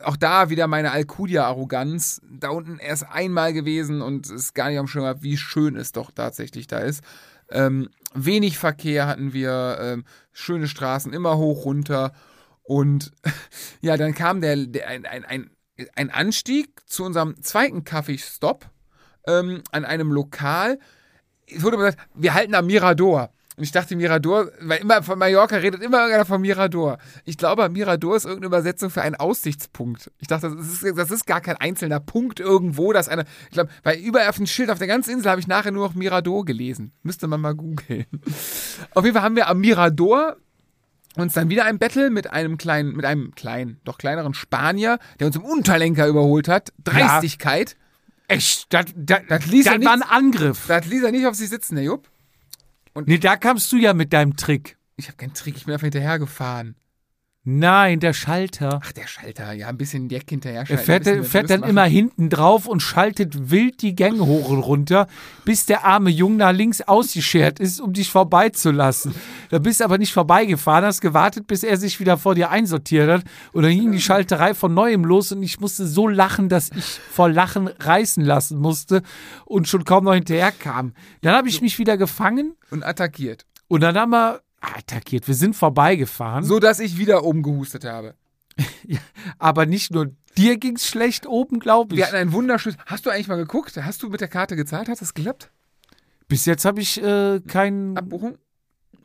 auch da wieder meine Alcudia-Arroganz. Da unten erst einmal gewesen und es ist gar nicht am Schirm gehabt, wie schön es doch tatsächlich da ist. Ähm, wenig Verkehr hatten wir, ähm, schöne Straßen, immer hoch, runter. Und <laughs> ja, dann kam der, der ein, ein, ein, ein Anstieg zu unserem zweiten Kaffeestopp ähm, an einem Lokal. Es wurde gesagt, wir halten am Mirador. Und ich dachte, Mirador, weil immer von Mallorca redet immer irgendeiner von Mirador. Ich glaube, Mirador ist irgendeine Übersetzung für einen Aussichtspunkt. Ich dachte, das ist, das ist gar kein einzelner Punkt irgendwo, dass einer, ich glaube, weil überall auf dem Schild auf der ganzen Insel habe ich nachher nur noch Mirador gelesen. Müsste man mal googeln. Auf jeden Fall haben wir am Mirador uns dann wieder ein Battle mit einem kleinen, mit einem kleinen, doch kleineren Spanier, der uns im Unterlenker überholt hat. Dreistigkeit. Echt, das, das, Das ließ das er war ein nicht- Angriff. Da hat Lisa nicht auf sich sitzen, der Jupp. Nee, da kamst du ja mit deinem Trick. Ich habe keinen Trick, ich bin einfach hinterhergefahren. Nein, der Schalter. Ach, der Schalter, ja, ein bisschen Deck hinterher Er schalten. fährt, ein bisschen fährt dann machen. immer hinten drauf und schaltet wild die Gänge hoch und runter, bis der arme Jung nach links ausgeschert ist, um dich vorbeizulassen. Da bist du aber nicht vorbeigefahren, hast gewartet, bis er sich wieder vor dir einsortiert hat. Und dann ging die Schalterei von neuem los und ich musste so lachen, dass ich vor Lachen reißen lassen musste und schon kaum noch hinterher kam. Dann habe ich mich wieder gefangen Und attackiert. und dann haben wir attackiert. Wir sind vorbeigefahren. So, dass ich wieder oben gehustet habe. <laughs> Aber nicht nur dir ging's schlecht oben, glaube ich. Wir hatten ein wunderschönes. Hast du eigentlich mal geguckt? Hast du mit der Karte gezahlt? Hat das geklappt? Bis jetzt habe ich äh, kein. Abbuchung?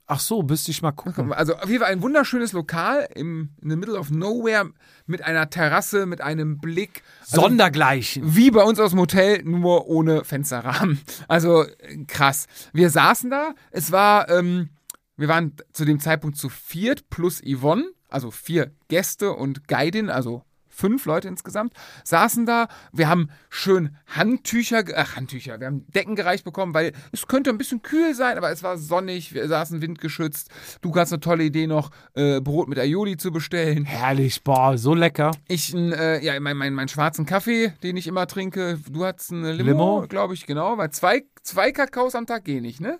Ach so, müsste ich mal gucken. Also auf jeden Fall ein wunderschönes Lokal im in the middle of nowhere mit einer Terrasse, mit einem Blick. Also, Sondergleichen. Wie bei uns aus dem Hotel, nur ohne Fensterrahmen. Also äh, krass. Wir saßen da. Es war, ähm, wir waren zu dem Zeitpunkt zu viert plus Yvonne, also vier Gäste und Guidin, also fünf Leute insgesamt, saßen da. Wir haben schön Handtücher, ach Handtücher, wir haben Decken gereicht bekommen, weil es könnte ein bisschen kühl sein, aber es war sonnig, wir saßen windgeschützt. Du hast eine tolle Idee noch, äh, Brot mit Aioli zu bestellen. Herrlich, boah, so lecker. Ich, äh, ja, mein, mein, meinen schwarzen Kaffee, den ich immer trinke. Du hattest eine Limo, Limo? glaube ich, genau. Weil zwei, zwei Kakaos am Tag gehen nicht, ne?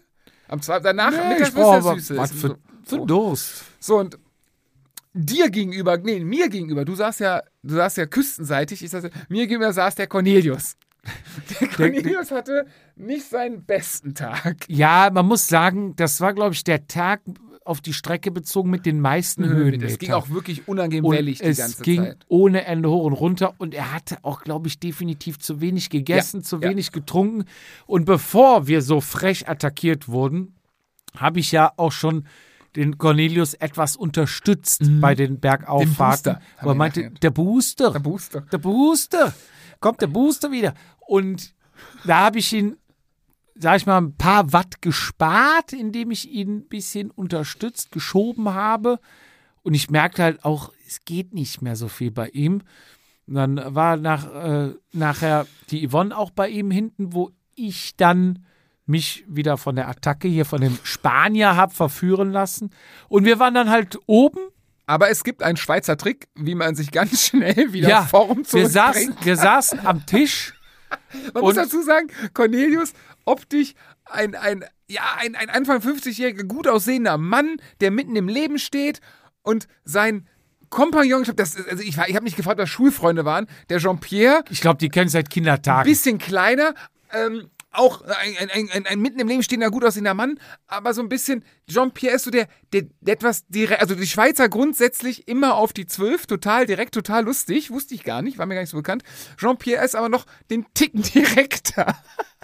Am zwei, danach, Nee, mittags du aber Süße. was Ist für, so, für. Durst. so, und dir gegenüber, nee, mir gegenüber, du saßt ja, du saßt ja küstenseitig, ich saß, mir gegenüber saß der Cornelius. <laughs> Der Cornelius hatte nicht seinen besten Tag. Ja, man muss sagen, das war, glaube ich, der Tag auf die Strecke bezogen mit den meisten Höhenmetern. Es ging auch wirklich unangenehm und wellig die es ganze ging Zeit. ohne Ende hoch und runter und er hatte auch, glaube ich, definitiv zu wenig gegessen, Ja, zu ja. wenig getrunken. Und bevor wir so frech attackiert wurden, habe ich ja auch schon den Cornelius etwas unterstützt bei den Bergauffahrten. Mhm. Wo er meinte, der Booster. Der Booster. Der Booster. Kommt der Booster wieder. Und da habe ich ihn, sag ich mal, ein paar Watt gespart, indem ich ihn ein bisschen unterstützt, geschoben habe. Und ich merkte halt auch, es geht nicht mehr so viel bei ihm. Und dann war nach, äh, nachher die Yvonne auch bei ihm hinten, wo ich dann mich wieder von der Attacke hier von dem Spanier hab verführen lassen. Und wir waren dann halt oben Aber es gibt einen Schweizer Trick, wie man sich ganz schnell wieder ja, Form wir zurückbringt. saßen, wir saßen am Tisch. <laughs> Man muss Und- dazu sagen, Cornelius, optisch ein, ein, ja, ein, ein Anfang 50-jähriger, gut aussehender Mann, der mitten im Leben steht und sein Kompagnon, ich, das, also ich, war- ich habe nicht gefragt, was Schulfreunde waren, der Jean-Pierre, Ich glaube, die kennen seit ein Kindertagen. bisschen kleiner, ähm, auch ein, ein, ein, ein mitten im Leben stehender, gut aussehender Mann, aber so ein bisschen, Jean-Pierre ist so der, der, der etwas direkt, also die Schweizer grundsätzlich immer auf die Zwölf, total direkt, total lustig, wusste ich gar nicht, war mir gar nicht so bekannt. Jean-Pierre ist aber noch den Ticken <laughs> direkter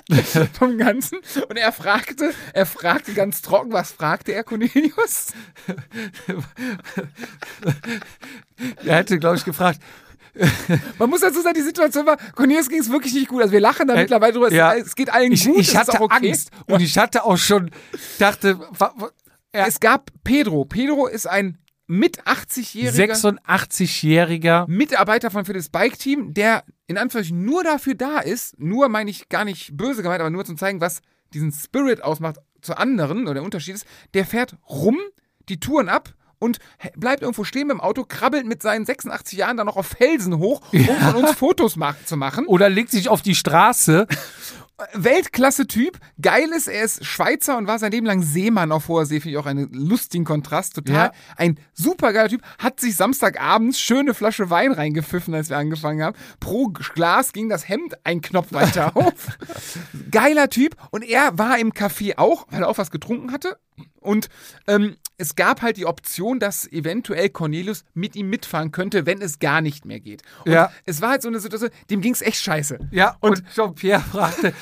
<laughs> vom Ganzen und er fragte, er fragte ganz trocken, was fragte er, Cornelius? <laughs> er hätte, glaube ich, gefragt, Man muss dazu sagen, die Situation war, Cornelius ging es wirklich nicht gut. Also wir lachen da Äh, mittlerweile drüber, es- ja. es geht allen ich, gut. ich hatte auch okay. Angst und ich hatte auch schon, dachte, Ja. Es gab Pedro. Pedro ist ein mit 80-jähriger 86-jähriger, Mitarbeiter von für das Bike-Team, der in Anführungszeichen nur dafür da ist, nur meine ich gar nicht böse gemeint, aber nur zum zeigen, was diesen Spirit ausmacht zu anderen oder der Unterschied ist, der fährt rum, die Touren ab und bleibt irgendwo stehen mit dem Auto, krabbelt mit seinen 86 Jahren dann noch auf Felsen hoch, um von uns Fotos mach zu machen. oder legt sich auf die Straße. <laughs> Weltklasse-Typ. Geil ist, er ist Schweizer und war sein Leben lang Seemann auf hoher See. Finde ich auch einen lustigen Kontrast. Total. Ja. Ein supergeiler Typ. Hat sich Samstagabends schöne Flasche Wein reingepfiffen, als wir angefangen haben. Pro Glas ging das Hemd ein Knopf weiter <laughs> auf. Geiler Typ. Und er war im Café auch, weil er auch was getrunken hatte. Und ähm, es gab halt die Option, dass eventuell Cornelius mit ihm mitfahren könnte, wenn es gar nicht mehr geht. Und Ja. es war halt so eine Situation, dem ging es echt scheiße. Ja, und, Jean-Pierre fragte,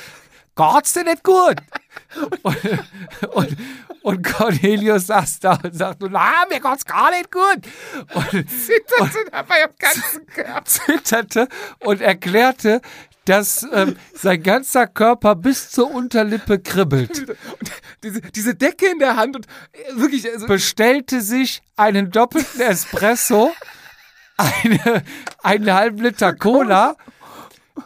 geht's dir nicht gut? Und, und, und Cornelius saß da und sagte, na, mir geht's gar nicht gut. Und zitterte dabei am ganzen Körper. zitterte und erklärte, dass ähm, sein ganzer Körper bis zur Unterlippe kribbelt. Diese, diese Decke in der Hand und äh, wirklich, also, Bestellte sich einen doppelten Espresso, eine, einen halben Liter Cola,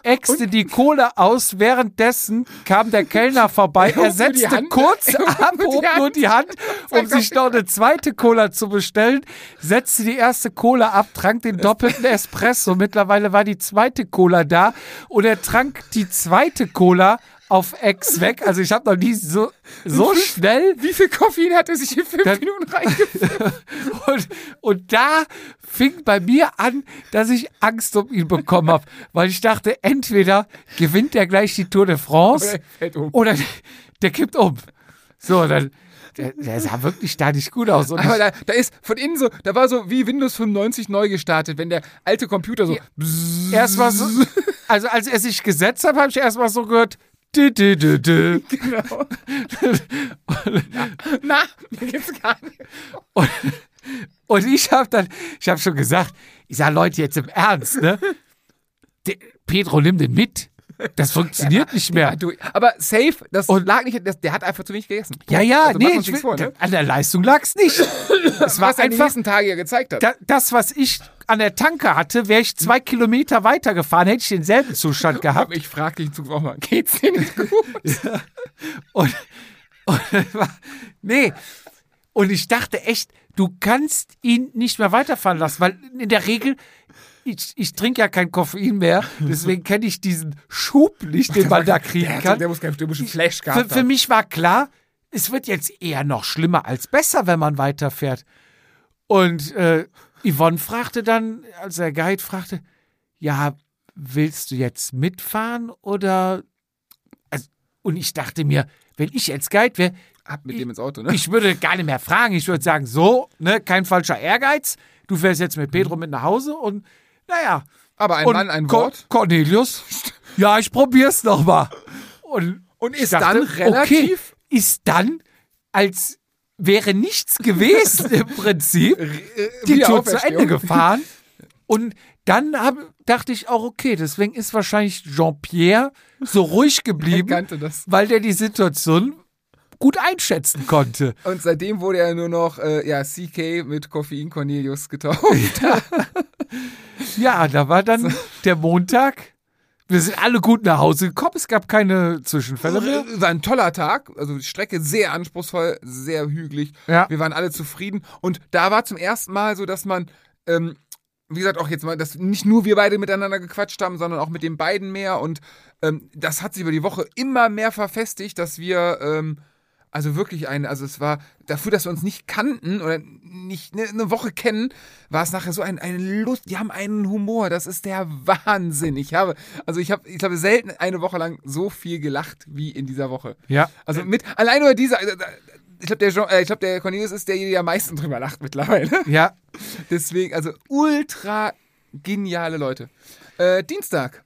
äxte die Cola aus. Währenddessen kam der Kellner vorbei. Er setzte kurz ab, hob Hand. nur die Hand, <laughs> um sich noch eine zweite Cola zu bestellen, setzte die erste Cola ab, trank den doppelten <laughs> Espresso. Mittlerweile war die zweite Cola da und er trank die zweite Cola auf Ex weg. Also ich habe noch nie so, so schnell wie viel Koffein hat er sich in fünf Das- Minuten reingepfiffen? <laughs> und, und da fing bei mir an, dass ich Angst um ihn bekommen habe, weil ich dachte, entweder gewinnt er gleich die Tour de France Oder er um. oder der kippt um. So, dann, der, der sah wirklich da nicht gut aus. Und Aber da, da ist von innen so, da war so wie Windows 95 neu gestartet, wenn der alte Computer so. bzzz, erst mal so, also als er sich gesetzt hat, habe ich erst mal so gehört, dü, dü, dü, dü. Genau. Na, mir geht's gar nicht. Und, und ich habe dann, ich habe schon gesagt, ich sage Leute jetzt im Ernst, ne? Der, Pedro, nimm den mit. Das funktioniert nicht mehr. Du, aber safe, das Und- lag nicht, das, der hat einfach zu wenig gegessen. Ja, ja, also nee, will, vor, ne? an der Leistung lag es nicht. Es <laughs> war Was er die einfach nächsten Tage gezeigt hat. da, das, was ich an der Tanke hatte, wäre ich zwei Kilometer weitergefahren, hätte ich denselben Zustand <laughs> gehabt. aber ich frage dich in Zukunft auch mal, geht's dir nicht gut? <laughs> Und, und nee. Und ich dachte echt, du kannst ihn nicht mehr weiterfahren lassen, weil in der Regel, ich, ich trinke ja kein Koffein mehr, deswegen <laughs> kenne ich diesen Schub nicht, den man da kriegen der, kann. der muss keinen typischen Flash gehabt Für, für mich war klar, es wird jetzt eher noch schlimmer als besser, wenn man weiterfährt. Und äh, Yvonne fragte dann, als der Guide fragte, ja, willst du jetzt mitfahren oder? Also, und ich dachte mir, wenn ich jetzt Guide wäre, Ab mit dem ins Auto, ne? ich würde gar nicht mehr fragen. Ich würde sagen, so, ne, kein falscher Ehrgeiz. Du fährst jetzt mit Pedro mit nach Hause und naja. aber ein und Mann, ein Cor- Wort. Cornelius, <laughs> ja, ich probier's noch mal. Und, Und ist dann Okay, relativ- ist dann, als wäre nichts gewesen im Prinzip, die wieder Tour zu. Ende gefahren. <laughs> Und dann hab, dachte ich auch, okay, deswegen ist wahrscheinlich Jean-Pierre so ruhig geblieben, weil der die Situation gut einschätzen konnte. <laughs> Und seitdem wurde er nur noch äh, ja, CK mit Koffein Cornelius getauft. Ja, da war dann der Montag. Wir sind alle gut nach Hause gekommen. Es gab keine Zwischenfälle mehr. War ein toller Tag, also die Strecke sehr anspruchsvoll, sehr hügelig. Ja. Wir waren alle zufrieden und da war zum ersten Mal so, dass man, ähm, wie gesagt, auch jetzt mal, dass nicht nur wir beide miteinander gequatscht haben, sondern auch mit den beiden mehr und ähm, das hat sich über die Woche immer mehr verfestigt, dass wir ähm, Also wirklich ein, also es war dafür, dass wir uns nicht kannten oder nicht ne, eine Woche kennen, war es nachher so ein, eine Lust. Die haben einen Humor, das ist der Wahnsinn. Ich habe, also ich habe, ich glaube selten eine Woche lang so viel gelacht wie in dieser Woche. Ja. Also mit allein über dieser, äh, ich glaube der, Jean, äh, ich glaube der Cornelius ist der, der am meisten drüber lacht mittlerweile. Ja. <laughs> Deswegen, also ultra geniale Leute. Äh, Dienstag.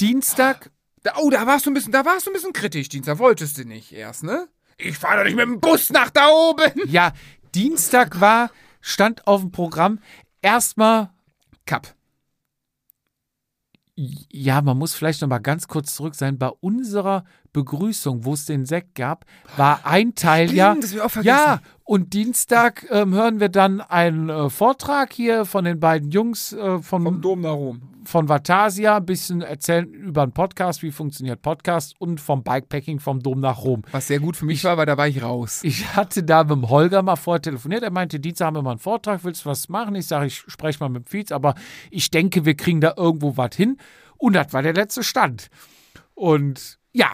Dienstag, Da, oh, da warst du ein bisschen, da warst du ein bisschen kritisch, Dienstag. Wolltest du nicht erst, ne? Ich fahre doch nicht mit dem Bus nach da oben. ja, Dienstag war, stand auf dem Programm erstmal Cup. Ja, man muss vielleicht noch mal ganz kurz zurück sein. Bei unserer Begrüßung, wo es den Sekt gab, war ein Teil ja. das ich auch vergessen. Ja, und Dienstag ähm, hören wir dann einen äh, Vortrag hier von den beiden Jungs äh, Vom von, Dom nach Rom. von Vatasia, ein bisschen erzählen über einen Podcast, wie funktioniert Podcast und vom Bikepacking vom Dom nach Rom. Was sehr gut für mich war, weil da war ich raus. Ich hatte da mit dem Holger mal vorher telefoniert. Er meinte, Dienstag haben wir mal einen Vortrag, willst du was machen? Ich sage, ich spreche mal mit dem Fietz, aber ich denke, wir kriegen da irgendwo was hin. Und das war der letzte Stand. Und ja,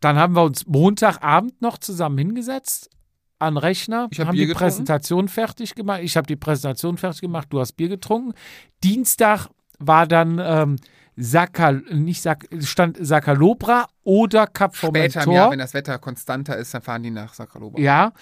dann haben wir uns Montagabend noch zusammen hingesetzt an Rechner, Ich hab haben Bier die getrunken. Präsentation fertig gemacht. Ich habe die Präsentation fertig gemacht, du hast Bier getrunken. Dienstag war dann ähm, Sakal, nicht Sak, stand Sakalobra oder Cap Später im. Jahr, wenn das Wetter konstanter ist, dann fahren die nach Sakraloba. Ja.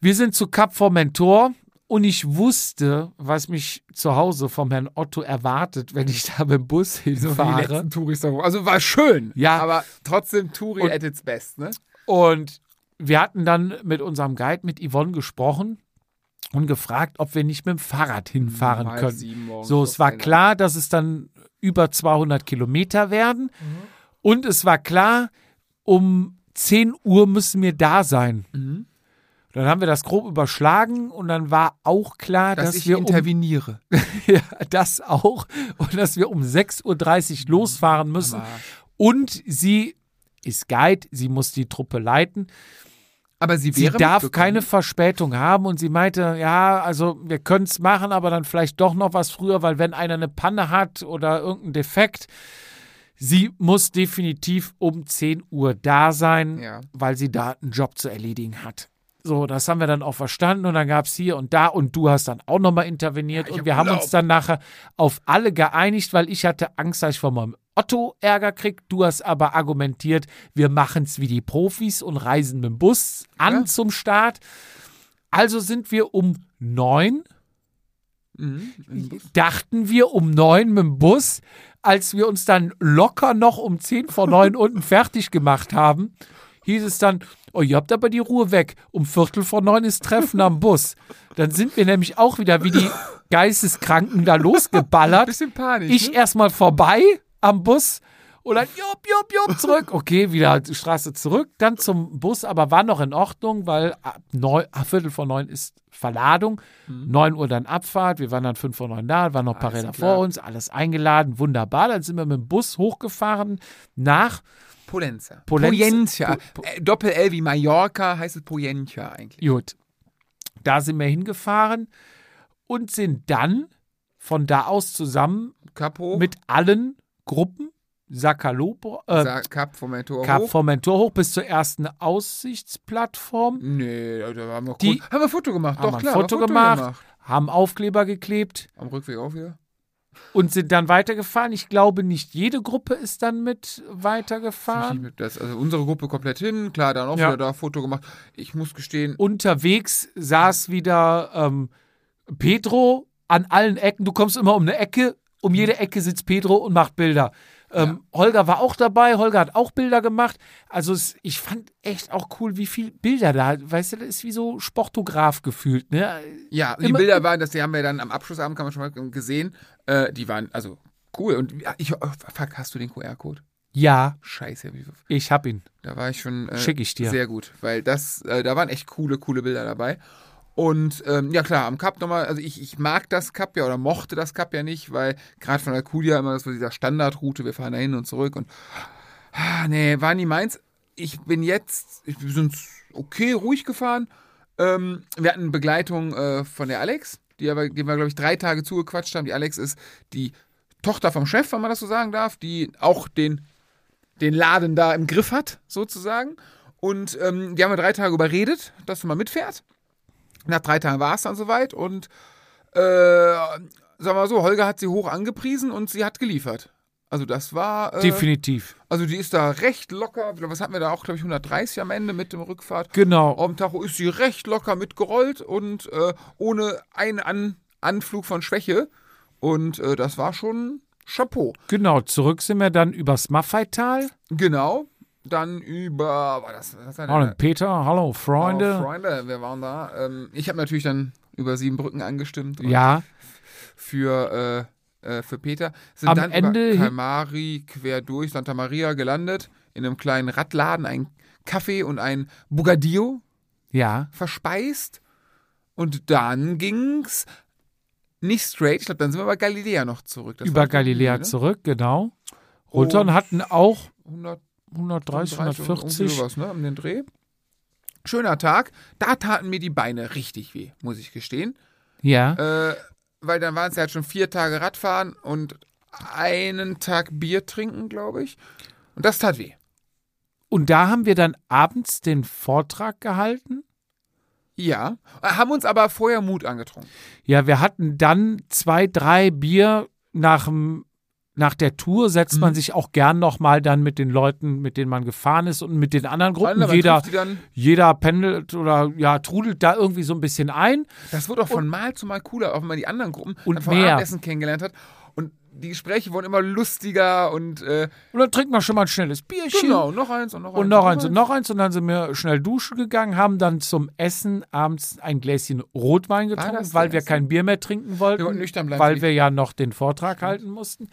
Wir sind zu Cap Formentor und ich wusste, was mich zu Hause vom Herrn Otto erwartet, wenn ich da mit dem Bus So hinfahre. letzten Touris. Also war schön. Ja. Aber trotzdem Touri Und- at its best, ne? Und wir hatten dann mit unserem Guide, mit Yvonne, gesprochen und gefragt, ob wir nicht mit dem Fahrrad hinfahren Um halb können. So, es war klar, dass es dann über 200 Kilometer werden. Und es war klar, um 10 Uhr müssen wir da sein. Mhm. Dann haben wir das grob überschlagen und dann war auch klar, Dass dass, ich wir um interveniere. <laughs> ja, das auch und dass wir um 6.30 Uhr losfahren müssen. Arsch. Und sie ist Guide, sie muss die Truppe leiten. Aber sie Sie wäre darf mitgekommen. keine Verspätung haben und sie meinte, ja, also wir können es machen, aber dann vielleicht doch noch was früher, weil wenn einer eine Panne hat oder irgendein Defekt, sie muss definitiv um 10 Uhr da sein, Ja. weil sie da einen Job zu erledigen hat. So, das haben wir dann auch verstanden und dann gab es hier und da und du hast dann auch nochmal interveniert ich und wir haben Urlaub. uns dann nachher auf alle geeinigt, weil ich hatte Angst, dass ich von meinem Otto Ärger krieg. Du hast aber argumentiert, wir machen es wie die Profis und reisen mit dem Bus an Ja. zum Start. Also sind wir um neun, Mhm. Dachten wir um neun mit dem Bus, als wir uns dann locker noch um zehn vor neun <laughs> unten fertig gemacht haben, hieß es dann, oh, ihr habt aber die Ruhe weg. Um Viertel vor neun ist Treffen am Bus. Dann sind wir nämlich auch wieder wie die Geisteskranken da losgeballert. Bisschen Panik. Ich ne? erstmal vorbei am Bus und dann jupp, jupp, jupp, zurück. Okay, wieder die Straße zurück, dann zum Bus, aber war noch in Ordnung, weil ab, neun, ab Viertel vor neun ist Verladung, neun Uhr dann Abfahrt, wir waren dann fünf vor neun da, waren noch ein paar Alles Räder klar. vor uns, alles eingeladen, wunderbar. Dann sind wir mit dem Bus hochgefahren nach Polenza. Polenza. Po- po- Äh, Doppel-L wie Mallorca heißt es Poyentia eigentlich. Gut. Da sind wir hingefahren und sind dann von da aus zusammen Capo. mit allen Gruppen, Sakalopo, äh, Cap Formentor Cap hoch. Formentor hoch bis zur ersten Aussichtsplattform. Nee, da haben wir, Die- haben wir ein Foto gemacht. Haben Doch, ein klar. Foto Foto gemacht. Haben Aufkleber geklebt Am Rückweg auch wieder. und sind dann weitergefahren. Ich glaube, nicht jede Gruppe ist dann mit weitergefahren. das, also unsere Gruppe komplett hin. Klar, dann auch Ja. wieder da Foto gemacht. Ich muss gestehen, Unterwegs saß wieder ähm, Pedro an allen Ecken. Du kommst immer um eine Ecke. Um jede Ecke sitzt Pedro und macht Bilder. Ähm, Holger war auch dabei. Holger hat auch Bilder gemacht. Also es, ich fand echt auch cool, wie viel Bilder da. Weißt du, das ist wie so Sportograf gefühlt. Ne? ja, die Immer- Bilder waren, das die haben wir dann am Abschlussabend, kann man schon mal gesehen. Äh, die waren, also cool. Und ja, ich, oh, fuck, hast du den QR-Code? Ja, Scheiße, wie, ich hab ihn. da war ich schon äh, Schick ich dir. sehr gut, weil das, äh, da waren echt coole, coole Bilder dabei. Und ähm, ja klar, am Cup nochmal, also ich, ich mag das Cup ja oder mochte das Cup ja nicht, weil gerade von Alcudia immer so dieser Standardroute, wir fahren da hin und zurück und ah, nee, war nie meins. Ich bin jetzt, wir sind okay ruhig gefahren. Ähm, wir hatten Begleitung äh, von der Alex, die, aber, die wir, glaube ich, drei Tage zugequatscht haben. Die Alex ist die Tochter vom Chef, wenn man das so sagen darf, die auch den, den Laden da im Griff hat, sozusagen. Und ähm, die haben wir drei Tage überredet, dass du mal mitfährst. Nach drei Tagen war es dann soweit und äh, sagen wir mal so, Holger hat sie hoch angepriesen und sie hat geliefert. Also das war. Äh, Definitiv. Also die ist da recht locker. Was hatten wir da auch, glaube ich, 130 am Ende mit dem Rückfahrt. Genau. Auf dem Tacho ist sie recht locker mitgerollt und äh, ohne einen An Anflug von Schwäche. Und äh, das war schon Chapeau. Genau, zurück sind wir dann übers Maffeital. Genau. Dann über. War das, was war Hallo? Peter, hallo Freunde. Oh, Freunde, wir waren da. Ähm, ich habe natürlich dann über Siebenbrücken angestimmt. ja, Für, äh, äh, für Peter. Sind Am dann Ende- über Kalmari quer durch Santa Maria gelandet. In einem kleinen Radladen ein Kaffee und ein Bugadillo ja. verspeist. Und dann ging's nicht straight. Ich glaube, dann sind wir bei Galiläa noch zurück. Das über Idee, ne? zurück, genau. Runter Und- hatten auch 100 130, 140. 140. Sowas, ne, um den Dreh. Schöner Tag. Da taten mir die Beine richtig weh, muss ich gestehen. Ja, Äh, weil dann waren es ja halt schon vier Tage Radfahren und einen Tag Bier trinken, glaube ich. Und das tat weh. und da haben wir dann abends den Vortrag gehalten. Ja. Äh, Haben uns aber vorher Mut angetrunken. Ja, wir hatten dann zwei, drei Bier nach dem nach der Tour setzt man Mhm. sich auch gern noch mal dann mit den Leuten, mit denen man gefahren ist und mit den anderen Gruppen. Man Jeder, jeder pendelt oder ja trudelt da irgendwie so ein bisschen ein. das wird auch von Mal zu Mal cooler, auch wenn man die anderen Gruppen Und vom. Abendessen kennengelernt hat. Und die Gespräche wurden immer lustiger und äh, Und dann trinkt man schon mal ein schnelles Bierchen. genau, noch eins und noch eins. Und noch eins und noch eins. Und dann sind wir schnell duschen gegangen, haben dann zum Essen abends ein Gläschen Rotwein getrunken, weil wir Essen? kein Bier mehr trinken wollten. Wir wollten nüchtern bleiben. weil wir ja noch den Vortrag halten mussten.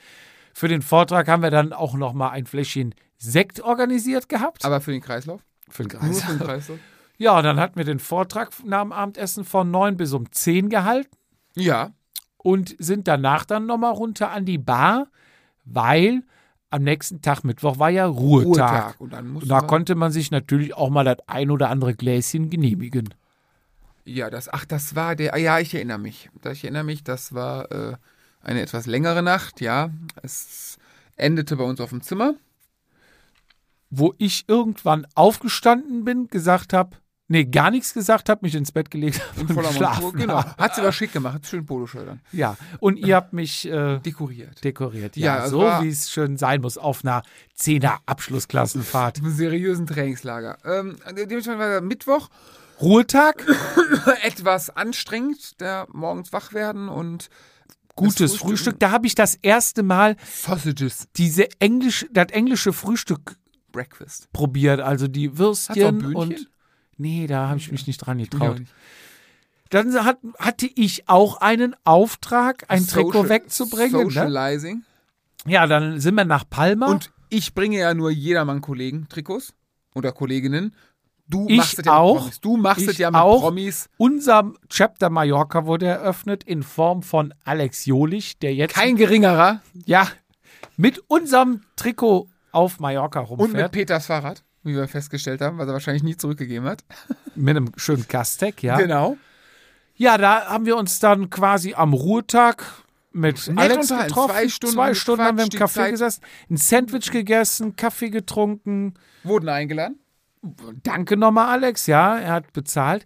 Für den Vortrag haben wir dann auch noch mal ein Fläschchen Sekt organisiert gehabt. aber für den Kreislauf? für den Nur für den Kreis. Kreislauf? Ja, und dann hatten wir den Vortrag nach dem Abendessen von 9 bis um 10 gehalten Ja. und sind danach dann noch mal runter an die Bar, weil am nächsten Tag Mittwoch war ja Ruhetag. Ruhetag. Und dann Und da wir- konnte man sich natürlich auch mal das ein oder andere Gläschen genehmigen. Ja, das, ach, das war der, ja, ich erinnere mich. Ich erinnere mich, das war äh, eine etwas längere Nacht, ja. Es endete bei uns auf dem Zimmer. Wo ich irgendwann aufgestanden bin, gesagt habe, nee, gar nichts gesagt habe, mich ins Bett gelegt habe und voller geschlafen. Genau. Hat sie aber schick gemacht, hat schön Poloschilder. dann. Ja, und ihr habt mich äh, Dekoriert. dekoriert. Ja, Ja, so wie es schön sein muss auf einer 10er Abschlussklassenfahrt. Im seriösen Trainingslager. Ähm, dementsprechend war der Mittwoch Ruhetag, <coughs> etwas anstrengend, der morgens wach werden und gutes Frühstück. Frühstück- Da habe ich das erste Mal Sausages diese englisch, das englische Frühstück Breakfast. probiert. Also die Würstchen und. Nee, da habe ich mich nicht dran getraut. nicht. Dann hat, hatte ich auch einen Auftrag, ein Trikot Social- wegzubringen. Ne? Socializing. Ja, dann sind wir nach Palma. Und ich bringe ja nur jedermann Kollegen Trikots oder Kolleginnen. Du Ich machst es ja auch. Du machst es ja mit auch. Promis. unser Chapter Mallorca wurde eröffnet in Form von Alex Jolich, der jetzt Kein geringerer. ja mit unserem Trikot auf Mallorca Und mit rumfährt. Peters Fahrrad, wie wir festgestellt haben, was er wahrscheinlich nie zurückgegeben hat. <laughs> Mit, einem schönen Kastek, ja. Genau. Ja, da haben wir uns dann quasi am Ruhetag mit Nett Alex getroffen. Zwei Stunden Zwei Stunden haben wir im Café Zeit- gesessen, ein Sandwich gegessen, Kaffee getrunken. Wurden eingeladen. Danke nochmal, Alex, ja, er hat bezahlt.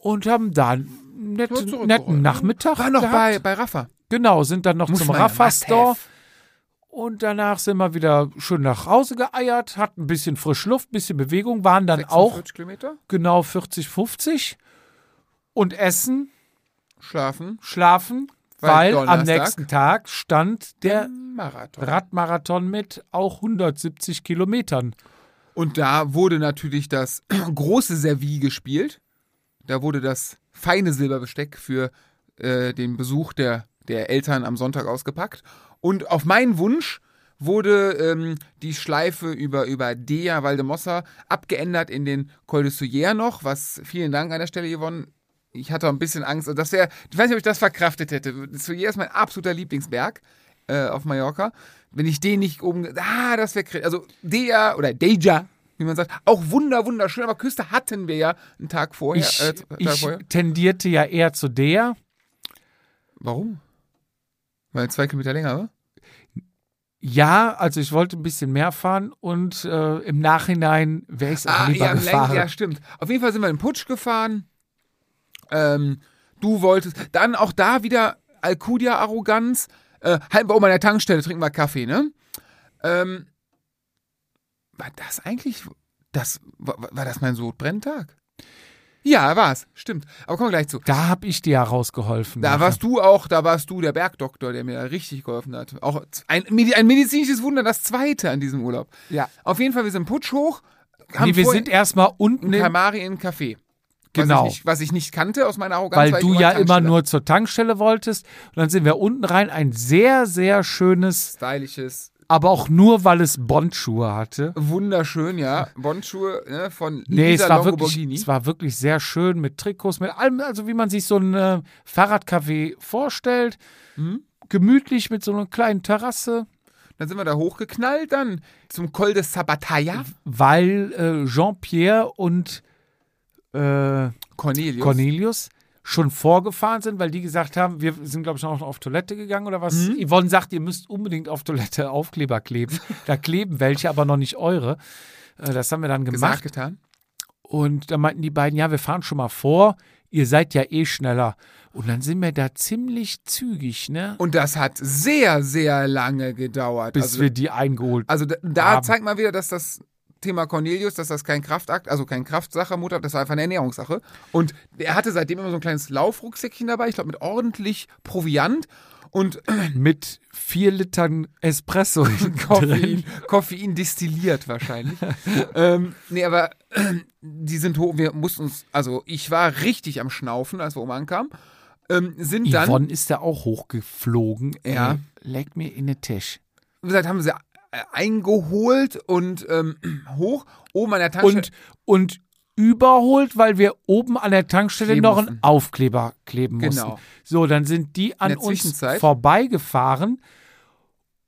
Und haben dann einen netten, netten Nachmittag War noch gehabt. bei, bei Rafa. Genau, sind dann noch Muss zum man ja, Rafa must Store. have. Und danach sind wir wieder schön nach Hause geeiert, hatten ein bisschen frische Luft, ein bisschen Bewegung, waren dann 46 auch Kilometer. genau 40, 50 und essen, Schlafen. schlafen, Weil weil, am nächsten Tag stand der Marathon. Radmarathon mit auch 170 Kilometern. Und da wurde natürlich das <clears throat> große Servie gespielt. Da wurde das feine Silberbesteck für äh, den Besuch der, der Eltern am Sonntag ausgepackt. Und auf meinen Wunsch wurde ähm, die Schleife über, über Dea Valdemossa abgeändert in den Col de Souyer noch, was vielen Dank an der Stelle, Yvonne. Ich hatte ein bisschen Angst. Das wäre, ich weiß nicht, ob ich das verkraftet hätte. Souyer ist mein absoluter Lieblingsberg äh, auf Mallorca. Wenn ich den nicht oben, ah, das wäre, also Dea oder Deja, wie man sagt, auch wunder, wunderschön, aber Küste hatten wir ja einen Tag vorher. Ich, äh, Tag ich vorher. tendierte ja eher zu der. Warum? Weil zwei Kilometer länger war? Ja, also ich wollte ein bisschen mehr fahren und äh, im Nachhinein wäre ich es auch Ah, lieber ja, gefahren. Lenk, ja, stimmt. Auf jeden Fall sind wir in Putsch gefahren. Ähm, du wolltest, dann auch da wieder Alcudia-Arroganz. Äh, halten wir um an der Tankstelle, trinken wir Kaffee, ne? Ähm, war das eigentlich, das, war, war das mein Sodbrenntag? Ja, war's, stimmt. Aber kommen wir gleich zu. Da habe ich dir ja rausgeholfen. Da warst du auch, da warst du der Bergdoktor, der mir da richtig geholfen hat. Auch ein, ein medizinisches Wunder, das zweite an diesem Urlaub. Ja. Auf jeden Fall, wir sind Putsch hoch. Haben Nee, wir sind erstmal unten in im, Kamari in Café. Genau. Was ich, nicht, was ich nicht kannte aus meiner Arroganz. weil du ja an immer Tankstelle- nur zur Tankstelle wolltest. Und dann sind wir unten rein. Ein sehr, sehr schönes, Stylisches, aber auch nur, weil es Bondschuhe hatte. wunderschön, ja. Bondschuhe ne, von Nee, Lisa es war, wirklich, es war wirklich sehr schön mit Trikots, mit allem, also wie man sich so ein äh, Fahrradcafé vorstellt. Mhm. Gemütlich mit so einer kleinen Terrasse, Dann sind wir da hochgeknallt, dann zum Col de Sabataya. weil äh, Jean-Pierre und äh, Cornelius. Cornelius schon vorgefahren sind, weil die gesagt haben, wir sind, glaube ich, noch auf Toilette gegangen oder was. Mhm. Yvonne sagt, ihr müsst unbedingt auf Toilette Aufkleber kleben. <laughs> da kleben welche, aber noch nicht eure. Äh, Das haben wir dann Gesagt, gemacht. getan. Und da meinten die beiden, ja, wir fahren schon mal vor. Ihr seid ja eh schneller. Und dann sind wir da ziemlich zügig, ne? Und das hat sehr, sehr lange gedauert. Bis also, wir die eingeholt also da, da haben. zeigt man wieder, dass das Thema Cornelius, dass das kein Kraftakt, also kein Kraftsache, Mutter, das war einfach eine Ernährungssache. Und er hatte seitdem immer so ein kleines Laufrucksäckchen dabei, ich glaube mit ordentlich Proviant und <clears throat> mit vier Litern Espresso <laughs> Koffein. Koffein destilliert wahrscheinlich. <laughs> ähm, nee, aber <clears throat> die sind hoch. Wir mussten uns, also ich war richtig am Schnaufen, als wir oben ankamen. Ähm, sind dann, Yvonne ist da auch hochgeflogen. Ja. Leg mir in den Tisch. wie gesagt, haben sie äh, eingeholt und ähm, <clears throat> hoch, oben an der Tankstelle. Und, und überholt, weil wir oben an der Tankstelle Kleben noch einen mussten. Aufkleber kleben Genau. mussten. So, dann sind die an uns vorbeigefahren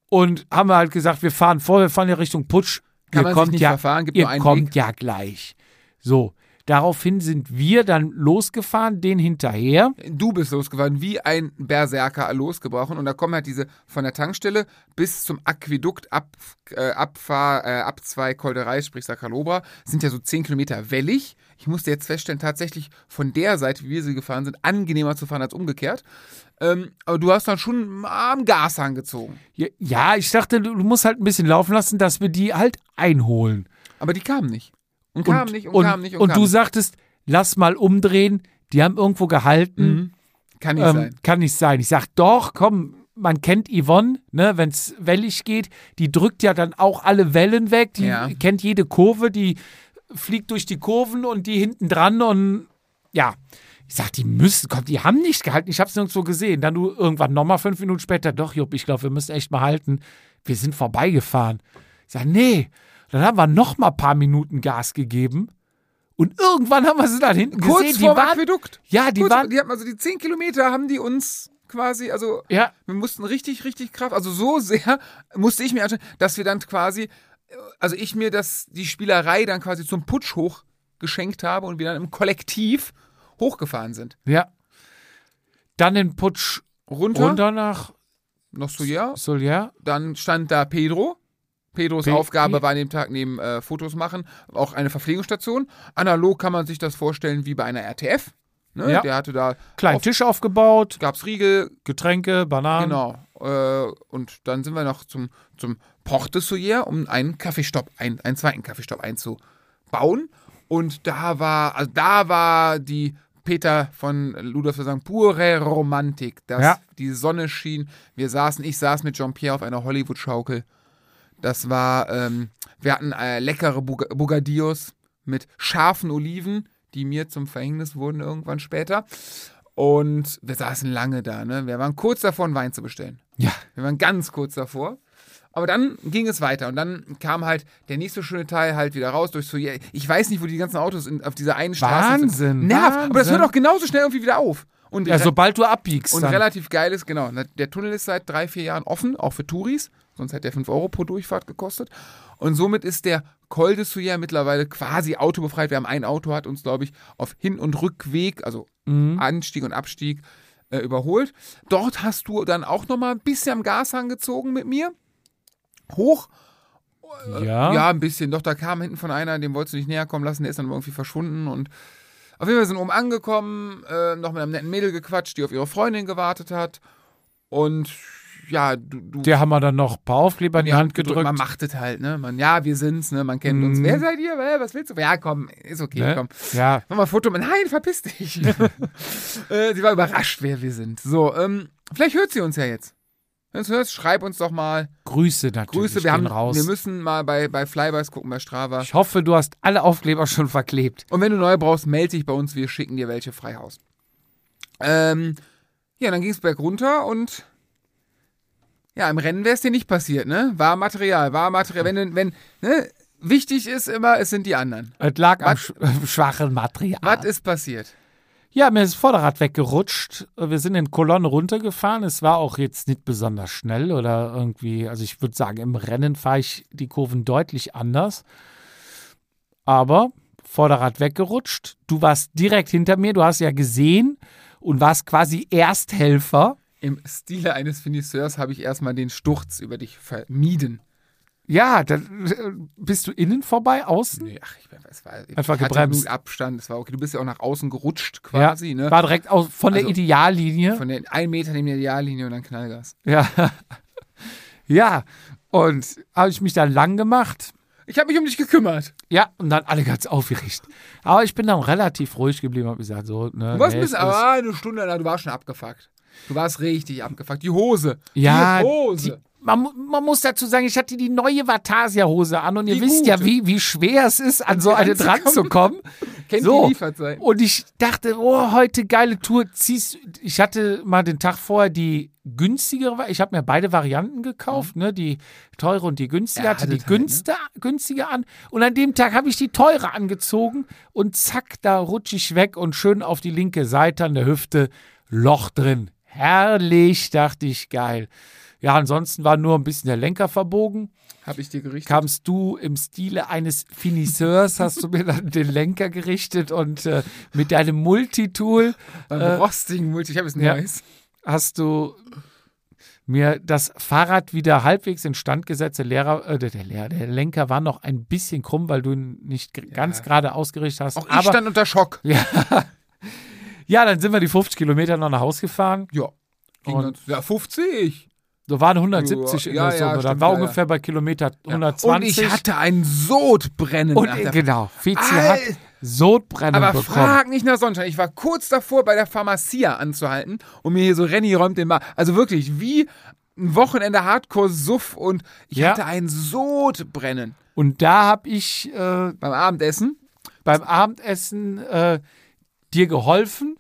und haben halt gesagt, wir fahren vor, wir fahren ja Richtung Putsch. Kann ihr kommt ja, verfahren, ihr kommt Weg. ja gleich. So, daraufhin sind wir dann losgefahren, den hinterher. Du bist losgefahren, wie ein Berserker losgebrochen. Und da kommen halt diese von der Tankstelle bis zum Aquädukt ab, äh, Abfahr, äh, ab zwei Kolderei, sprich Sacralobra, sind ja so 10 Kilometer wellig. Ich musste jetzt feststellen, tatsächlich von der Seite, wie wir sie gefahren sind, angenehmer zu fahren als umgekehrt. Ähm, aber du hast dann schon am Gas angezogen. Ja, Ja, ich dachte, du du musst halt ein bisschen laufen lassen, dass wir die halt einholen. Aber die kamen nicht. Und kamen nicht und, und, kamen nicht und, und du nicht. sagtest, lass mal umdrehen. Die haben irgendwo gehalten. Mhm. Kann nicht Ähm, sein. kann nicht sein. Ich sag, doch, komm, man kennt Yvonne, ne, wenn es wellig geht, die drückt ja dann auch alle Wellen weg, die Ja. kennt jede Kurve, die fliegt durch die Kurven und die hinten dran und ja. Ich sag, die müssen, komm, die haben nicht gehalten. Ich hab's nirgendwo gesehen. Dann du irgendwann nochmal fünf Minuten später, doch, Jupp, ich glaube, wir müssen echt mal halten. Wir sind vorbeigefahren. Ich sag, nee. Dann haben wir noch mal ein paar Minuten Gas gegeben. Und irgendwann haben wir sie dann hinten Kurz gesehen. Die vor Aquädukt. ja, die Kurz, waren, die haben also die 10 Kilometer haben die uns quasi, also ja, Wir mussten richtig, richtig Kraft, also so sehr <laughs> musste ich mir anschauen, dass wir dann quasi, also ich mir das, die Spielerei dann quasi zum Putsch hoch geschenkt habe und wir dann im Kollektiv hochgefahren sind. ja. Dann den Putsch Runter, runter nach noch so ja, Solier. dann stand da Pedro. Pedros Pe- Aufgabe Pe- war an dem Tag neben äh, Fotos machen auch eine Verpflegungsstation. Analog kann man sich das vorstellen wie bei einer RTF. Ne? Ja. Der hatte da, Kleinen Auf- Tisch aufgebaut, gab's Riegel, Getränke, Bananen. Genau. Äh, und dann sind wir noch zum, zum Porte Soyer, um einen Kaffeestopp, ein, einen zweiten Kaffeestopp einzubauen. Und da war, also da war die Peter von Ludolf zu sagen, pure Romantik. Das, Ja. Die Sonne schien. Wir saßen, ich saß mit Jean-Pierre auf einer Hollywood-Schaukel. Das war, ähm, wir hatten äh, leckere Bug Bugadios mit scharfen Oliven, die mir zum Verhängnis wurden irgendwann später. Und wir saßen lange da, ne? Wir waren kurz davor, einen Wein zu bestellen. Ja. Wir waren ganz kurz davor. Aber dann ging es weiter und dann kam halt der nächste schöne Teil halt wieder raus durch so. Ich weiß nicht, wo die ganzen Autos in, auf dieser einen Straße Wahnsinn, sind. Nervt, aber das Wahnsinn. hört auch genauso schnell irgendwie wieder auf. Und, Ja, sobald du abbiegst. und dann. relativ geil ist, genau. Der Tunnel ist seit drei, vier Jahren offen, auch für Touris. Sonst hätte der 5 Euro pro Durchfahrt gekostet. Und somit ist der Col de Souyer mittlerweile quasi autobefreit. Wir haben ein Auto, hat uns, glaube ich, auf Hin- und Rückweg, also Mhm. Anstieg und Abstieg, äh, überholt. Dort hast du dann auch nochmal ein bisschen am Gashang gezogen mit mir. hoch. Ja. Ja, ein bisschen. Doch, da kam hinten von einer, dem wolltest du nicht näher kommen lassen, der ist dann irgendwie verschwunden und auf jeden Fall sind oben angekommen, äh, noch mit einem netten Mädel gequatscht, die auf ihre Freundin gewartet hat. Und ja, du, du Der haben wir dann noch ein paar Aufkleber in die Hand gedrückt. Man macht es halt, ne? Man, ja, wir sind's, ne? Man kennt uns. Mhm. Wer seid ihr? Was willst du? Ja, komm, ist okay, ne? komm. Ja, Mach mal ein Foto. Nein, verpiss dich. <laughs> äh, sie war überrascht, wer wir sind. So, ähm, vielleicht hört sie uns ja jetzt. Wenn du es hörst, schreib uns doch mal. Grüße natürlich. Grüße, wir, haben, raus. wir müssen mal bei, bei Flybys gucken, bei Strava. ich hoffe, du hast alle Aufkleber schon verklebt. Und wenn du neue brauchst, melde dich bei uns, wir schicken dir welche frei Haus. Ähm, ja, dann ging es bergunter und ja, im Rennen wäre es dir nicht passiert, ne? War Material, war Material. Wenn, wenn, ne? Wichtig ist immer, es sind die anderen. Es lag am sch äh, schwachen Material. Was ist passiert? Ja, mir ist das Vorderrad weggerutscht. Wir sind in Kolonne runtergefahren. Es war auch jetzt nicht besonders schnell oder irgendwie, also ich würde sagen, im Rennen fahre ich die Kurven deutlich anders. Aber Vorderrad weggerutscht. Du warst direkt hinter mir, du hast ja gesehen und warst quasi Ersthelfer. Im Stile eines Finisseurs habe ich erstmal den Sturz über dich vermieden. Ja, dann äh, bist du innen vorbei, außen? Nee, ach, ich, es war, ich Einfach gebremst. Abstand, es war okay. Du bist ja auch nach außen gerutscht Ja, quasi, ne? war direkt aus, von der Also, Ideallinie. Von den ein Meter neben der Ideallinie und dann Knallgas. Ja. <laughs> ja, und habe ich mich dann lang gemacht. Ich habe mich um dich gekümmert. Ja, und dann alle ganz aufgeregt. Aber ich bin dann relativ ruhig geblieben und gesagt, so, ne. Du warst nee, ein bisschen, aber eine Stunde lang, du warst schon abgefuckt. Du warst richtig abgefuckt. Die Hose. ja, die Hose. die, man, man muss dazu sagen, ich hatte die neue Vatasia-Hose an und ihr Die wisst ja, gute. wie, wie schwer es ist, an so eine dran zu kommen. Kennt so. die Lieferzeit. Und ich dachte, oh, heute geile Tour. Ziehst, ich hatte mal den Tag vorher die günstigere, ich habe mir beide Varianten gekauft, ne, die teure und die günstige, Ja, hatte die hattet halt, ne? günstige, günstige an. Und an dem Tag habe ich die teure angezogen und zack, da rutsche ich weg und schön auf die linke Seite an der Hüfte, Loch drin. Herrlich, dachte ich, geil. Ja, ansonsten war nur ein bisschen der Lenker verbogen Habe ich dir gerichtet. kamst du im Stile eines Finisseurs, hast du mir dann den Lenker gerichtet und äh, mit deinem Multitool Beim äh, rostigen Multi. Ich habe es ja. Neues. hast du mir das Fahrrad wieder halbwegs instand gesetzt. Der Lehrer, äh, der, Lehrer, der Lenker war noch ein bisschen krumm, weil du ihn nicht g- ganz gerade ausgerichtet hast. Auch ich Aber stand unter Schock. ja, ja, dann sind wir die 50 Kilometer noch nach Hause gefahren. Ja. Und- ja, 50. So waren 170 Ja, in der ja, Summe. dann stimmt, war ja, ungefähr bei Kilometer Und 120. ich hatte ein Sodbrennen. und genau, Fizi hat Sodbrennen Aber bekommen. frag nicht nach Sonnenschein. Ich war kurz davor, bei der Pharmacia anzuhalten und mir hier so Renny räumt den Mar. Also wirklich, wie ein Wochenende Hardcore-Suff und ich hatte ein Sodbrennen. Und da habe ich äh, Beim Abendessen. beim Abendessen äh, dir geholfen,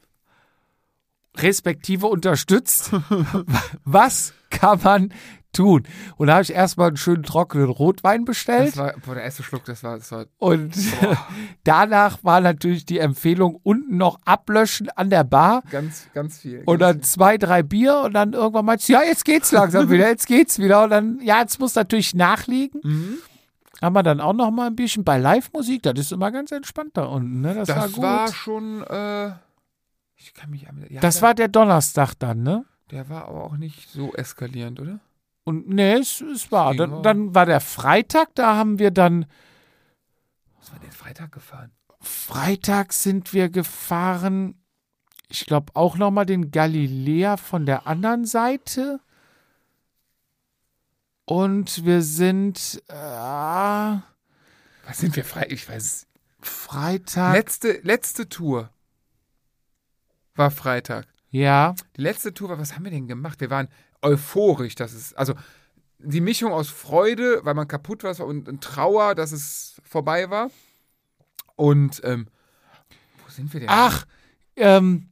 respektive unterstützt. <laughs> Was kann man tun? Und da habe ich erstmal einen schönen trockenen Rotwein bestellt. Das war, boah, der erste Schluck, das war, das war Und <laughs> danach war natürlich die Empfehlung, unten noch ablöschen an der Bar. ganz, ganz viel. Und ganz dann zwei, drei Bier und dann irgendwann meinst du, ja, jetzt geht's langsam wieder, <laughs> jetzt geht's wieder. Und dann, ja, jetzt muss natürlich nachliegen. Mhm. Haben wir dann auch noch mal ein bisschen bei Live-Musik, das ist immer ganz entspannt da unten, ne? Das, war Das gut. war schon, äh, ich kann mich, ja, das der, war der Donnerstag dann, ne? der war aber auch nicht so eskalierend, oder? Und nee, es, es war. Dann, dann war der Freitag, da haben wir dann, Was war denn Freitag gefahren? Freitag sind wir gefahren, ich glaube auch noch mal den Galilea von der anderen Seite. Und wir sind äh, Was sind wir frei? Ich weiß es. Freitag. Letzte, letzte Tour war Freitag. ja, Die letzte Tour war, was haben wir denn gemacht? Wir waren euphorisch, dass es, also die Mischung aus Freude, weil man kaputt war und, und Trauer, dass es vorbei war. Und, ähm, wo sind wir denn? ach, ähm,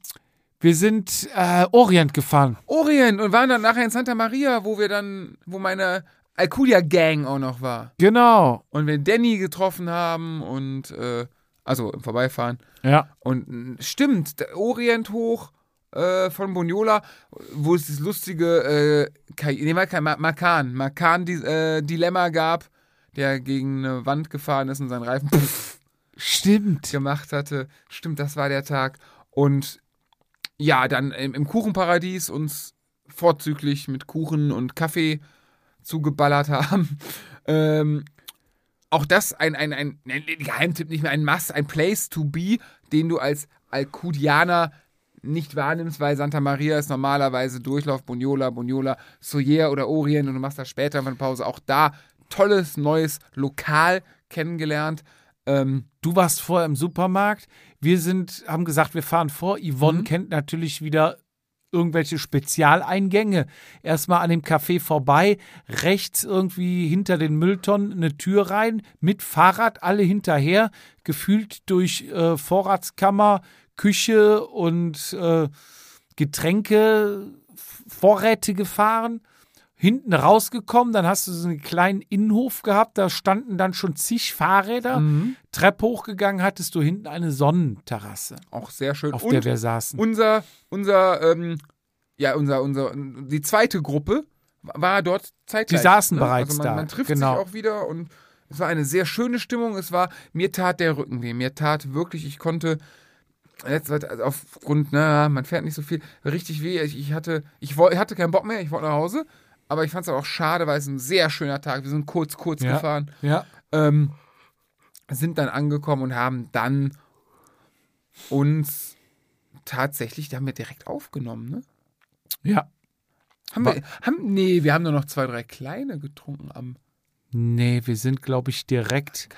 wir sind äh, Orient gefahren. Orient und waren dann nachher in Santa Maria, wo wir dann, wo meine Alcudia Gang auch noch war. Genau. Und wir Danny getroffen haben und, äh, also im Vorbeifahren. Ja. Und stimmt, der Orient hoch äh, von Boniola, wo es das lustige äh, nee, mal kein Ma- Makan, Makan äh, Dilemma gab, der gegen eine Wand gefahren ist und seinen Reifen pff, Stimmt. gemacht hatte. Stimmt, das war der Tag. Und ja, dann im, Kuchenparadies uns vorzüglich mit Kuchen und Kaffee zugeballert haben. <laughs> Ähm, auch das ein, ein, ein, ein Geheimtipp, nicht mehr ein Must, ein Place to be, den du als Alcudianer nicht wahrnimmst, weil Santa Maria ist normalerweise Durchlauf, Bunyola, Bunyola, Soyer oder Orient und du machst da später eine Pause. Auch da tolles neues Lokal kennengelernt. Ähm, du warst vorher im Supermarkt. Wir sind, haben gesagt, wir fahren vor. Yvonne mhm. kennt natürlich wieder irgendwelche Spezialeingänge. Erstmal an dem Café vorbei, rechts irgendwie hinter den Mülltonnen eine Tür rein, mit Fahrrad alle hinterher, gefühlt durch äh, Vorratskammer, Küche und äh, Getränke, Vorräte gefahren hinten rausgekommen, dann hast du so einen kleinen Innenhof gehabt, da standen dann schon zig Fahrräder. Mhm. Treppe hochgegangen, hattest du hinten eine Sonnenterrasse. Auch sehr schön. Auf Und der wir saßen. Unser, unser, ähm, ja, unser, unser, die zweite Gruppe war dort zeitgleich. Die saßen ne? bereits also man, da. Man trifft genau. sich auch wieder und es war eine sehr schöne Stimmung. Es war, mir tat der Rücken weh. Mir tat wirklich, ich konnte jetzt also aufgrund, na, man fährt nicht so viel, richtig weh. Ich, ich hatte, ich, ich hatte keinen Bock mehr, ich wollte nach Hause aber ich fand es auch schade, weil es ein sehr schöner Tag. Wir sind kurz, kurz ja. gefahren. Ja. Ähm, sind dann angekommen und haben dann uns tatsächlich, da haben wir direkt aufgenommen, ne? Ja. Haben wir, haben, nee, wir haben nur noch zwei, drei kleine getrunken am. Nee, wir sind, glaube ich, direkt,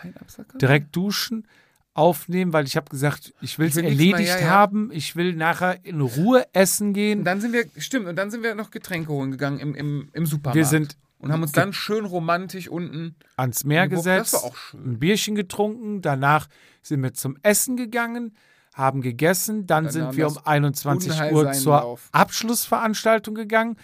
direkt duschen aufnehmen, weil ich habe gesagt, ich will es erledigt mal, ja, ja. haben. Ich will nachher in Ruhe essen gehen. Und dann sind wir, stimmt, und dann sind wir noch Getränke holen gegangen im, im, im Supermarkt. Wir sind und haben uns dann schön romantisch unten ans Meer gesetzt, ein Bierchen getrunken. Danach sind wir zum Essen gegangen, haben gegessen. Dann, dann sind wir um 21 Uhr zur Lauf. Abschlussveranstaltung gegangen.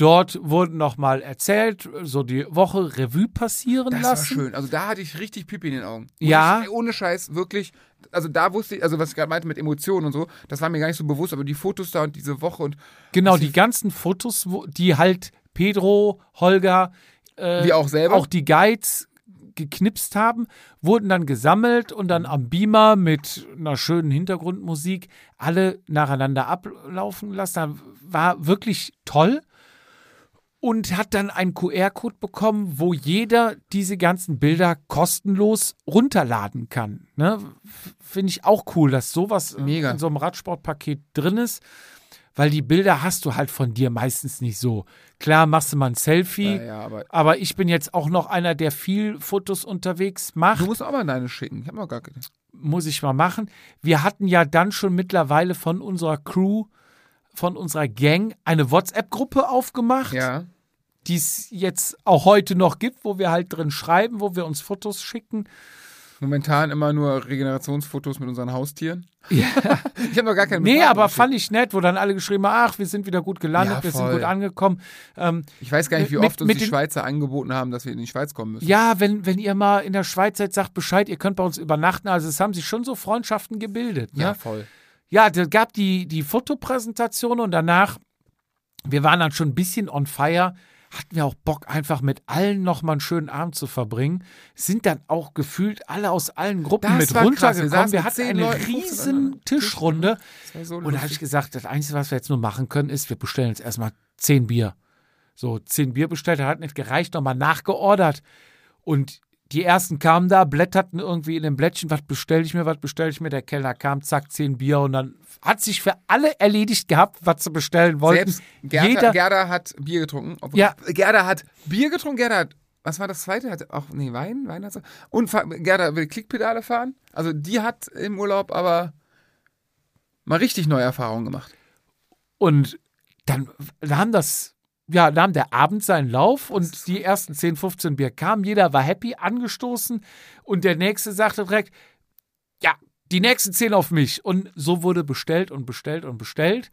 Dort wurden nochmal erzählt, so die Woche Revue passieren das lassen. Das war schön. Also da hatte ich richtig Pipi in den Augen. ja. Ich, ohne Scheiß, wirklich. Also da wusste ich, also was ich gerade meinte mit Emotionen und so, das war mir gar nicht so bewusst, aber die Fotos da und diese Woche und. Genau, die ganzen Fotos, die halt Pedro, Holger, äh, Wie auch selber. Auch die Guides geknipst haben, wurden dann gesammelt und dann am Beamer mit einer schönen Hintergrundmusik alle nacheinander ablaufen lassen. War wirklich toll und hat dann einen QR-Code bekommen, wo jeder diese ganzen Bilder kostenlos runterladen kann. Ne? Finde ich auch cool, dass sowas Mega. in so einem Radsportpaket drin ist, weil die Bilder hast du halt von dir meistens nicht so. Klar machst du mal ein Selfie, ja, ja, aber, aber, ich bin jetzt auch noch einer, der viel Fotos unterwegs macht. Du musst auch mal deine schicken. Ich habe noch gar keine. Muss ich mal machen. Wir hatten ja dann schon mittlerweile von unserer Crew von unserer Gang eine WhatsApp-Gruppe aufgemacht. Ja. Die es jetzt auch heute noch gibt, wo wir halt drin schreiben, wo wir uns Fotos schicken. Momentan immer nur Regenerationsfotos mit unseren Haustieren. Ja. <laughs> ich habe noch gar keine Nee, aber fand ich nett, wo dann alle geschrieben haben, ach, wir sind wieder gut gelandet, ja, wir sind gut angekommen. Ähm, ich weiß gar nicht, wie mit, oft uns die Schweizer angeboten haben, dass wir in die Schweiz kommen müssen. Ja, wenn, wenn ihr mal in der Schweiz seid, sagt Bescheid, ihr könnt bei uns übernachten. Also es haben sich schon so Freundschaften gebildet. Ne? Ja, voll. Ja, da gab die, die Fotopräsentation und danach, wir waren dann schon ein bisschen on fire, hatten wir auch Bock, einfach mit allen nochmal einen schönen Abend zu verbringen. Sind dann auch gefühlt alle aus allen Gruppen das mit runtergekommen. Wir, wir hatten eine Leute, riesen Tischrunde. So und da habe ich gesagt, das Einzige, was wir jetzt nur machen können, ist, wir bestellen jetzt erstmal zehn Bier. So, zehn Bier bestellt, hat nicht gereicht, nochmal nachgeordert. Und die ersten kamen da, blätterten irgendwie in den Blättchen, was bestelle ich mir, was bestelle ich mir. Der Kellner kam, zack, zehn Bier und dann hat sich für alle erledigt gehabt, was sie bestellen wollten. Selbst Gerda, Jeder, Gerda hat Bier getrunken. ja. Gerda hat Bier getrunken, Gerda hat, was war das zweite? Hat auch, nee, Wein, Wein hat sie. Und Gerda will Klickpedale fahren. Also die hat im Urlaub aber mal richtig neue Erfahrungen gemacht. Und dann haben das ja, nahm der Abend seinen Lauf und die ersten 10, 15 Bier kamen. Jeder war happy, angestoßen und der Nächste sagte direkt, ja, die nächsten 10 auf mich. Und so wurde bestellt und bestellt und bestellt.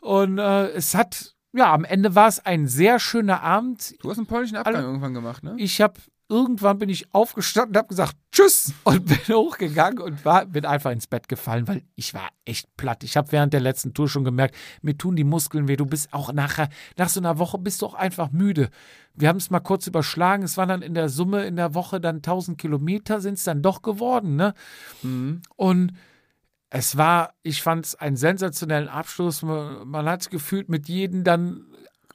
Und äh, es hat, ja, am Ende war es ein sehr schöner Abend. Du hast einen polnischen Abgang Alle, irgendwann gemacht, ne? Ich habe irgendwann bin ich aufgestanden und habe gesagt Tschüss und bin <laughs> hochgegangen und war, bin einfach ins Bett gefallen, weil ich war echt platt. Ich habe während der letzten Tour schon gemerkt, mir tun die Muskeln weh. Du bist auch nachher, nach so einer Woche bist du auch einfach müde. Wir haben es mal kurz überschlagen. Es waren dann in der Summe in der Woche dann 1000 Kilometer sind es dann doch geworden, ne? Mhm. Und es war, ich fand es einen sensationellen Abschluss. Man, man hat es gefühlt mit jedem dann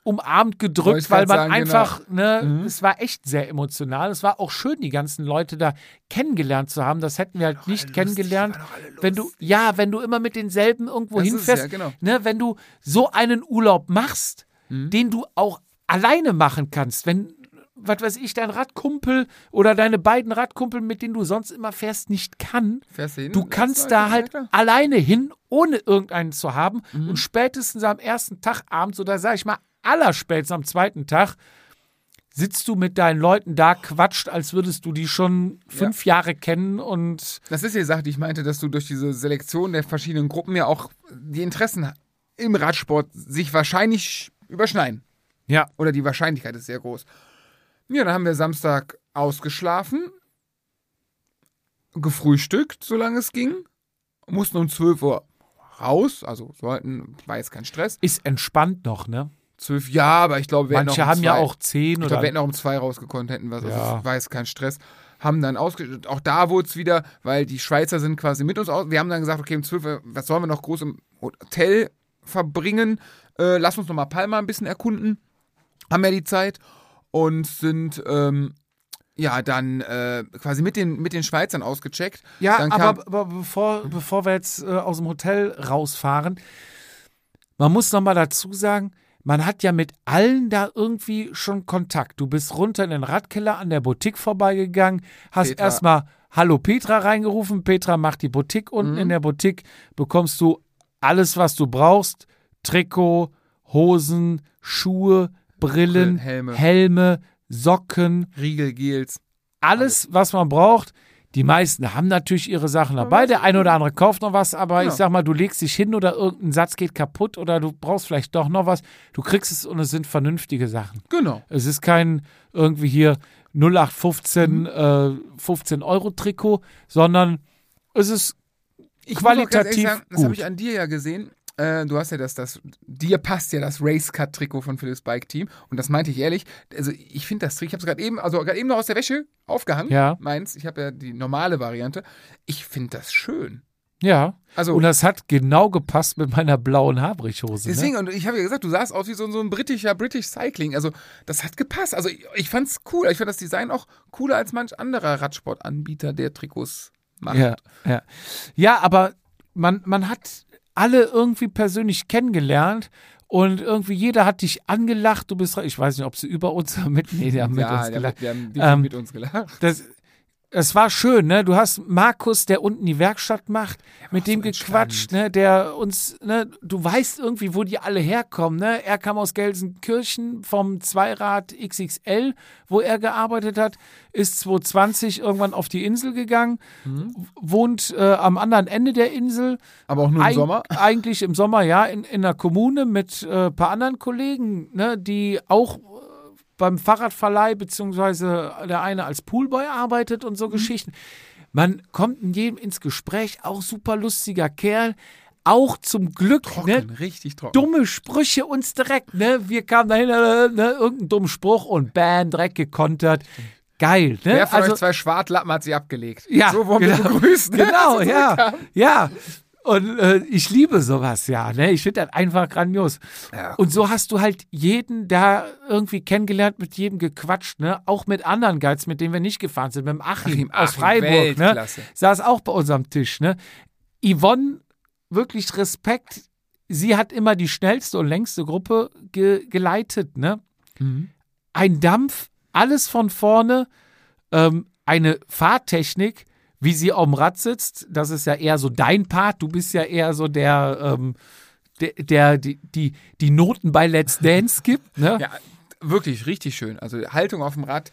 umarmt gedrückt, weil man sagen, genau. einfach, ne, Mhm. es war echt sehr emotional. Es war auch schön, die ganzen Leute da kennengelernt zu haben. Das hätten wir halt nicht kennengelernt. lustig, Wenn du, ja, wenn du immer mit denselben irgendwo Das hinfährst, ja, genau. ne, wenn du so einen Urlaub machst, Mhm. den du auch alleine machen kannst, wenn, was weiß ich, dein Radkumpel oder deine beiden Radkumpel, mit denen du sonst immer fährst, nicht kann, Fährst du hin? Du kannst da ja, halt klar. alleine hin, ohne irgendeinen zu haben. Mhm. Und spätestens am ersten Tag abends oder sag ich mal, allerspätestens am zweiten Tag sitzt du mit deinen Leuten da, quatscht, als würdest du die schon fünf Jahre kennen und Das ist die Sache, die ich meinte, dass du durch diese Selektion der verschiedenen Gruppen ja auch die Interessen im Radsport sich wahrscheinlich überschneiden. ja. Oder die Wahrscheinlichkeit ist sehr groß. Ja, dann haben wir Samstag ausgeschlafen, gefrühstückt, solange es ging, mussten um 12 Uhr raus, also sollten, war jetzt kein Stress. Ist entspannt noch, ne? 12, ja, aber ich glaube, wir hätten Manche um haben ja zwei- auch zehn Ich oder. wir hätten auch um zwei rausgekonnt, hätten wir. Also Ja. es war jetzt kein Stress. Haben dann ausge Auch da wurde es wieder, weil die Schweizer sind quasi mit uns aus. Wir haben dann gesagt, okay, um 12 Uhr, was sollen wir noch groß im Hotel verbringen? Äh, lass uns noch mal Palma ein bisschen erkunden. Haben ja die Zeit und sind ähm, ja dann äh, quasi mit den, mit den Schweizern ausgecheckt. Ja, aber, aber bevor, bevor wir jetzt äh, aus dem Hotel rausfahren, man muss noch mal dazu sagen, man hat ja mit allen da irgendwie schon Kontakt. Du bist runter in den Radkeller an der Boutique vorbeigegangen, hast erstmal Hallo Petra reingerufen. Petra macht die Boutique unten. Mhm. In der Boutique bekommst du alles, was du brauchst. Trikot, Hosen, Schuhe, Brillen, Helme. Helme Socken, Riegel, Gels. alles, was man braucht. Die meisten haben natürlich ihre Sachen dabei. Der eine oder andere kauft noch was, aber Ja. ich sag mal, du legst dich hin oder irgendein Satz geht kaputt oder du brauchst vielleicht doch noch was. Du kriegst es und es sind vernünftige Sachen. Genau. Es ist kein irgendwie hier 0815 äh, 15 Euro Trikot, sondern es ist Ich qualitativ sagen, Das habe ich an dir ja gesehen. Äh, du hast ja das, das, dir passt ja das Racecut-Trikot von Philips Bike Team. Und das meinte ich ehrlich. Also ich finde das Trikot, ich habe es gerade eben, also gerade eben noch aus der Wäsche aufgehangen. Ja. Meins. Ich habe ja die normale Variante. Ich finde das schön. ja. Also Und das hat genau gepasst mit meiner blauen Habrichhose. Ne? deswegen, und ich habe ja gesagt, du sahst aus wie so, so ein britischer British Cycling. Also das hat gepasst. Also ich, ich fand es cool. Ich fand das Design auch cooler als manch anderer Radsportanbieter, der Trikots macht. Ja, ja. ja aber man, man hat alle irgendwie persönlich kennengelernt und irgendwie jeder hat dich angelacht. Du bist, ich weiß nicht, ob sie über uns oder <laughs> mit, nee, die haben mit ja, uns gelacht. Haben definitiv Ähm, mit uns gelacht. Das, es war schön, ne? Du hast Markus, der unten die Werkstatt macht, mit dem gequatscht, ne? Der uns, ne? Du weißt irgendwie, wo die alle herkommen, ne? Er kam aus Gelsenkirchen vom Zweirad XXL, wo er gearbeitet hat, ist 2020 irgendwann auf die Insel gegangen, wohnt äh, am anderen Ende der Insel, Aber auch nur im Eig- Sommer. <laughs> Eigentlich im Sommer, ja, in, in einer Kommune mit äh, ein paar anderen Kollegen, ne, die auch äh, beim Fahrradverleih, beziehungsweise der eine als Poolboy arbeitet und so Mhm. Geschichten. Man kommt in jedem ins Gespräch, auch super lustiger Kerl, auch zum Glück, ne, Trocken, richtig trocken. dumme Sprüche uns direkt, ne? Wir kamen dahin, äh, ne, irgendein dummen Spruch und bam, direkt gekontert. Geil, ne? Wer von euch zwei Schwartlappen hat sie abgelegt? Ja, so wurden genau. wir begrüßt. <laughs> ne? Genau, Als wir ja. Ja. Und äh, ich liebe sowas, ja. Ne? Ich finde das einfach grandios. Ja, Und so hast du halt jeden da irgendwie kennengelernt, mit jedem gequatscht, ne? Auch mit anderen Guides, mit denen wir nicht gefahren sind. Mit dem Achim, Achim, aus Freiburg, ne? Weltklasse. Saß auch bei uns am Tisch, ne? Yvonne, wirklich Respekt. Sie hat immer die schnellste und längste Gruppe ge geleitet, ne? Ein Dampf, alles von vorne, ähm, eine Fahrtechnik, wie sie auf dem Rad sitzt, das ist ja eher so dein Part. Du bist ja eher so der, ähm, der, der die, die, die Noten bei Let's Dance gibt. Ne? Ja, wirklich richtig schön. Also die Haltung auf dem Rad,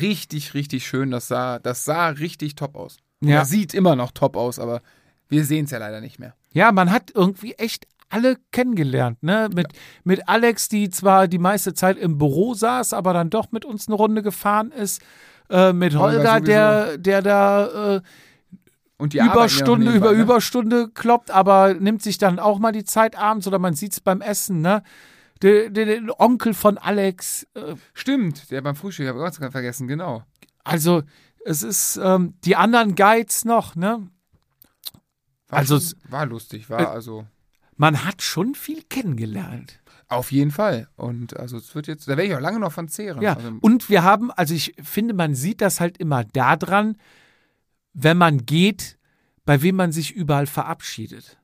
richtig, richtig schön. Das sah, das sah richtig top aus. Ja. Das sieht immer noch top aus, aber wir sehen es ja leider nicht mehr. Ja, man hat irgendwie echt alle kennengelernt, ne? Mit, mit Alex, die zwar die meiste Zeit im Büro saß, aber dann doch mit uns eine Runde gefahren ist. Äh, mit Holger Holger, der, der da äh, Und die arbeiten Überstunde über ne? Überstunde kloppt, aber nimmt sich dann auch mal die Zeit abends oder man sieht es beim Essen, ne? Der, der, der Onkel von Alex, äh, Stimmt, der beim Frühstück, ich habe ganz vergessen, genau. also es ist ähm, die anderen Guides noch, ne? War Also schon, war lustig, war Äh, also. Man hat schon viel kennengelernt. Auf jeden Fall. Und also es wird jetzt, da werde ich auch lange noch von zehren. Ja, Also, und wir haben, also ich finde, man sieht das halt immer daran, wenn man geht, bei wem man sich überall verabschiedet.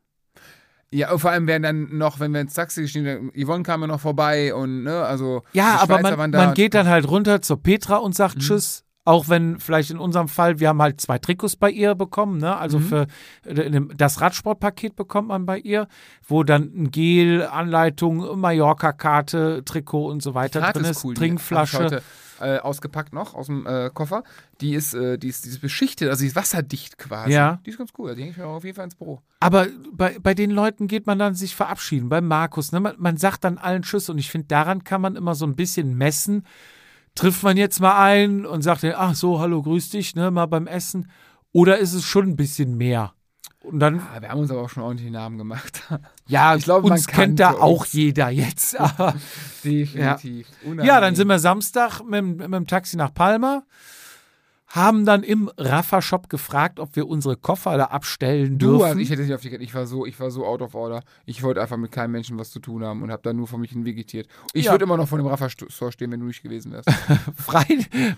ja, und vor allem werden dann noch, wenn wir ins Taxi gestiegen sind, Yvonne kam ja noch vorbei und, ne, also. Ja, aber man, man geht dann halt runter zur Petra und sagt Mhm. Tschüss. Auch wenn vielleicht in unserem Fall, wir haben halt zwei Trikots bei ihr bekommen, ne? Also Mhm. für äh, das Radsportpaket bekommt man bei ihr, wo dann ein Gel, Anleitung, Mallorca-Karte, Trikot und so weiter Karte drin ist cool. die Trinkflasche. äh, ausgepackt noch aus dem äh, Koffer. Die ist, äh, die ist, die ist beschichtet, also die ist wasserdicht quasi. Ja. Die ist ganz cool. Die hänge ich mir auf jeden Fall ins Büro. Aber bei, bei den Leuten geht man dann sich verabschieden. Bei Markus, ne? man, man sagt dann allen Tschüss und ich finde, daran kann man immer so ein bisschen messen. Trifft man jetzt mal ein und sagt, ach so, hallo, grüß dich, ne, mal beim Essen. Oder ist es schon ein bisschen mehr? Und dann, Ah, wir haben uns aber auch schon ordentlich Namen gemacht. <laughs> ja, ich glaube, man uns kennt da kannte auch uns. jeder jetzt. <laughs> Definitiv. ja, dann sind wir Samstag mit, mit dem Taxi nach Palma, haben dann im Rafa-Shop gefragt, ob wir unsere Koffer da abstellen Du, dürfen. also ich hätte nicht auf die Ich war so, ich war so out of order. Ich wollte einfach mit keinem Menschen was zu tun haben und habe da nur vor mich hin vegetiert. Ich Ja. würde immer noch vor dem Rafa-Store stehen, wenn du nicht gewesen wärst. <laughs> frei.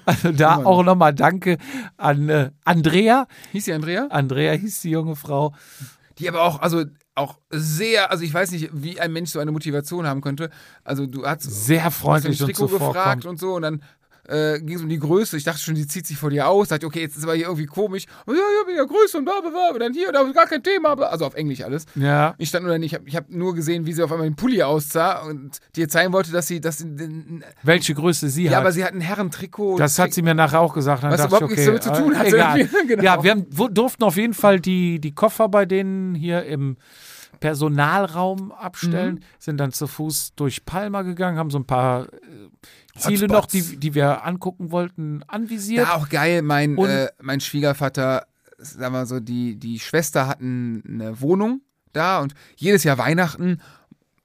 Also da Immer auch nochmal Danke an äh, Andrea. Hieß die Andrea? Andrea hieß die junge Frau. Die aber auch, also auch sehr, also ich weiß nicht, wie ein Mensch so eine Motivation haben könnte. Also du hast Sehr hast freundlich den und Trikot gefragt und so und dann äh, ging es um die Größe. Ich dachte schon, die zieht sich vor dir aus. Dachte, okay, jetzt ist aber hier irgendwie komisch. Und ja, ja, bin ja Größe und bla bla bla. Und dann hier, da ist gar kein Thema. Bla. Also auf Englisch alles. Ja. Ich stand nur nicht, ich habe ich hab nur gesehen, wie sie auf einmal den Pulli aussah und dir zeigen wollte, dass sie, dass sie den, Welche Größe sie ja, hat. aber sie hat ein Herrentrikot. das hat sie mir nachher auch gesagt. Dann Was dachte überhaupt ich, nichts okay, damit zu tun äh, hatte. <laughs> Egal. Genau. Ja, wir haben, durften auf jeden Fall die, die Koffer bei denen hier im Personalraum abstellen, Mhm. sind dann zu Fuß durch Palma gegangen, haben so ein paar äh, Ziele noch, die, die wir angucken wollten, anvisiert. Ja, auch geil. Mein, äh, mein Schwiegervater, sagen wir so, die, die Schwester hatten eine Wohnung da und jedes Jahr Weihnachten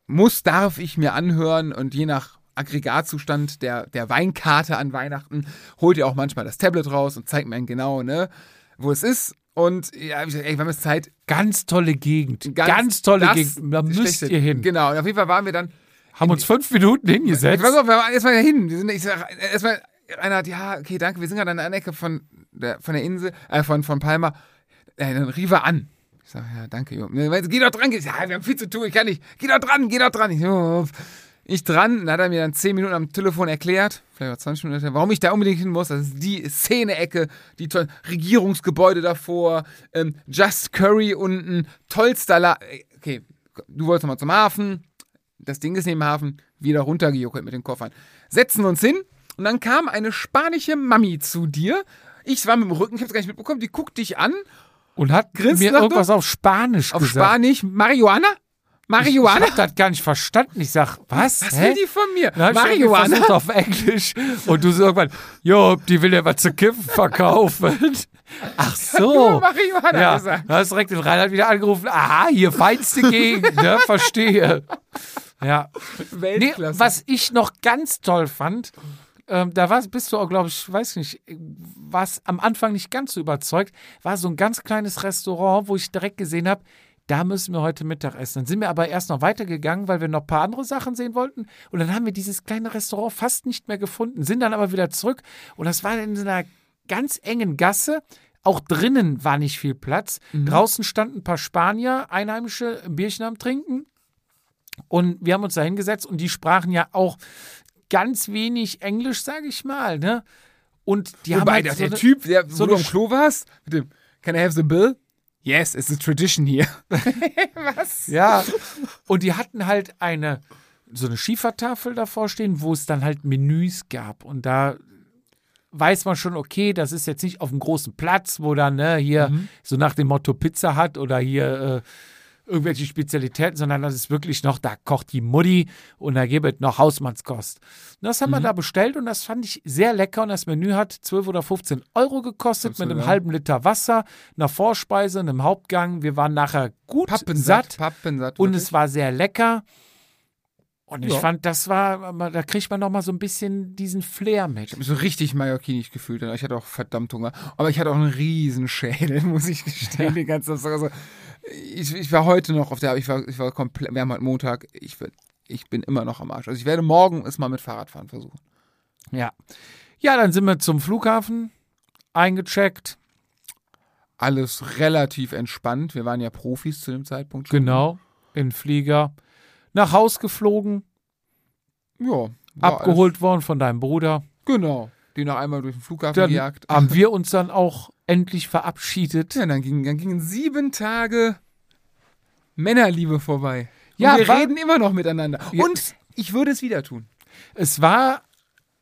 muss, darf ich mir anhören und je nach Aggregatzustand der, der Weinkarte an Weihnachten holt ihr auch manchmal das Tablet raus und zeigt mir genau, ne, wo es ist. Und ja, ich gesagt, ey, wir haben jetzt Zeit. Ganz tolle Gegend. Ganz, tolle das Gegend. Da müsst ihr hin. Genau, und auf jeden Fall waren wir dann Haben uns fünf Minuten hingesetzt. Pass auf, wir waren erstmal dahin. Wir sind, ich sag, erstmal, einer hat, ja, okay, danke, wir sind gerade an der Ecke von der, von der Insel, äh, von, von Palma. Äh, dann rief er an. Ich sag, ja, danke, Junge. Geh doch dran. Ich sag, Ja, wir haben viel zu tun, ich kann nicht. Geh doch dran, geh doch dran. Ich, so, ich dran, dann hat er mir dann zehn Minuten am Telefon erklärt, vielleicht auch 20 Minuten, warum ich da unbedingt hin muss. Das ist die Szene-Ecke, die tollen Regierungsgebäude davor, ähm, Just Curry unten, tollster La Okay, du wolltest nochmal zum Hafen, das Ding ist neben dem Hafen, wieder runtergejuckelt mit den Koffern. Setzen uns hin und dann kam eine spanische Mami zu dir. Ich war mit dem Rücken, ich hab's gar nicht mitbekommen, die guckt dich an, Und hat Grinst mir irgendwas auf Spanisch auf gesagt. Spanisch, Marihuana? Marihuana? Ich hab das gar nicht verstanden. Ich sag, was? Was Hä? will die von mir? Dann ich Marihuana? versucht auf Englisch und du so irgendwann, jo, die will ja was zu kiffen verkaufen. <laughs> Ach so. Marihuana Ja, gesagt. da hast direkt den Reinhard wieder angerufen. Aha, hier feinste Gegend, ne? Verstehe. Ja. Nee, Weltklasse. was ich noch ganz toll fand, ähm, da warst, bist du auch, glaube ich, weiß nicht, warst am Anfang nicht ganz so überzeugt, war so ein ganz kleines Restaurant, wo ich direkt gesehen habe, da müssen wir heute Mittag essen. Dann sind wir aber erst noch weitergegangen, weil wir noch ein paar andere Sachen sehen wollten. Und dann haben wir dieses kleine Restaurant fast nicht mehr gefunden, sind dann aber wieder zurück. Und das war in so einer ganz engen Gasse. Auch drinnen war nicht viel Platz. Draußen standen ein paar Spanier, Einheimische, ein Bierchen am Trinken. Und wir haben uns da hingesetzt und die sprachen ja auch ganz wenig Englisch, sage ich mal. Ne? Und die haben Wobei, halt der, so der eine- Typ, der, so wo du eine am Klo warst, mit dem, can I have the bill? Yes, it's a tradition here. <laughs> Was? Ja. Und die hatten halt eine so eine Schiefertafel davor stehen, wo es dann halt Menüs gab. Und da weiß man schon, okay, das ist jetzt nicht auf einem großen Platz, wo dann ne, hier so nach dem Motto Pizza hat oder hier äh, irgendwelche Spezialitäten, sondern das ist wirklich noch, da kocht die Mutti und da gibt es noch Hausmannskost. Und das haben wir da bestellt und das fand ich sehr lecker und das Menü hat 12 oder 15 Euro gekostet Absolut, mit einem halben Liter Wasser, einer Vorspeise, einem Hauptgang. Wir waren nachher gut Pappensatt. satt. Pappensatt. Und wirklich. es war sehr lecker. Und ich Ja. fand, das war, da kriegt man noch mal so ein bisschen diesen Flair mit. Ich habe mich so richtig mallorquinisch gefühlt. Ich hatte auch verdammt Hunger. Aber ich hatte auch einen riesen Schädel, <laughs> muss ich gestehen. Die ganze Zeit. Also, ich, ich war heute noch auf der, ich war, ich war komplett, wir haben heute Montag, ich bin ich bin immer noch am Arsch. Also ich werde morgen es mal mit Fahrradfahren versuchen. Ja. Ja, dann sind wir zum Flughafen eingecheckt. Alles relativ entspannt. Wir waren ja Profis zu dem Zeitpunkt schon. Genau. In Flieger. Nach Haus geflogen. Ja. abgeholt worden von deinem Bruder. Genau. Die noch einmal durch den Flughafen Dann gejagt. haben wir uns dann auch endlich verabschiedet. Ja, dann gingen, dann gingen sieben Tage Männerliebe vorbei. Und Ja, wir war- reden immer noch miteinander. Ja. Und ich würde es wieder tun. Es war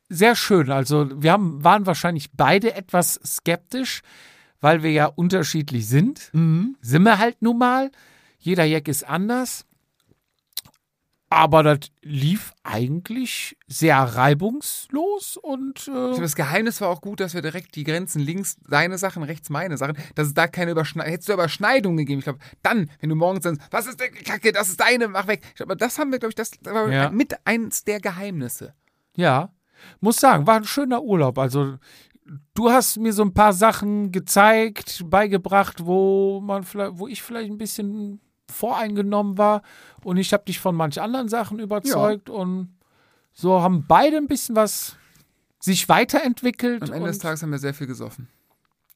sehr schön. Also wir haben, waren wahrscheinlich beide etwas skeptisch, weil wir ja unterschiedlich sind. Sind wir halt nun mal. Jeder Jack ist anders. Aber das lief eigentlich sehr reibungslos und äh, glaube, das Geheimnis war auch gut, dass wir direkt die Grenzen links deine Sachen, rechts meine Sachen, dass es da keine Überschneidung, hättest du Überschneidungen gegeben. Ich glaube, dann, wenn du morgens dann, was ist der Kacke, das ist deine, mach weg. Ich glaube, das haben wir, glaube ich, das war Ja. mit eins der Geheimnisse. ja, muss sagen, war ein schöner Urlaub. Also du hast mir so ein paar Sachen gezeigt, beigebracht, wo man vielleicht, wo ich vielleicht ein bisschen voreingenommen war und ich habe dich von manch anderen Sachen überzeugt und so haben beide ein bisschen was sich weiterentwickelt. Am Ende des Tages haben wir sehr viel gesoffen.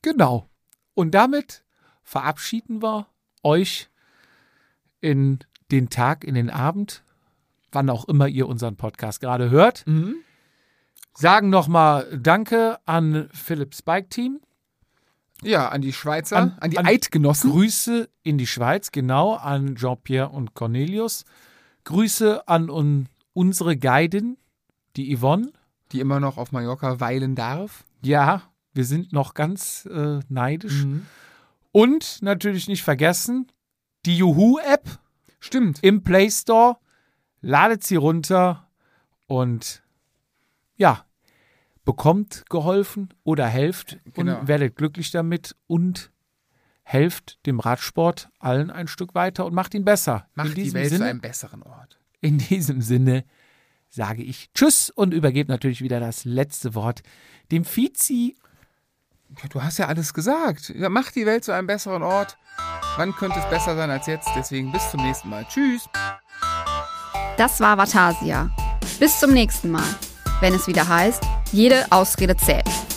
Genau. Und damit verabschieden wir euch in den Tag, in den Abend, wann auch immer ihr unseren Podcast gerade hört. Sagen nochmal Danke an Philips Bike Team. Ja, an die Schweizer, An- an, die an- Eidgenossen. Grüße in die Schweiz, genau, an Jean-Pierre und Cornelius. Grüße an un unsere Guidin, die Yvonne. die immer noch auf Mallorca weilen darf. Ja, wir sind noch ganz äh, neidisch. Und natürlich nicht vergessen, die Juhu-App Stimmt. im Play Store. Ladet sie runter und ja, bekommt geholfen oder helft Genau. und werdet glücklich damit und helft dem Radsport allen ein Stück weiter und macht ihn besser. in Macht die diesem Welt zu Sinne, einem besseren Ort. in diesem Sinne sage ich Tschüss und übergebe natürlich wieder das letzte Wort dem Fizi. Ja, du hast ja alles gesagt. Ja, macht die Welt zu einem besseren Ort. Wann könnte es besser sein als jetzt? Deswegen bis zum nächsten Mal. Tschüss. Das war Vatasia. Bis zum nächsten Mal, wenn es wieder heißt, jede Ausrede zählt.